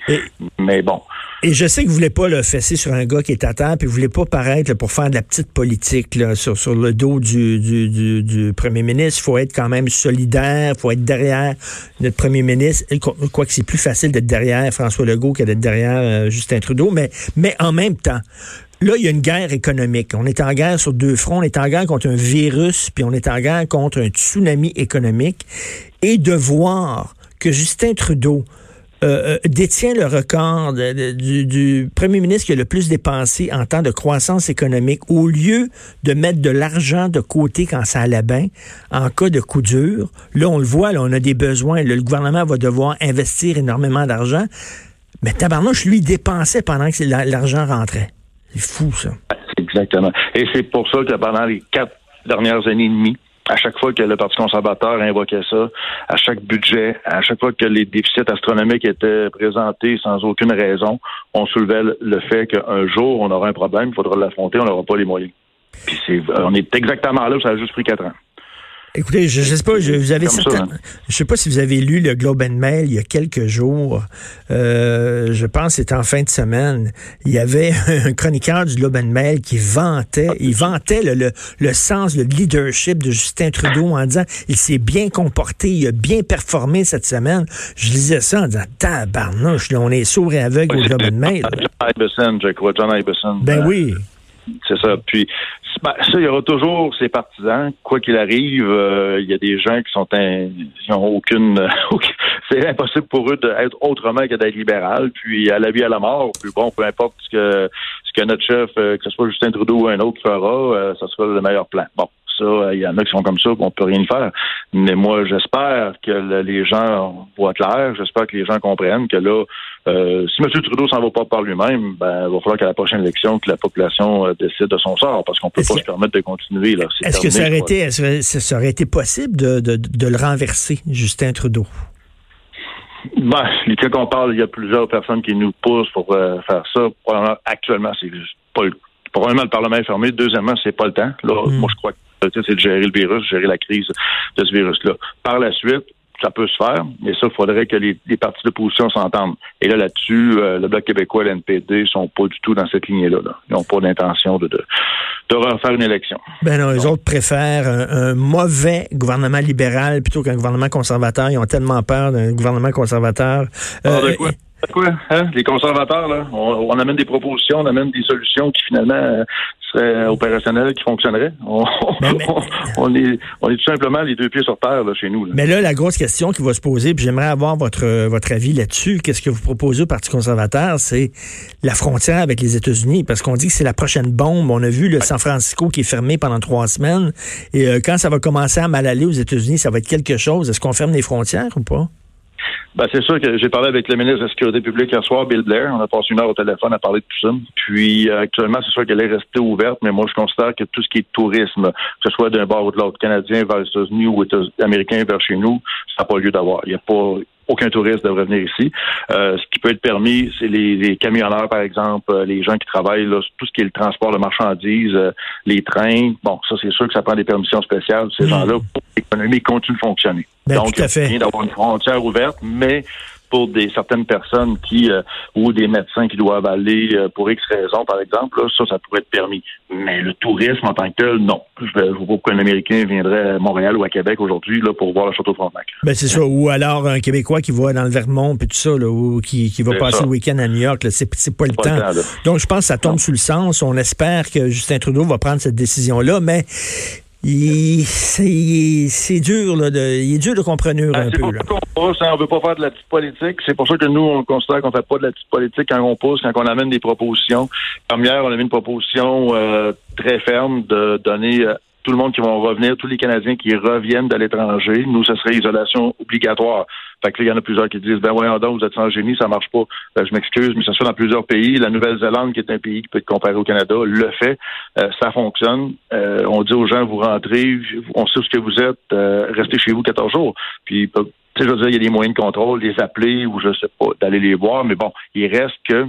Mais bon. Et je sais que vous voulez pas le fesser sur un gars qui est à terre, puis vous voulez pas paraître là, pour faire de la petite politique là, sur, sur le dos du, du, du, du premier ministre. Il faut être quand même solidaire, il faut être derrière notre premier ministre. Quoique c'est plus facile d'être derrière François Legault que d'être derrière euh, Justin Trudeau, mais, mais en même temps, Là, il y a une guerre économique. On est en guerre sur deux fronts. On est en guerre contre un virus, puis on est en guerre contre un tsunami économique. Et de voir que Justin Trudeau euh, euh, détient le record du, premier ministre qui a le plus dépensé en temps de croissance économique, au lieu de mettre de l'argent de côté quand ça allait bien, en cas de coup dur, là, on le voit, là, on a des besoins. Le gouvernement va devoir investir énormément d'argent. Mais tabarnouche, lui, dépensait pendant que la- l'argent rentrait. C'est fou, ça. Exactement. Et c'est pour ça que pendant les quatre dernières années et demie, à chaque fois que le Parti conservateur invoquait ça, à chaque budget, à chaque fois que les déficits astronomiques étaient présentés sans aucune raison, on soulevait le- fait qu'un jour, on aura un problème, il faudra l'affronter, on n'aura pas les moyens. Puis c'est, on est exactement là, ça a juste pris quatre ans. Écoutez, je, je sais pas, je, vous avez Comme ça, certain- hein. je sais pas si vous avez lu le Globe and Mail il y a quelques jours. Euh, je pense que c'était en fin de semaine. Il y avait un chroniqueur du Globe and Mail qui vantait, il vantait le, le, le sens, le leadership de Justin Trudeau en disant il s'est bien comporté, il a bien performé cette semaine. Je lisais ça en disant tabarnouche, là, on est sourd et aveugle au Globe and Mail. John Ibeson, je crois, John Ibeson. Ben Euh, oui. C'est ça. Puis, ben, ça, il y aura toujours ses partisans. Quoi qu'il arrive, euh, il y a des gens qui sont un, qui ont aucune, aucune- c'est impossible pour eux d'être autrement que d'être libéral. Puis, à la vie, à la mort. Puis bon, peu importe ce que, ce que notre chef, euh, que ce soit Justin Trudeau ou un autre fera, euh, ça sera le meilleur plan. Bon. Ça, euh, il y en a qui sont comme ça, on peut rien y faire. Mais moi, j'espère que le- les gens voient clair. J'espère que les gens comprennent que là, euh, si M. Trudeau s'en va pas par lui-même, ben, il va falloir qu'à la prochaine élection, que la population euh, décide de son sort, parce qu'on peut pas se permettre de continuer. Est-ce que ça aurait, été, est-ce que ça aurait été possible de, de, de le renverser, Justin Trudeau? Ben, les cas qu'on parle, il y a plusieurs personnes qui nous poussent pour euh, faire ça. Probablement, actuellement, c'est pas le, probablement le Parlement est fermé. Deuxièmement, c'est pas le temps. Là, moi, je crois que c'est de gérer le virus, gérer la crise de ce virus-là. Par la suite, ça peut se faire, mais ça, il faudrait que les, les partis d'opposition s'entendent. Et là, là-dessus, euh, le Bloc québécois et l'NPD sont pas du tout dans cette lignée-là. là. Ils n'ont pas d'intention de, de, de refaire une élection. Ben non, les autres préfèrent un, un mauvais gouvernement libéral plutôt qu'un gouvernement conservateur. Ils ont tellement peur d'un gouvernement conservateur. Alors, Euh, de quoi? Quoi? Hein? Les conservateurs, là, on, on amène des propositions, on amène des solutions qui finalement euh, seraient opérationnelles, qui fonctionneraient. On, on- on est, on est tout simplement les deux pieds sur terre là, chez nous. là. mais là, la grosse question qui va se poser, puis j'aimerais avoir votre, votre avis là-dessus, qu'est-ce que vous proposez au Parti conservateur, c'est la frontière avec les États-Unis, parce qu'on dit que c'est la prochaine bombe. On a vu le San Francisco qui est fermé pendant trois semaines, et euh, quand ça va commencer à mal aller aux États-Unis, ça va être quelque chose. Est-ce qu'on ferme les frontières ou pas? Ben, c'est sûr que j'ai parlé avec le ministre de la Sécurité publique hier soir, Bill Blair. On a passé une heure au téléphone à parler de tout ça. Puis euh, actuellement, c'est sûr qu'elle est restée ouverte, mais moi, je considère que tout ce qui est tourisme, que ce soit d'un bord ou de l'autre, canadien vers les États-Unis ou américain vers chez nous, ça n'a pas lieu d'avoir. Il n'y a pas aucun touriste devrait venir ici. Euh, ce qui peut être permis, c'est les, les camionneurs, par exemple, euh, les gens qui travaillent, là, tout ce qui est le transport de marchandises, euh, les trains. Bon, ça, c'est sûr que ça prend des permissions spéciales. Ces gens-là, pour l'économie continue de fonctionner. Ben, Donc, tout à fait. il y a d'avoir une frontière ouverte, mais pour des certaines personnes qui euh, ou des médecins qui doivent aller euh, pour X raisons, par exemple, là, ça, ça pourrait être permis. Mais le tourisme en tant que tel, non. Je ne vois pas pourquoi un Américain viendrait à Montréal ou à Québec aujourd'hui là, pour voir le château de Frontenac. Ben c'est ça. Ou alors un Québécois qui va dans le Vermont puis tout ça, là, ou qui, qui va passer ça. le week-end à New York. là. C'est c'est pas le pas le temps. là. Donc je pense que ça tombe sous le sens. On espère que Justin Trudeau va prendre cette décision-là, mais il- c'est c'est dur là, de, il est dur de comprendre un Ben, peu. pour Là. hein, on veut pas faire de la petite politique. C'est pour ça que nous, on considère qu'on fait pas de la petite politique quand on pousse, quand on amène des propositions. Comme hier, on a mis une proposition euh, très ferme de donner euh, tout le monde qui vont revenir, tous les Canadiens qui reviennent de l'étranger. Nous, ce serait isolation obligatoire. Fait que il y en a plusieurs qui disent, ben voyons donc, vous êtes sans génie, ça marche pas. Ben, je m'excuse, mais ça se fait dans plusieurs pays. La Nouvelle-Zélande, qui est un pays qui peut être comparé au Canada, le fait. Euh, ça fonctionne. Euh, on dit aux gens, vous rentrez, on sait ce que vous êtes, euh, restez chez vous 14 jours. Puis, tu sais, je veux dire, il y a des moyens de contrôle, les appeler ou je sais pas, d'aller les voir, mais bon, il reste que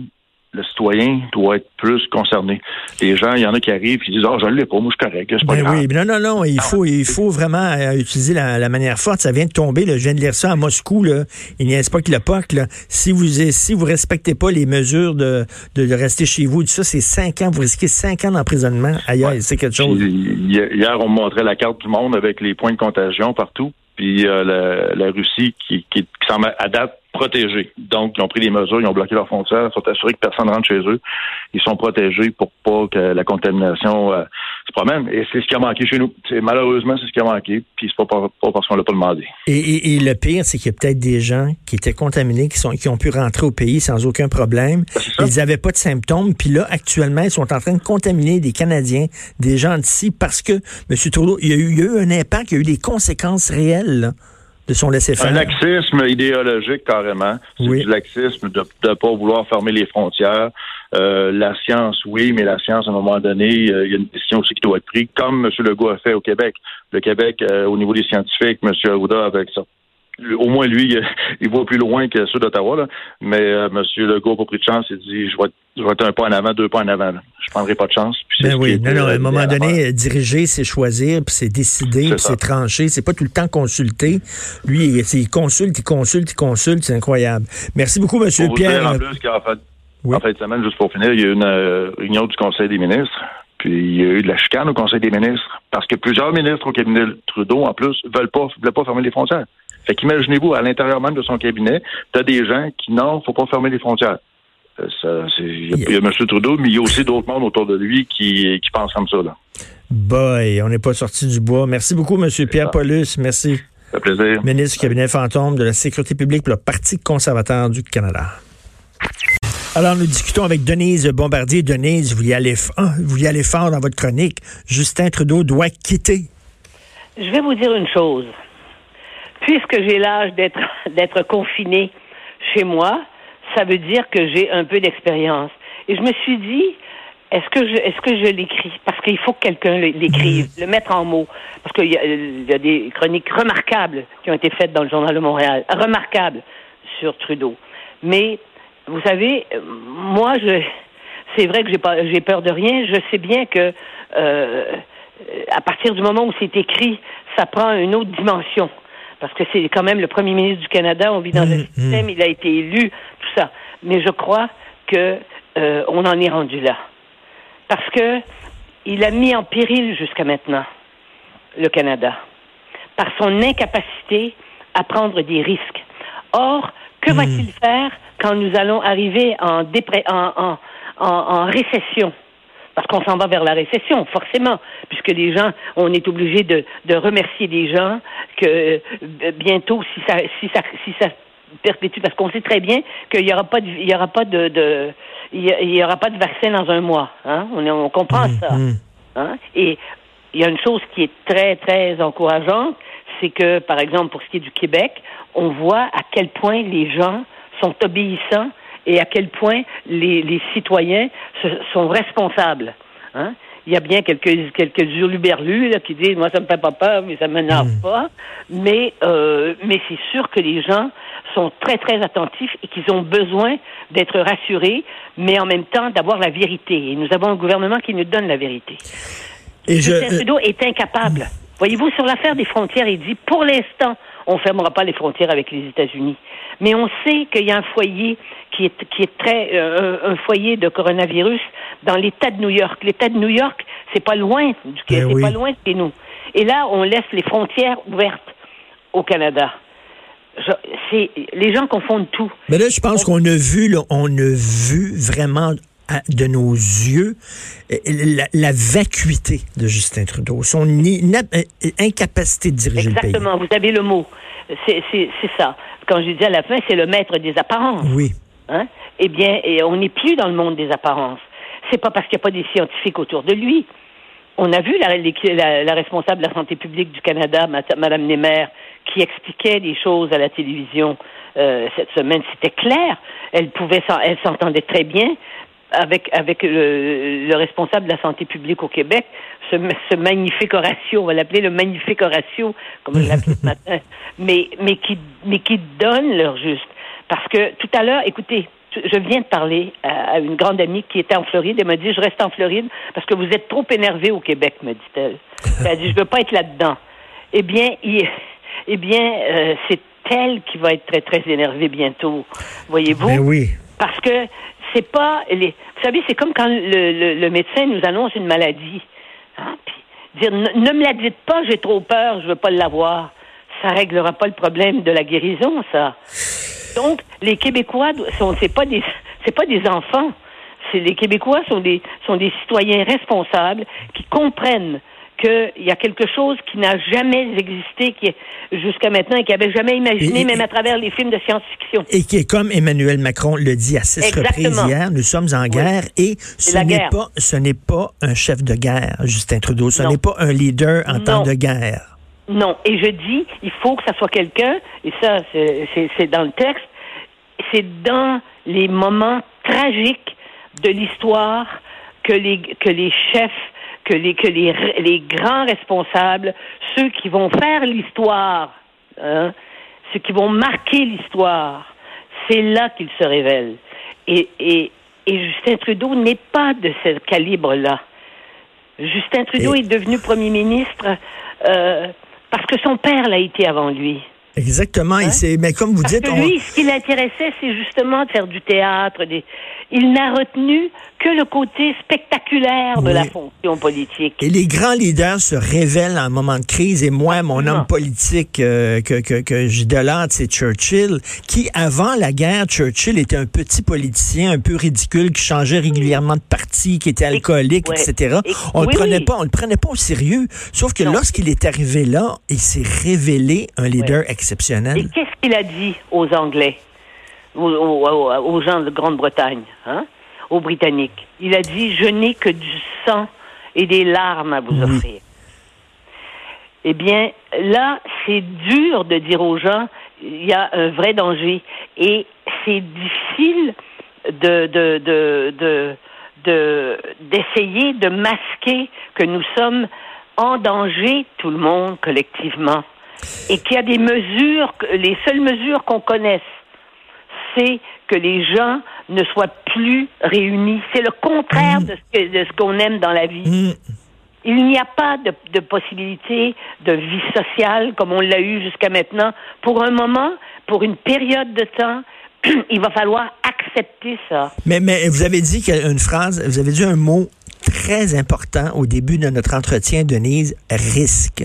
le citoyen doit être plus concerné. Les gens, il y en a qui arrivent qui disent, oh, je l'ai pas, moi, je suis correct, c'est pas Ben grave. oui, mais non, non, non, il faut, il faut vraiment euh, utiliser la, la manière forte. Ça vient de tomber, là. je viens de lire ça à Moscou. Là. Il n'y a pas que le POC. Là. Si vous si vous respectez pas les mesures de, de, de rester chez vous, ça, c'est cinq ans. Vous risquez cinq ans d'emprisonnement. Aïe, aïe, c'est quelque chose. Hier, hier, on me montrait la carte du monde avec les points de contagion partout. Puis euh, la, la Russie qui, qui, qui semble à date protégée. Donc, ils ont pris des mesures, ils ont bloqué leurs frontières, ils sont assurés que personne rentre chez eux. Ils sont protégés pour pas que la contamination euh, se promène. Et c'est ce qui a manqué chez nous. C'est, malheureusement, c'est ce qui a manqué. Puis c'est pas, pas, pas parce qu'on l'a pas demandé. Et, et, et le pire, c'est qu'il y a peut-être des gens qui étaient contaminés, qui, sont, qui ont pu rentrer au pays sans aucun problème. Ils n'avaient pas de symptômes. Puis là, actuellement, ils sont en train de contaminer des Canadiens, des gens d'ici, parce que M. Trudeau, il y, a eu, il y a eu un impact, il y a eu des conséquences réelles là, de son laisser-faire. Un laxisme idéologique, carrément. C'est du laxisme de ne pas vouloir fermer les frontières. Euh, la science, oui, mais la science, à un moment donné, euh, il y a une décision aussi qui doit être prise, comme M. Legault a fait au Québec. Le Québec, euh, au niveau des scientifiques, M. Arruda, avec ça. Au moins, lui, il voit plus loin que ceux d'Ottawa. Mais euh, M. Legault n'a pas pris de chance. Il dit, je vais, être, je vais être un pas en avant, deux pas en avant. Là. Je prendrai pas de chance. Puis Ben oui, non, non, à euh, un moment donné, euh, diriger, c'est choisir, puis c'est décider, puis c'est trancher. C'est pas tout le temps consulter. Lui, il, il consulte, il consulte, il consulte. C'est incroyable. Merci beaucoup, vous Pierre. dire, en plus qu'en fait, en fin de semaine, juste pour finir, il y a eu une euh, réunion du Conseil des ministres, puis il y a eu de la chicane au Conseil des ministres, parce que plusieurs ministres au cabinet Trudeau, en plus, veulent pas, veulent pas fermer les frontières. Fait qu'imaginez-vous, à l'intérieur même de son cabinet, t'as des gens qui, non, faut pas fermer les frontières. Euh, Il y, a- il y a M. Trudeau, mais il y a aussi d'autres mondes autour de lui qui, qui pensent comme ça. Là. Boy, on n'est pas sorti du bois. Merci beaucoup, Monsieur Pierre Paulus. Merci. Ça fait plaisir. Ministre du cabinet fantôme de la Sécurité publique pour le Parti conservateur du Canada. Alors, nous discutons avec Denise Bombardier. Denise, vous y allez, vous y allez fort dans votre chronique. Justin Trudeau doit quitter. Je vais vous dire une chose. Puisque j'ai l'âge d'être d'être confiné chez moi, ça veut dire que j'ai un peu d'expérience. Et je me suis dit, est-ce que je est-ce que je l'écris? Parce qu'il faut que quelqu'un l'écrive, le mettre en mots parce qu'il y, y a des chroniques remarquables qui ont été faites dans le journal de Montréal, remarquables sur Trudeau. Mais vous savez, moi je c'est vrai que j'ai pas j'ai peur de rien, je sais bien que euh, à partir du moment où c'est écrit, ça prend une autre dimension. Parce que c'est quand même le premier ministre du Canada, on vit dans un système, il a été élu, tout ça. Mais je crois que euh, on en est rendu là. Parce que il a mis en péril jusqu'à maintenant le Canada par son incapacité à prendre des risques. Or, que va-t-il faire quand nous allons arriver en, dépré- en, en, en, en récession? Parce qu'on s'en va vers la récession, forcément, puisque les gens, on est obligé de, de remercier des gens que euh, bientôt, si ça, si ça, si ça perpétue, parce qu'on sait très bien qu'il n'y aura pas de, il y aura pas de, de il y aura pas de vaccin dans un mois. Hein? On, on comprend ça. Hein? Et il y a une chose qui est très, très encourageante, c'est que, par exemple, pour ce qui est du Québec, on voit à quel point les gens sont obéissants et à quel point les, les citoyens se- sont responsables. Hein? Il y a bien quelques, quelques hurluberlus là, qui disent, moi, ça me fait pas peur, mais ça m'énerve pas. Mais, euh, mais c'est sûr que les gens sont très, très attentifs et qu'ils ont besoin d'être rassurés, mais en même temps d'avoir la vérité. Et nous avons un gouvernement qui nous donne la vérité. Et je- Justin Trudeau est incapable. Voyez-vous, sur l'affaire des frontières, il dit, pour l'instant, on fermera pas les frontières avec les États-Unis. Mais on sait qu'il y a un foyer qui est, qui est très, euh, un, foyer de coronavirus dans l'État de New York. L'État de New York, c'est pas loin du Ben c'est oui. pas loin de chez nous. Et là, on laisse les frontières ouvertes au Canada. Je- les gens confondent tout. Mais là, je pense qu'on a vu, là, on a vu vraiment à- de nos yeux euh, la, la vacuité de Justin Trudeau, son euh, incapacité de diriger le Exactement, vous avez le mot. C'est, ça. Quand je dis à la fin, c'est le maître des apparences. pays. Oui. Hein? Eh bien, et on n'est plus dans le monde des apparences. C'est pas parce qu'il n'y a pas des scientifiques autour de lui. On a vu la, la- la responsable de la santé publique du Canada, Madame Nemer, qui expliquait des choses à la télévision euh, cette semaine. C'était clair. Elle pouvait, elle s'entendait très bien avec avec le, le responsable de la santé publique au Québec, ce, ce magnifique Horatio, on va l'appeler le magnifique Horatio, comme je l'appelais ce matin, mais mais qui mais qui donne leur juste. Parce que tout à l'heure, écoutez, je viens de parler à, une grande amie qui était en Floride. Elle m'a dit, je reste en Floride parce que vous êtes trop énervé au Québec, me dit-elle. Elle a dit, je veux pas être là-dedans. Eh bien, il- eh bien, euh, c'est elle qui va être très très énervée bientôt, voyez-vous. Ben oui. Parce que c'est pas les. Vous savez, c'est comme quand le, le- médecin nous annonce une maladie. Hein, puis dire ne, me la dites pas, j'ai trop peur, je veux pas l'avoir. Ça réglera pas le problème de la guérison, ça. Donc, les Québécois sont c'est pas des c'est pas des enfants. Les Québécois sont des sont des citoyens responsables qui comprennent qu'il y a quelque chose qui n'a jamais existé qui jusqu'à maintenant et qui avait jamais imaginé, Et- même à travers les films de science-fiction. Et qui est comme Emmanuel Macron le dit à six Exactement. reprises hier, nous sommes en guerre et ce n'est pas ce n'est pas un chef de guerre, Justin Trudeau, ce n'est pas un leader en temps de guerre. Non. Et je dis, il faut que ça soit quelqu'un, et ça, c'est dans le texte, c'est dans les moments tragiques de l'histoire que les, que les chefs, que les, que les, les grands responsables, ceux qui vont faire l'histoire, hein, ceux qui vont marquer l'histoire, c'est là qu'ils se révèlent. Et, et, et Justin Trudeau n'est pas de ce calibre-là. Justin Trudeau est devenu premier ministre euh, parce que son père l'a été avant lui. Exactement, c'est mais comme vous Parce dites que on- lui, ce qui l'intéressait, c'est justement de faire du théâtre. Des... Il n'a retenu que le côté spectaculaire de Oui. la fonction politique. Et les grands leaders se révèlent en moment de crise. Et moi, mon homme politique euh, que, que, que j'idolâtre, c'est Churchill, qui, avant la guerre, Churchill était un petit politicien un peu ridicule, qui changeait régulièrement de parti, qui était alcoolique, ouais. etc. Et- on oui, le prenait oui. pas, on le prenait pas au sérieux. Sauf que lorsqu'il est arrivé là, il s'est révélé un leader exceptionnel. Et qu'est-ce qu'il a dit aux Anglais, aux, aux- aux- aux gens de Grande-Bretagne, hein, aux Britanniques? Il a dit, je n'ai que du sang et des larmes à vous offrir. Eh bien, là, c'est dur de dire aux gens, il y a un vrai danger. Et c'est difficile de, de, de, de, de- d'essayer de masquer que nous sommes en danger, tout le monde, collectivement. Et qu'il y a des mesures, les seules mesures qu'on connaisse, c'est que les gens ne soient plus réunis. C'est le contraire de ce, que- de ce qu'on aime dans la vie. Il n'y a pas de, de possibilité de vie sociale comme on l'a eu jusqu'à maintenant. Pour un moment, pour une période de temps, il va falloir accepter ça. Mais, mais vous avez dit une phrase, vous avez dit un mot très important au début de notre entretien, Denise, risque.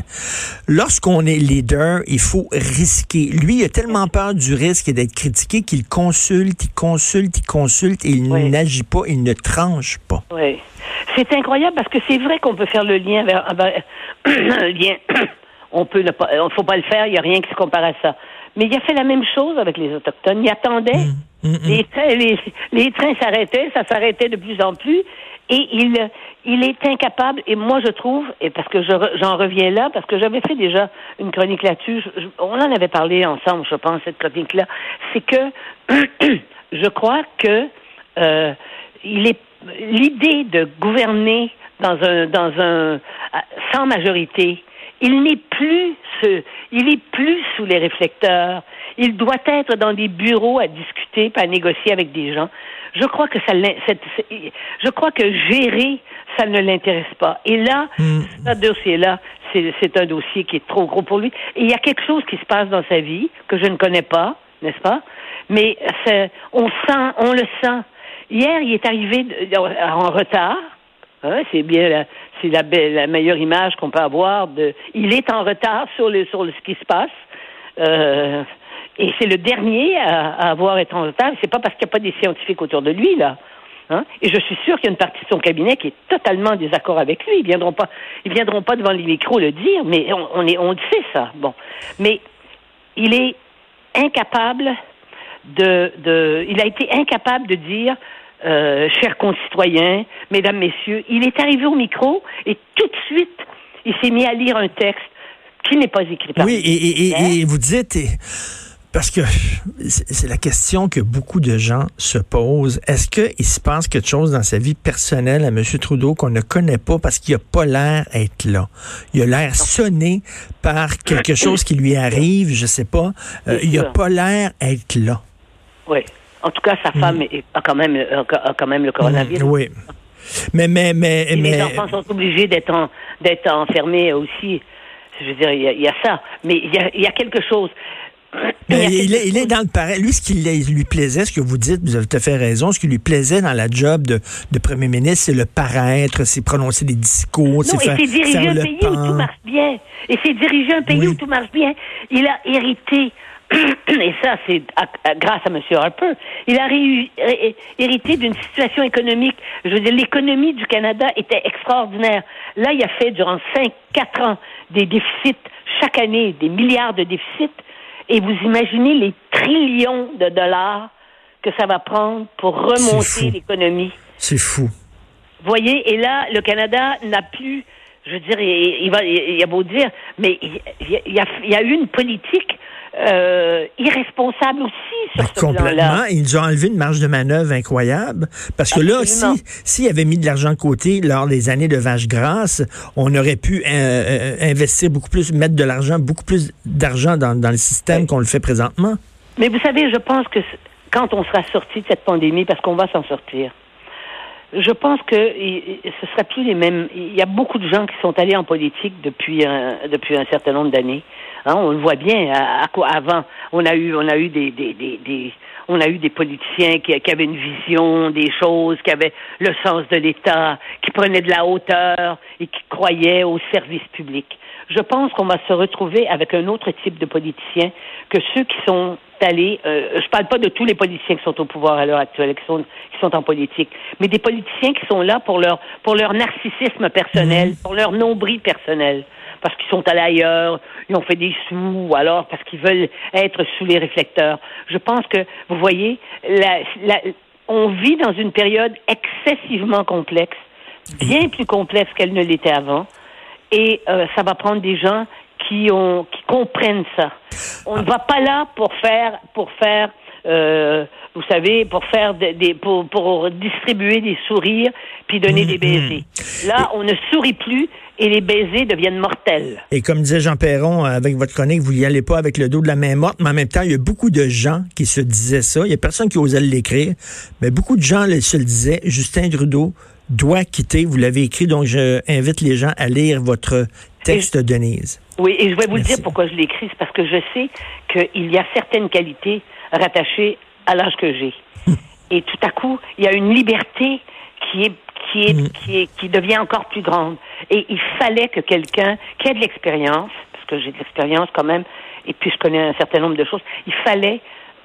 Lorsqu'on est leader, il faut risquer. Lui, il a tellement peur du risque et d'être critiqué qu'il consulte, il consulte, il consulte et il n'agit pas, il ne tranche pas. Oui. C'est incroyable parce que c'est vrai qu'on peut faire le lien vers vers- un lien. On peut le pas, on faut pas le faire, il n'y a rien qui se compare à ça. Mais il a fait la même chose avec les autochtones. Il attendait. Les trains, les, les trains s'arrêtaient, ça s'arrêtait de plus en plus, et il, il est incapable. Et moi, je trouve, et parce que j'en reviens là, parce que j'avais fait déjà une chronique là-dessus. on en avait parlé ensemble, je pense, cette chronique-là. C'est que je crois que euh, il est l'idée de gouverner dans un dans un sans majorité. Il n'est plus ce, il est plus sous les réflecteurs. Il doit être dans des bureaux à discuter, pas à négocier avec des gens. Je crois que ça, je crois que gérer, ça ne l'intéresse pas. Et là, ce dossier-là, c'est un dossier qui est trop gros pour lui. Et il y a quelque chose qui se passe dans sa vie que je ne connais pas, n'est-ce pas? Mais on sent, on le sent. Hier, il est arrivé de- en retard. Hein, c'est bien, la, c'est la, la meilleure image qu'on peut avoir. De, il est en retard sur, le, sur le- ce qui se passe. Euh, et c'est le dernier à, à avoir été en retard. C'est pas parce qu'il n'y a pas des scientifiques autour de lui là. Hein? Et je suis sûr qu'il y a une partie de son cabinet qui est totalement en désaccord avec lui. Ils viendront pas, ils viendront pas devant les micros le dire, mais on, on est, on le sait ça. Bon, mais il est incapable de, de, il a été incapable de dire, euh, chers concitoyens, mesdames, messieurs, il est arrivé au micro et tout de suite, il s'est mis à lire un texte qui n'est pas écrit par Oui, lui. et, et- et- et vous dites, parce que c'est la question que beaucoup de gens se posent. Est-ce qu'il se passe quelque chose dans sa vie personnelle à M. Trudeau qu'on ne connaît pas parce qu'il n'a pas l'air d'être là? Il a l'air sonné par quelque chose qui lui arrive, je sais pas. Euh, il n'a pas l'air d'être là. Oui. En tout cas, sa femme est- a quand même, a a quand même le coronavirus. Mm, oui. Mais, mais, mais, Et mais les enfants sont obligés d'être en- d'être enfermés aussi. Je veux dire, il y a, il y a ça. Mais il y a, il y a quelque chose. Mais il, est, il est dans le pareil. Lui, ce qui lui- plaisait, ce que vous dites, vous avez tout à fait raison, ce qui lui plaisait dans la job de, de premier ministre, c'est le paraître, c'est prononcer des discours, c'est et faire, c'est diriger faire un le pays où pan. tout marche bien. Et c'est diriger un pays où tout marche bien. Il a hérité, et ça, c'est grâce à M. Harper, il a hérité d'une situation économique. Je veux dire, l'économie du Canada était extraordinaire. Là, il a fait durant 5, 4 ans des déficits chaque année, des milliards de déficits. Et vous imaginez les trillions de dollars que ça va prendre pour remonter l'économie. C'est fou. voyez, et là, le Canada n'a plus, je veux dire, il, il va, il, y a beau dire, mais il, il y, a, il y a eu une politique euh, irresponsable aussi sur ce Complètement. Ils nous ont enlevé une marge de manœuvre incroyable. Parce que là, Absolument. si avait mis de l'argent de côté lors des années de vache grasse, on aurait pu euh, euh, investir beaucoup plus, mettre de l'argent, beaucoup plus d'argent dans, dans le système qu'on le fait présentement. Mais vous savez, je pense que quand on sera sorti de cette pandémie, parce qu'on va s'en sortir, je pense que ce sera plus les mêmes. Il y a beaucoup de gens qui sont allés en politique depuis un, depuis un certain nombre d'années. Hein, on le voit bien. À, à quoi avant, on a eu, on a eu des, des, des, des- on a eu des politiciens qui, qui avaient une vision des choses, qui avaient le sens de l'État, qui prenaient de la hauteur et qui croyaient au service public. Je pense qu'on va se retrouver avec un autre type de politiciens que ceux qui sont allés. Euh, je parle pas de tous les politiciens qui sont au pouvoir à l'heure actuelle, qui sont qui sont en politique, mais des politiciens qui sont là pour leur pour leur narcissisme personnel, pour leur nombril personnel, parce qu'ils sont allés ailleurs, ils ont fait des sous, ou alors parce qu'ils veulent être sous les réflecteurs. Je pense que vous voyez, la, la- on vit dans une période excessivement complexe, bien plus complexe qu'elle ne l'était avant, et euh, ça va prendre des gens qui ont qui comprennent ça. On ne va pas là pour faire pour faire euh, vous savez pour faire des, des- pour, pour distribuer des sourires puis donner des baisers. Là, on ne sourit plus et les baisers deviennent mortels. Et comme disait Jean Perron euh, avec votre chronique, vous n'y allez pas avec le dos de la main morte, mais en même temps, il y a beaucoup de gens qui se disaient ça. Il y a personne qui osait l'écrire, mais beaucoup de gens se le disaient. Justin Trudeau doit quitter. Vous l'avez écrit, donc je invite les gens à lire votre texte, Denise. Oui, et je vais vous le dire pourquoi je l'écris, c'est parce que je sais qu'il y a certaines qualités rattachées à l'âge que j'ai. et tout à coup, il y a une liberté qui est qui est, qui est qui devient encore plus grande. Et il fallait que quelqu'un qui a de l'expérience, parce que j'ai de l'expérience quand même, et puis je connais un certain nombre de choses, il fallait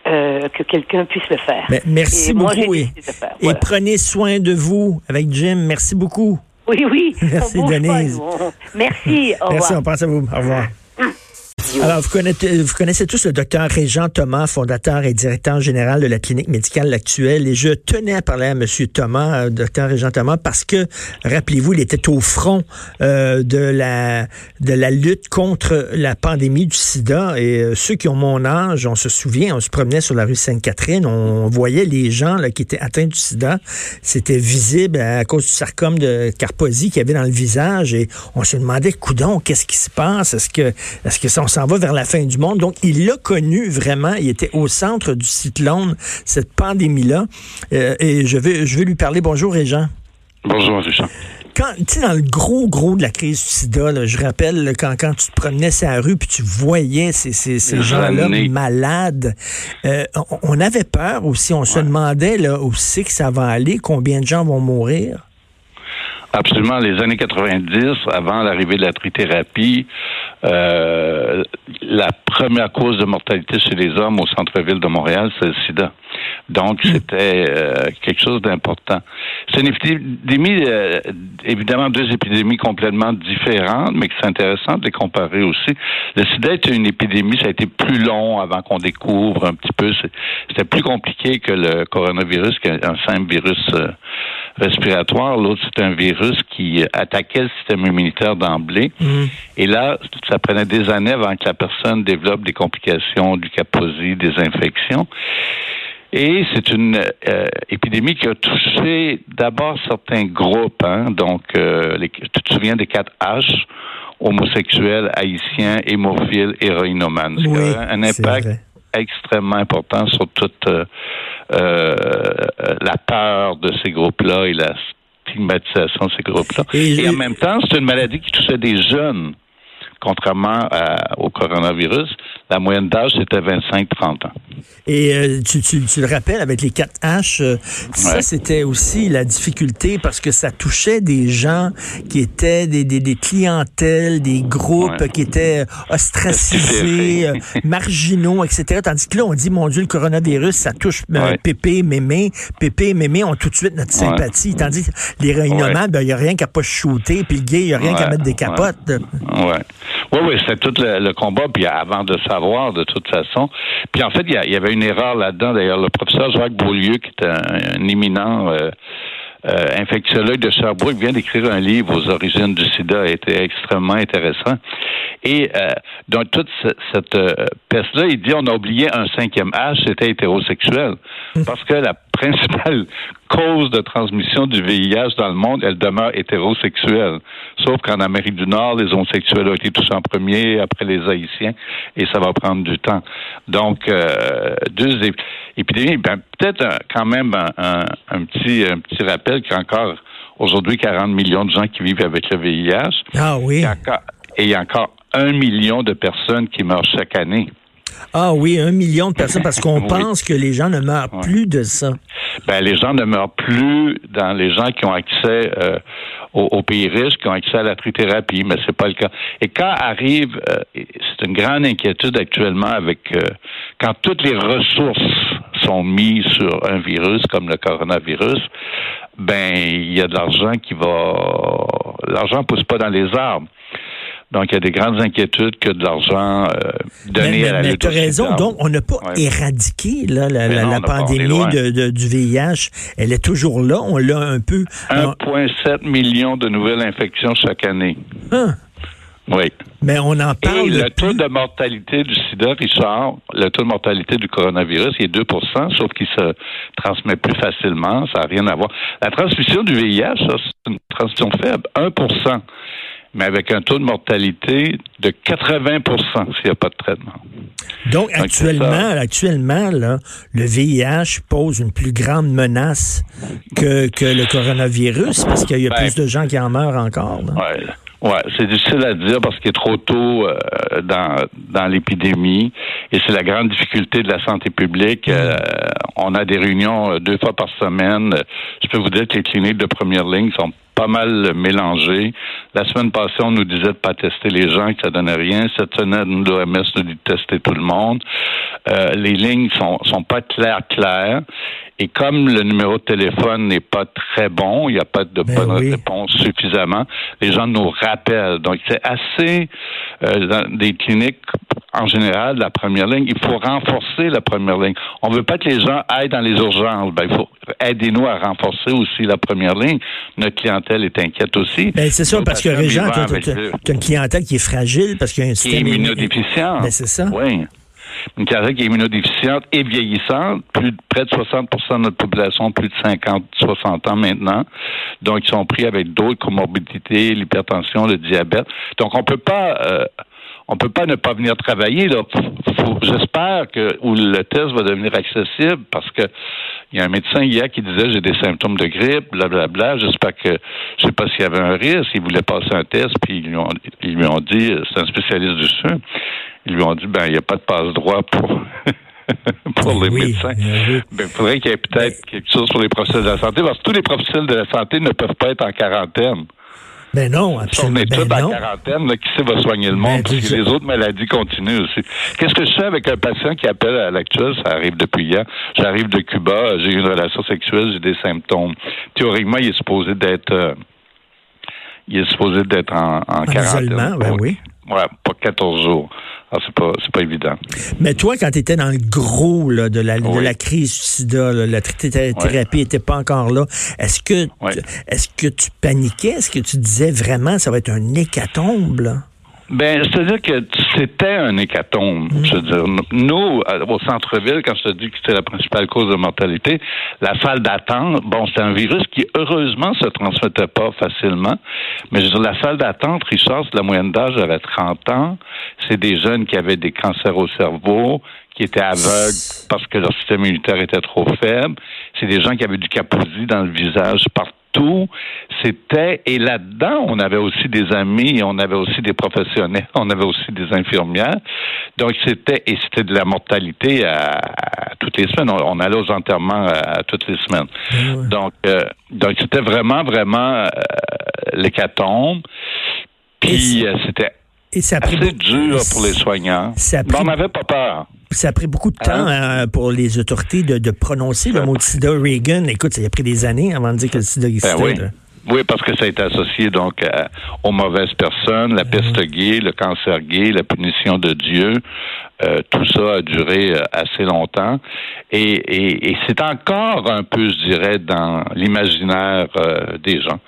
euh, que quelqu'un puisse le faire. Mais merci et moi, j'ai beaucoup. Et, prenez soin de vous avec Jim. Merci beaucoup. Oui, oui. Merci, pas, Denise. nous. On- Merci. Au Merci, revoir. on pense à vous. Au revoir. Alors, vous connaissez, vous connaissez tous le docteur Régent Thomas, fondateur et directeur général de la clinique médicale L'Actuelle. Et je tenais à parler à M. Thomas, euh, docteur Régent Thomas, parce que, rappelez-vous, il était au front euh, de, la, de la lutte contre la pandémie du sida. Et euh, ceux qui ont mon âge, on se souvient, on se promenait sur la rue Sainte-Catherine, on voyait les gens là, qui étaient atteints du sida. C'était visible à cause du sarcome de Carposi qu'il y avait dans le visage. Et on se demandait, coudon, qu'est-ce qui se passe? Est-ce que, est-ce que ça, s'en va vers la fin du monde? Donc, il l'a connu vraiment. Il était au centre du cyclone, cette pandémie-là. Euh, et je vais, je vais lui parler. Bonjour, Régent. Bonjour, Richard. quand, tu sais, dans le gros, gros de la crise du sida, là, je rappelle là, quand, quand tu te promenais sur la rue puis tu voyais ces, ces, ces gens-là malades, euh, on, on avait peur aussi. On se demandait là, où c'est que ça va aller, combien de gens vont mourir. Absolument. Les années 90, avant l'arrivée de la trithérapie, euh, la première cause de mortalité chez les hommes au centre-ville de Montréal, c'est le sida. Donc, c'était euh, quelque chose d'important. C'est une épidémie, euh, évidemment, deux épidémies complètement différentes, mais que c'est intéressant de les comparer aussi. Le sida était une épidémie, ça a été plus long avant qu'on découvre un petit peu. C'était plus compliqué que le coronavirus, qui est un simple virus euh, respiratoire. L'autre, c'est un virus qui attaquait le système immunitaire d'emblée. Et là, ça prenait des années avant que la personne développe des complications, du kaposi, des infections. Et c'est une euh, épidémie qui a touché d'abord certains groupes. Hein, donc, euh, les- tu te souviens des 4 H homosexuels, haïtiens, hémophiles, héroïnomanes. Oui, un impact. Extrêmement important sur toute euh, euh, la peur de ces groupes-là et la stigmatisation de ces groupes-là. Et, en même temps, c'est une maladie qui touchait des jeunes. Contrairement à- au coronavirus, la moyenne d'âge, c'était 25-30 ans. Et euh, tu, tu, tu le rappelles, avec les 4 H, euh, ça, c'était aussi la difficulté parce que ça touchait des gens qui étaient des, des, des clientèles, des groupes Ouais. qui étaient ostracisés, euh, marginaux, etc. Tandis que là, on dit, mon Dieu, le coronavirus, ça touche Ouais. Pépé, Mémé. Pépé et Mémé ont tout de suite notre sympathie. Tandis que les réunionnades, ben, il n'y a rien qu'à pas shooter, puis le gay, il n'y a rien qu'à mettre des capotes. Ouais. Oui, oui, c'était tout le, le combat, puis avant de savoir, de toute façon. Puis en fait, il y, a- il y avait une erreur là-dedans. D'ailleurs, le professeur Jacques Beaulieu, qui est un, un éminent euh, euh, infectiologue de Sherbrooke, vient d'écrire un livre aux origines du sida, était extrêmement intéressant. Et euh, dans toute ce- cette euh, peste-là, il dit on a oublié un cinquième H, c'était hétérosexuel. Parce que la principale cause de transmission du VIH dans le monde, elle demeure hétérosexuelle. Sauf qu'en Amérique du Nord, les homosexuels ont été touchés en premier, après les Haïtiens, et ça va prendre du temps. Donc, euh, deux ép- épidémies. Ben, peut-être quand même un, un- un petit, un petit rappel qu'il y a encore aujourd'hui 40 millions de gens qui vivent avec le VIH. Ah oui. Il y a encore- et il y a encore un million de personnes qui meurent chaque année. Ah oui, un million de personnes, parce qu'on Oui. pense que les gens ne meurent plus de ça. ben, les gens ne meurent plus dans les gens qui ont accès euh, aux, aux pays riches, qui ont accès à la trithérapie, mais c'est pas le cas. Et quand arrive, euh, c'est une grande inquiétude actuellement avec euh, quand toutes les ressources sont mises sur un virus comme le coronavirus, ben il y a de l'argent qui va, l'argent pousse pas dans les arbres. Donc, il y a des grandes inquiétudes que de l'argent euh, donné mais à la mais lutte tu as raison. Donc, on n'a pas Ouais. éradiqué là, la, la- non, pas, pandémie loin. de, de- du VIH. Elle est toujours là. On l'a un peu. on- 1,7 million de nouvelles infections chaque année. Hein? Oui. mais on en Et parle. le de- taux de mortalité du sida, Richard, le taux de mortalité du coronavirus, il est 2% sauf qu'il se transmet plus facilement. Ça n'a rien à voir. La transmission du VIH, ça, c'est une transmission faible, 1 mais avec un taux de mortalité de 80% s'il n'y a pas de traitement. Donc, actuellement, actuellement là, le VIH pose une plus grande menace que, que le coronavirus parce qu'il y a Ben, plus de gens qui en meurent encore. là. Ouais. Ouais, c'est difficile à dire parce qu'il est trop tôt euh, dans, dans l'épidémie et c'est la grande difficulté de la santé publique. Euh, on a des réunions euh, deux fois par semaine. Je peux vous dire que les cliniques de première ligne sont pas mal mélangées. La semaine passée, on nous disait de pas tester les gens, que ça donnait rien. Cette semaine, l'OMS nous dit de tester tout le monde. Euh, les lignes sont, sont pas claires, claires. Et comme le numéro de téléphone n'est pas très bon, il n'y a pas de bonne réponse suffisamment, les gens nous rappellent. Donc, c'est assez, euh, dans des cliniques, en général, la première ligne, il faut renforcer la première ligne. On ne veut pas que les gens aillent dans les urgences. Ben, il faut aider-nous à renforcer aussi la première ligne. Notre clientèle est inquiète aussi. Ben, c'est Nos parce que Régent, tu as une clientèle qui est fragile parce qu'il y a un qui est système immu- immunodéficiente. Ben, c'est ça. Oui. Une clientèle qui est immunodéficiente et vieillissante. Plus de, près de 60% de notre population plus de 50, 60 ans maintenant. Donc, ils sont pris avec d'autres comorbidités, l'hypertension, le diabète. Donc, on peut pas, euh, on peut pas ne pas venir travailler. Là. J'espère que où le test va devenir accessible parce que Il y a un médecin hier qui disait j'ai des symptômes de grippe, blablabla. J'espère que je sais pas s'il y avait un risque. Il voulait passer un test, puis ils lui ont, ils lui ont dit, c'est un spécialiste du sein. Ils lui ont dit ben il n'y a pas de passe droit pour pour les médecins. Ben, il faudrait qu'il y ait peut-être quelque chose pour les professionnels de la santé, parce que tous les professionnels de la santé ne peuvent pas être en quarantaine. Ben non, absolument. On est tous ben en quarantaine, là, qui sait va soigner le monde, parce que les autres maladies continuent aussi. Qu'est-ce que je fais avec un patient qui appelle à l'actuel? Ça arrive depuis hier. J'arrive de Cuba, j'ai eu une relation sexuelle, j'ai des symptômes. Théoriquement, il est supposé d'être euh, il est supposé d'être en, en, En quarantaine. isolement, ben oui. Ouais, pas 14 jours. Alors, c'est pas, c'est pas évident. Mais toi, quand tu étais dans le gros là, de, la, de la crise du sida, là, la thé- thérapie n'était pas encore là, est-ce que, est-ce que tu paniquais? Est-ce que tu disais vraiment ça va être un hécatombe? Là? Ben, c'est-à-dire que c'était un hécatombe. Je veux dire, nous, au centre-ville, quand je te dis que c'était la principale cause de mortalité, la salle d'attente, bon, c'est un virus qui, heureusement, se transmettait pas facilement. Mais je veux dire, la salle d'attente, Richard, c'est la moyenne d'âge avait 30 ans. C'est des jeunes qui avaient des cancers au cerveau, qui étaient aveugles parce que leur système immunitaire était trop faible. C'est des gens qui avaient du capousi dans le visage partout. C'était, et là-dedans, on avait aussi des amis, on avait aussi des professionnels, on avait aussi des infirmières. Donc, c'était, et c'était de la mortalité à, à toutes les semaines. On, on allait aux enterrements à, à toutes les semaines. Donc, euh, donc c'était vraiment, vraiment euh, l'hécatombe. Puis, euh, c'était Et ça a pris assez dur pour les soignants. Ça a Mais pris- on n'avait pas peur. Ça a pris beaucoup de temps hein, pour les autorités de, de prononcer le mot de sida. Reagan, écoute, ça a pris des années avant de dire que le sida existait. Ben oui. Oui, parce que ça a été associé donc à- aux mauvaises personnes, la peste gay, le cancer gay, la punition de Dieu. Euh, tout ça a duré euh, assez longtemps. Et, et, et c'est encore un peu, je dirais, dans l'imaginaire euh, des gens.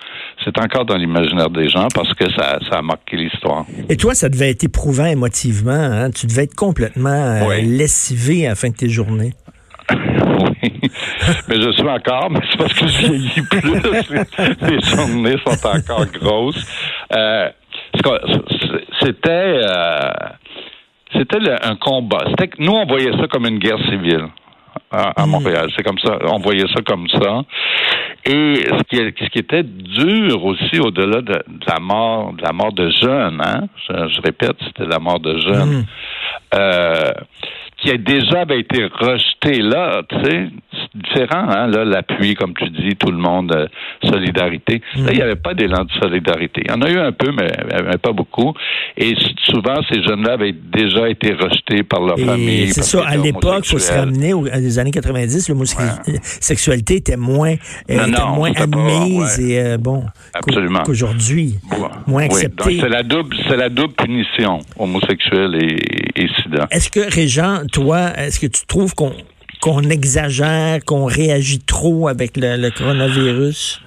C'est encore dans l'imaginaire des gens parce que ça, ça a marqué l'histoire. Et toi, ça devait être éprouvant émotivement. Hein? Tu devais être complètement lessivé à la fin de tes journées. Mais je suis encore, mais c'est parce que je vieillis plus. Les journées sont encore grosses. Euh, c'était euh, c'était un combat. Nous, on voyait ça comme une guerre civile à, à Montréal. C'est comme ça. On voyait ça comme ça. Et ce qui, ce qui était dur aussi, au-delà de, de la mort, de la mort de jeunes, hein, je, je répète, c'était la mort de jeunes, euh, qui a déjà avait été rejeté là, tu sais, c'est différent, hein, là, l'appui, comme tu dis, tout le monde, euh, solidarité. Là, il n'y avait pas d'élan de solidarité. Il y en a eu un peu, mais, mais pas beaucoup. Et souvent, ces jeunes-là avaient déjà été rejetés par leur Et famille. c'est ça, à l'époque, il faut se ramener aux, aux années 90, l'homosexualité était moins, euh, Non, était non, moins admise et euh, bon, qu'aujourd'hui, moins Oui, donc accepté. c'est la double, c'est la double punition, homosexuel et, et Est-ce que, Régent, toi, est-ce que tu trouves qu'on qu'on exagère, qu'on réagit trop avec le, le coronavirus?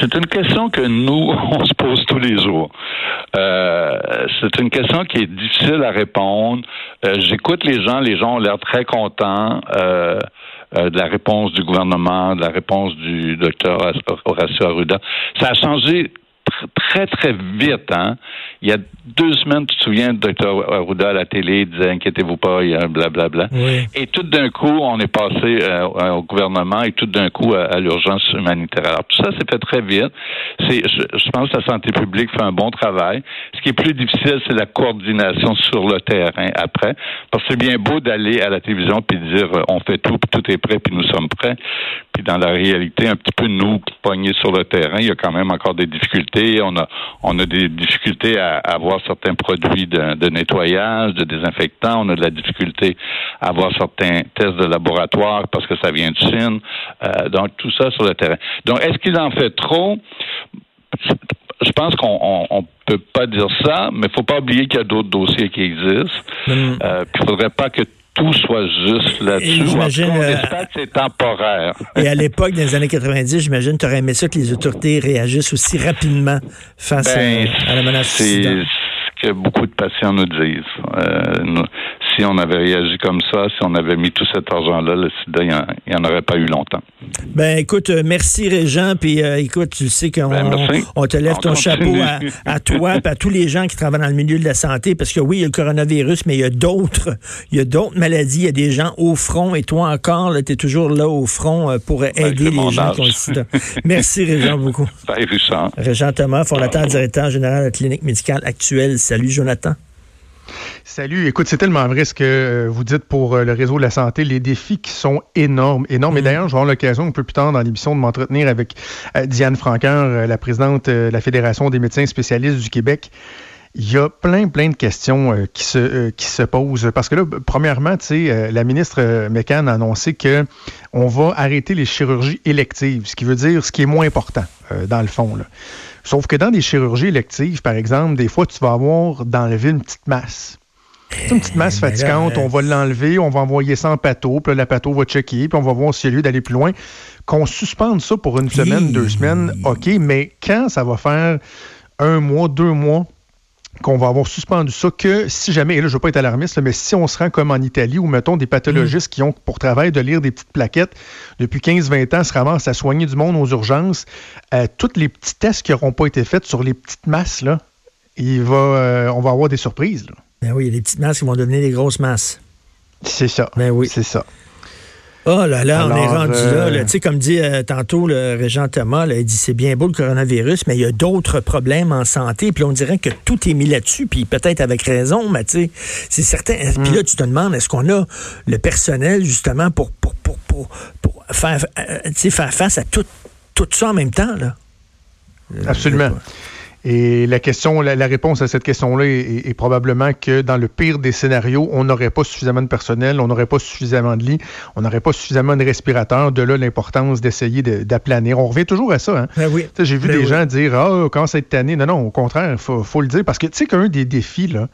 C'est une question que nous, on se pose tous les jours. Euh, c'est une question qui est difficile à répondre. Euh, J'écoute les gens, les gens ont l'air très contents euh, de la réponse du gouvernement, de la réponse du docteur Horacio Arruda. Ça a changé très, très vite. Hein? Il y a deux semaines, tu te souviens, le docteur Arruda à la télé disait inquiétez-vous pas, il y a un blablabla. Oui. Et tout d'un coup, on est passé euh, au gouvernement et tout d'un coup à, à l'urgence humanitaire. Alors tout ça s'est fait très vite. C'est, je, je pense que la santé publique fait un bon travail. Ce qui est plus difficile, c'est la coordination sur le terrain après. Parce que c'est bien beau d'aller à la télévision puis de dire euh, on fait tout, puis tout est prêt, puis nous sommes prêts. Puis dans la réalité, un petit peu nous pognés sur le terrain, il y a quand même encore des difficultés. On a, on a des difficultés à, à avoir certains produits de, de nettoyage, de désinfectants. On a de la difficulté à avoir certains tests de laboratoire parce que ça vient de Chine. Euh, donc tout ça sur le terrain. Donc est-ce qu'il en fait trop? Je pense qu'on on, on peut pas dire ça, mais faut pas oublier qu'il y a d'autres dossiers qui existent. Euh, puis il faudrait pas que tout soit juste là-dessus. J'imagine, euh, c'est temporaire. Et à l'époque, dans les années 90, j'imagine, tu aurais aimé ça que les autorités réagissent aussi rapidement face Ben, à, à la menace c'est ce que beaucoup de patients nous disent. Euh, si on avait réagi comme ça, si on avait mis tout cet argent-là, le sida, il n'y en, aurait pas eu longtemps. Ben écoute, euh, merci Régent, puis euh, écoute, tu sais qu'on Ben, on te lève On ton continue. chapeau à, à toi, puis à tous les gens qui travaillent dans le milieu de la santé, parce que oui, il y a le coronavirus, mais il y a d'autres, il y a d'autres maladies, il y a des gens au front, et toi encore, tu es toujours là au front euh, pour aider Ben, c'est les gens qui ont le sida. Merci Régent beaucoup. Richard. Régent Thomas, fondateur directeur général de la clinique médicale actuelle. Salut Jonathan. Salut. Écoute, c'est tellement vrai ce que euh, vous dites pour euh, le réseau de la santé, les défis qui sont énormes, énormes. Et d'ailleurs, je vais avoir l'occasion un peu plus tard dans l'émission de m'entretenir avec euh, Diane Franqueur, la présidente de la Fédération des médecins spécialistes du Québec. Il y a plein, plein de questions qui, se, qui se posent. Parce que là, premièrement, tu sais, la ministre McCann a annoncé que on va arrêter les chirurgies électives, ce qui veut dire ce qui est moins important, dans le fond. Là. Sauf que dans des chirurgies électives, par exemple, des fois, tu vas avoir d'enlever une petite masse. Sais, une petite masse là, fatigante, euh, on va l'enlever, on va envoyer ça en pâteau, puis là, la pâteau va checker, puis on va voir s'il y a lieu d'aller plus loin. Qu'on suspende ça pour une semaine, deux semaines, OK, mais quand ça va faire un mois, deux mois, qu'on va avoir suspendu ça, que si jamais, et là je ne veux pas être alarmiste, là, mais si on se rend comme en Italie, où mettons des pathologistes qui ont pour travail de lire des petites plaquettes depuis 15-20 ans, se ramassent à soigner du monde aux urgences, euh, tous les petits tests qui n'auront pas été faits sur les petites masses, là, il va, euh, on va avoir des surprises. là. Ben oui, des petites masses qui vont devenir des grosses masses. C'est ça. Ben oui. C'est ça. Oh là là, on est rendu euh, là. là. Tu sais, comme dit euh, tantôt le régent Thomas, là, il dit c'est bien beau le coronavirus, mais il y a d'autres problèmes en santé. Puis on dirait que tout est mis là-dessus, puis peut-être avec raison, mais tu sais, c'est certain. Puis Mm. là, tu te demandes, est-ce qu'on a le personnel justement pour, pour, pour, pour, pour faire, euh, faire face à tout, tout ça en même temps? Là? Absolument. Et la question, la, la réponse à cette question-là est, est- est probablement que dans le pire des scénarios, on n'aurait pas suffisamment de personnel, on n'aurait pas suffisamment de lits, on n'aurait pas suffisamment de respirateurs. De là, l'importance d'essayer de- d'aplanir. On revient toujours à ça. Hein? Ben oui. J'ai vu Ben des oui. gens dire Ah, comment ça être tanné. Non, non, au contraire, il faut, faut le dire. Parce que tu sais qu'un des défis, là,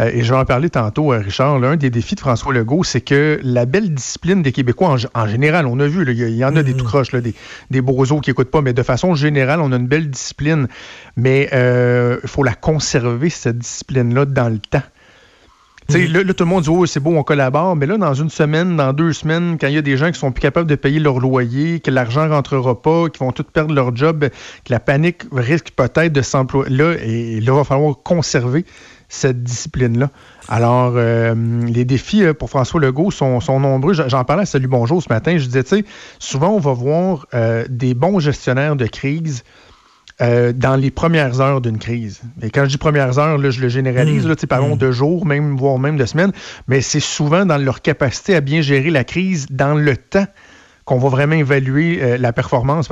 euh, et je vais en parler tantôt, euh, Richard, là, un des défis de François Legault, c'est que la belle discipline des Québécois, en, général, on a vu, il y, en a des tout croches, là, des, des bozos qui n'écoutent pas, mais de façon générale, on a une belle discipline. Mais euh, il faut la conserver, cette discipline-là, dans le temps. Tu sais, là, là, tout le monde dit, oh, c'est beau, on collabore, mais là, dans une semaine, dans deux semaines, quand il y a des gens qui sont plus capables de payer leur loyer, que l'argent rentrera pas, qui vont tous perdre leur job, que la panique risque peut-être de s'employer, là, et là, il va falloir conserver cette discipline-là. Alors, euh, les défis euh, pour François Legault sont, sont nombreux. J'en parlais à Salut Bonjour ce matin. Je disais, tu sais, souvent, on va voir euh, des bons gestionnaires de crise euh, dans les premières heures d'une crise. Et quand je dis premières heures, là, je le généralise, là, tu sais, parlons de jours, même, voire même de semaines, mais c'est souvent dans leur capacité à bien gérer la crise dans le temps qu'on va vraiment évaluer euh, la performance.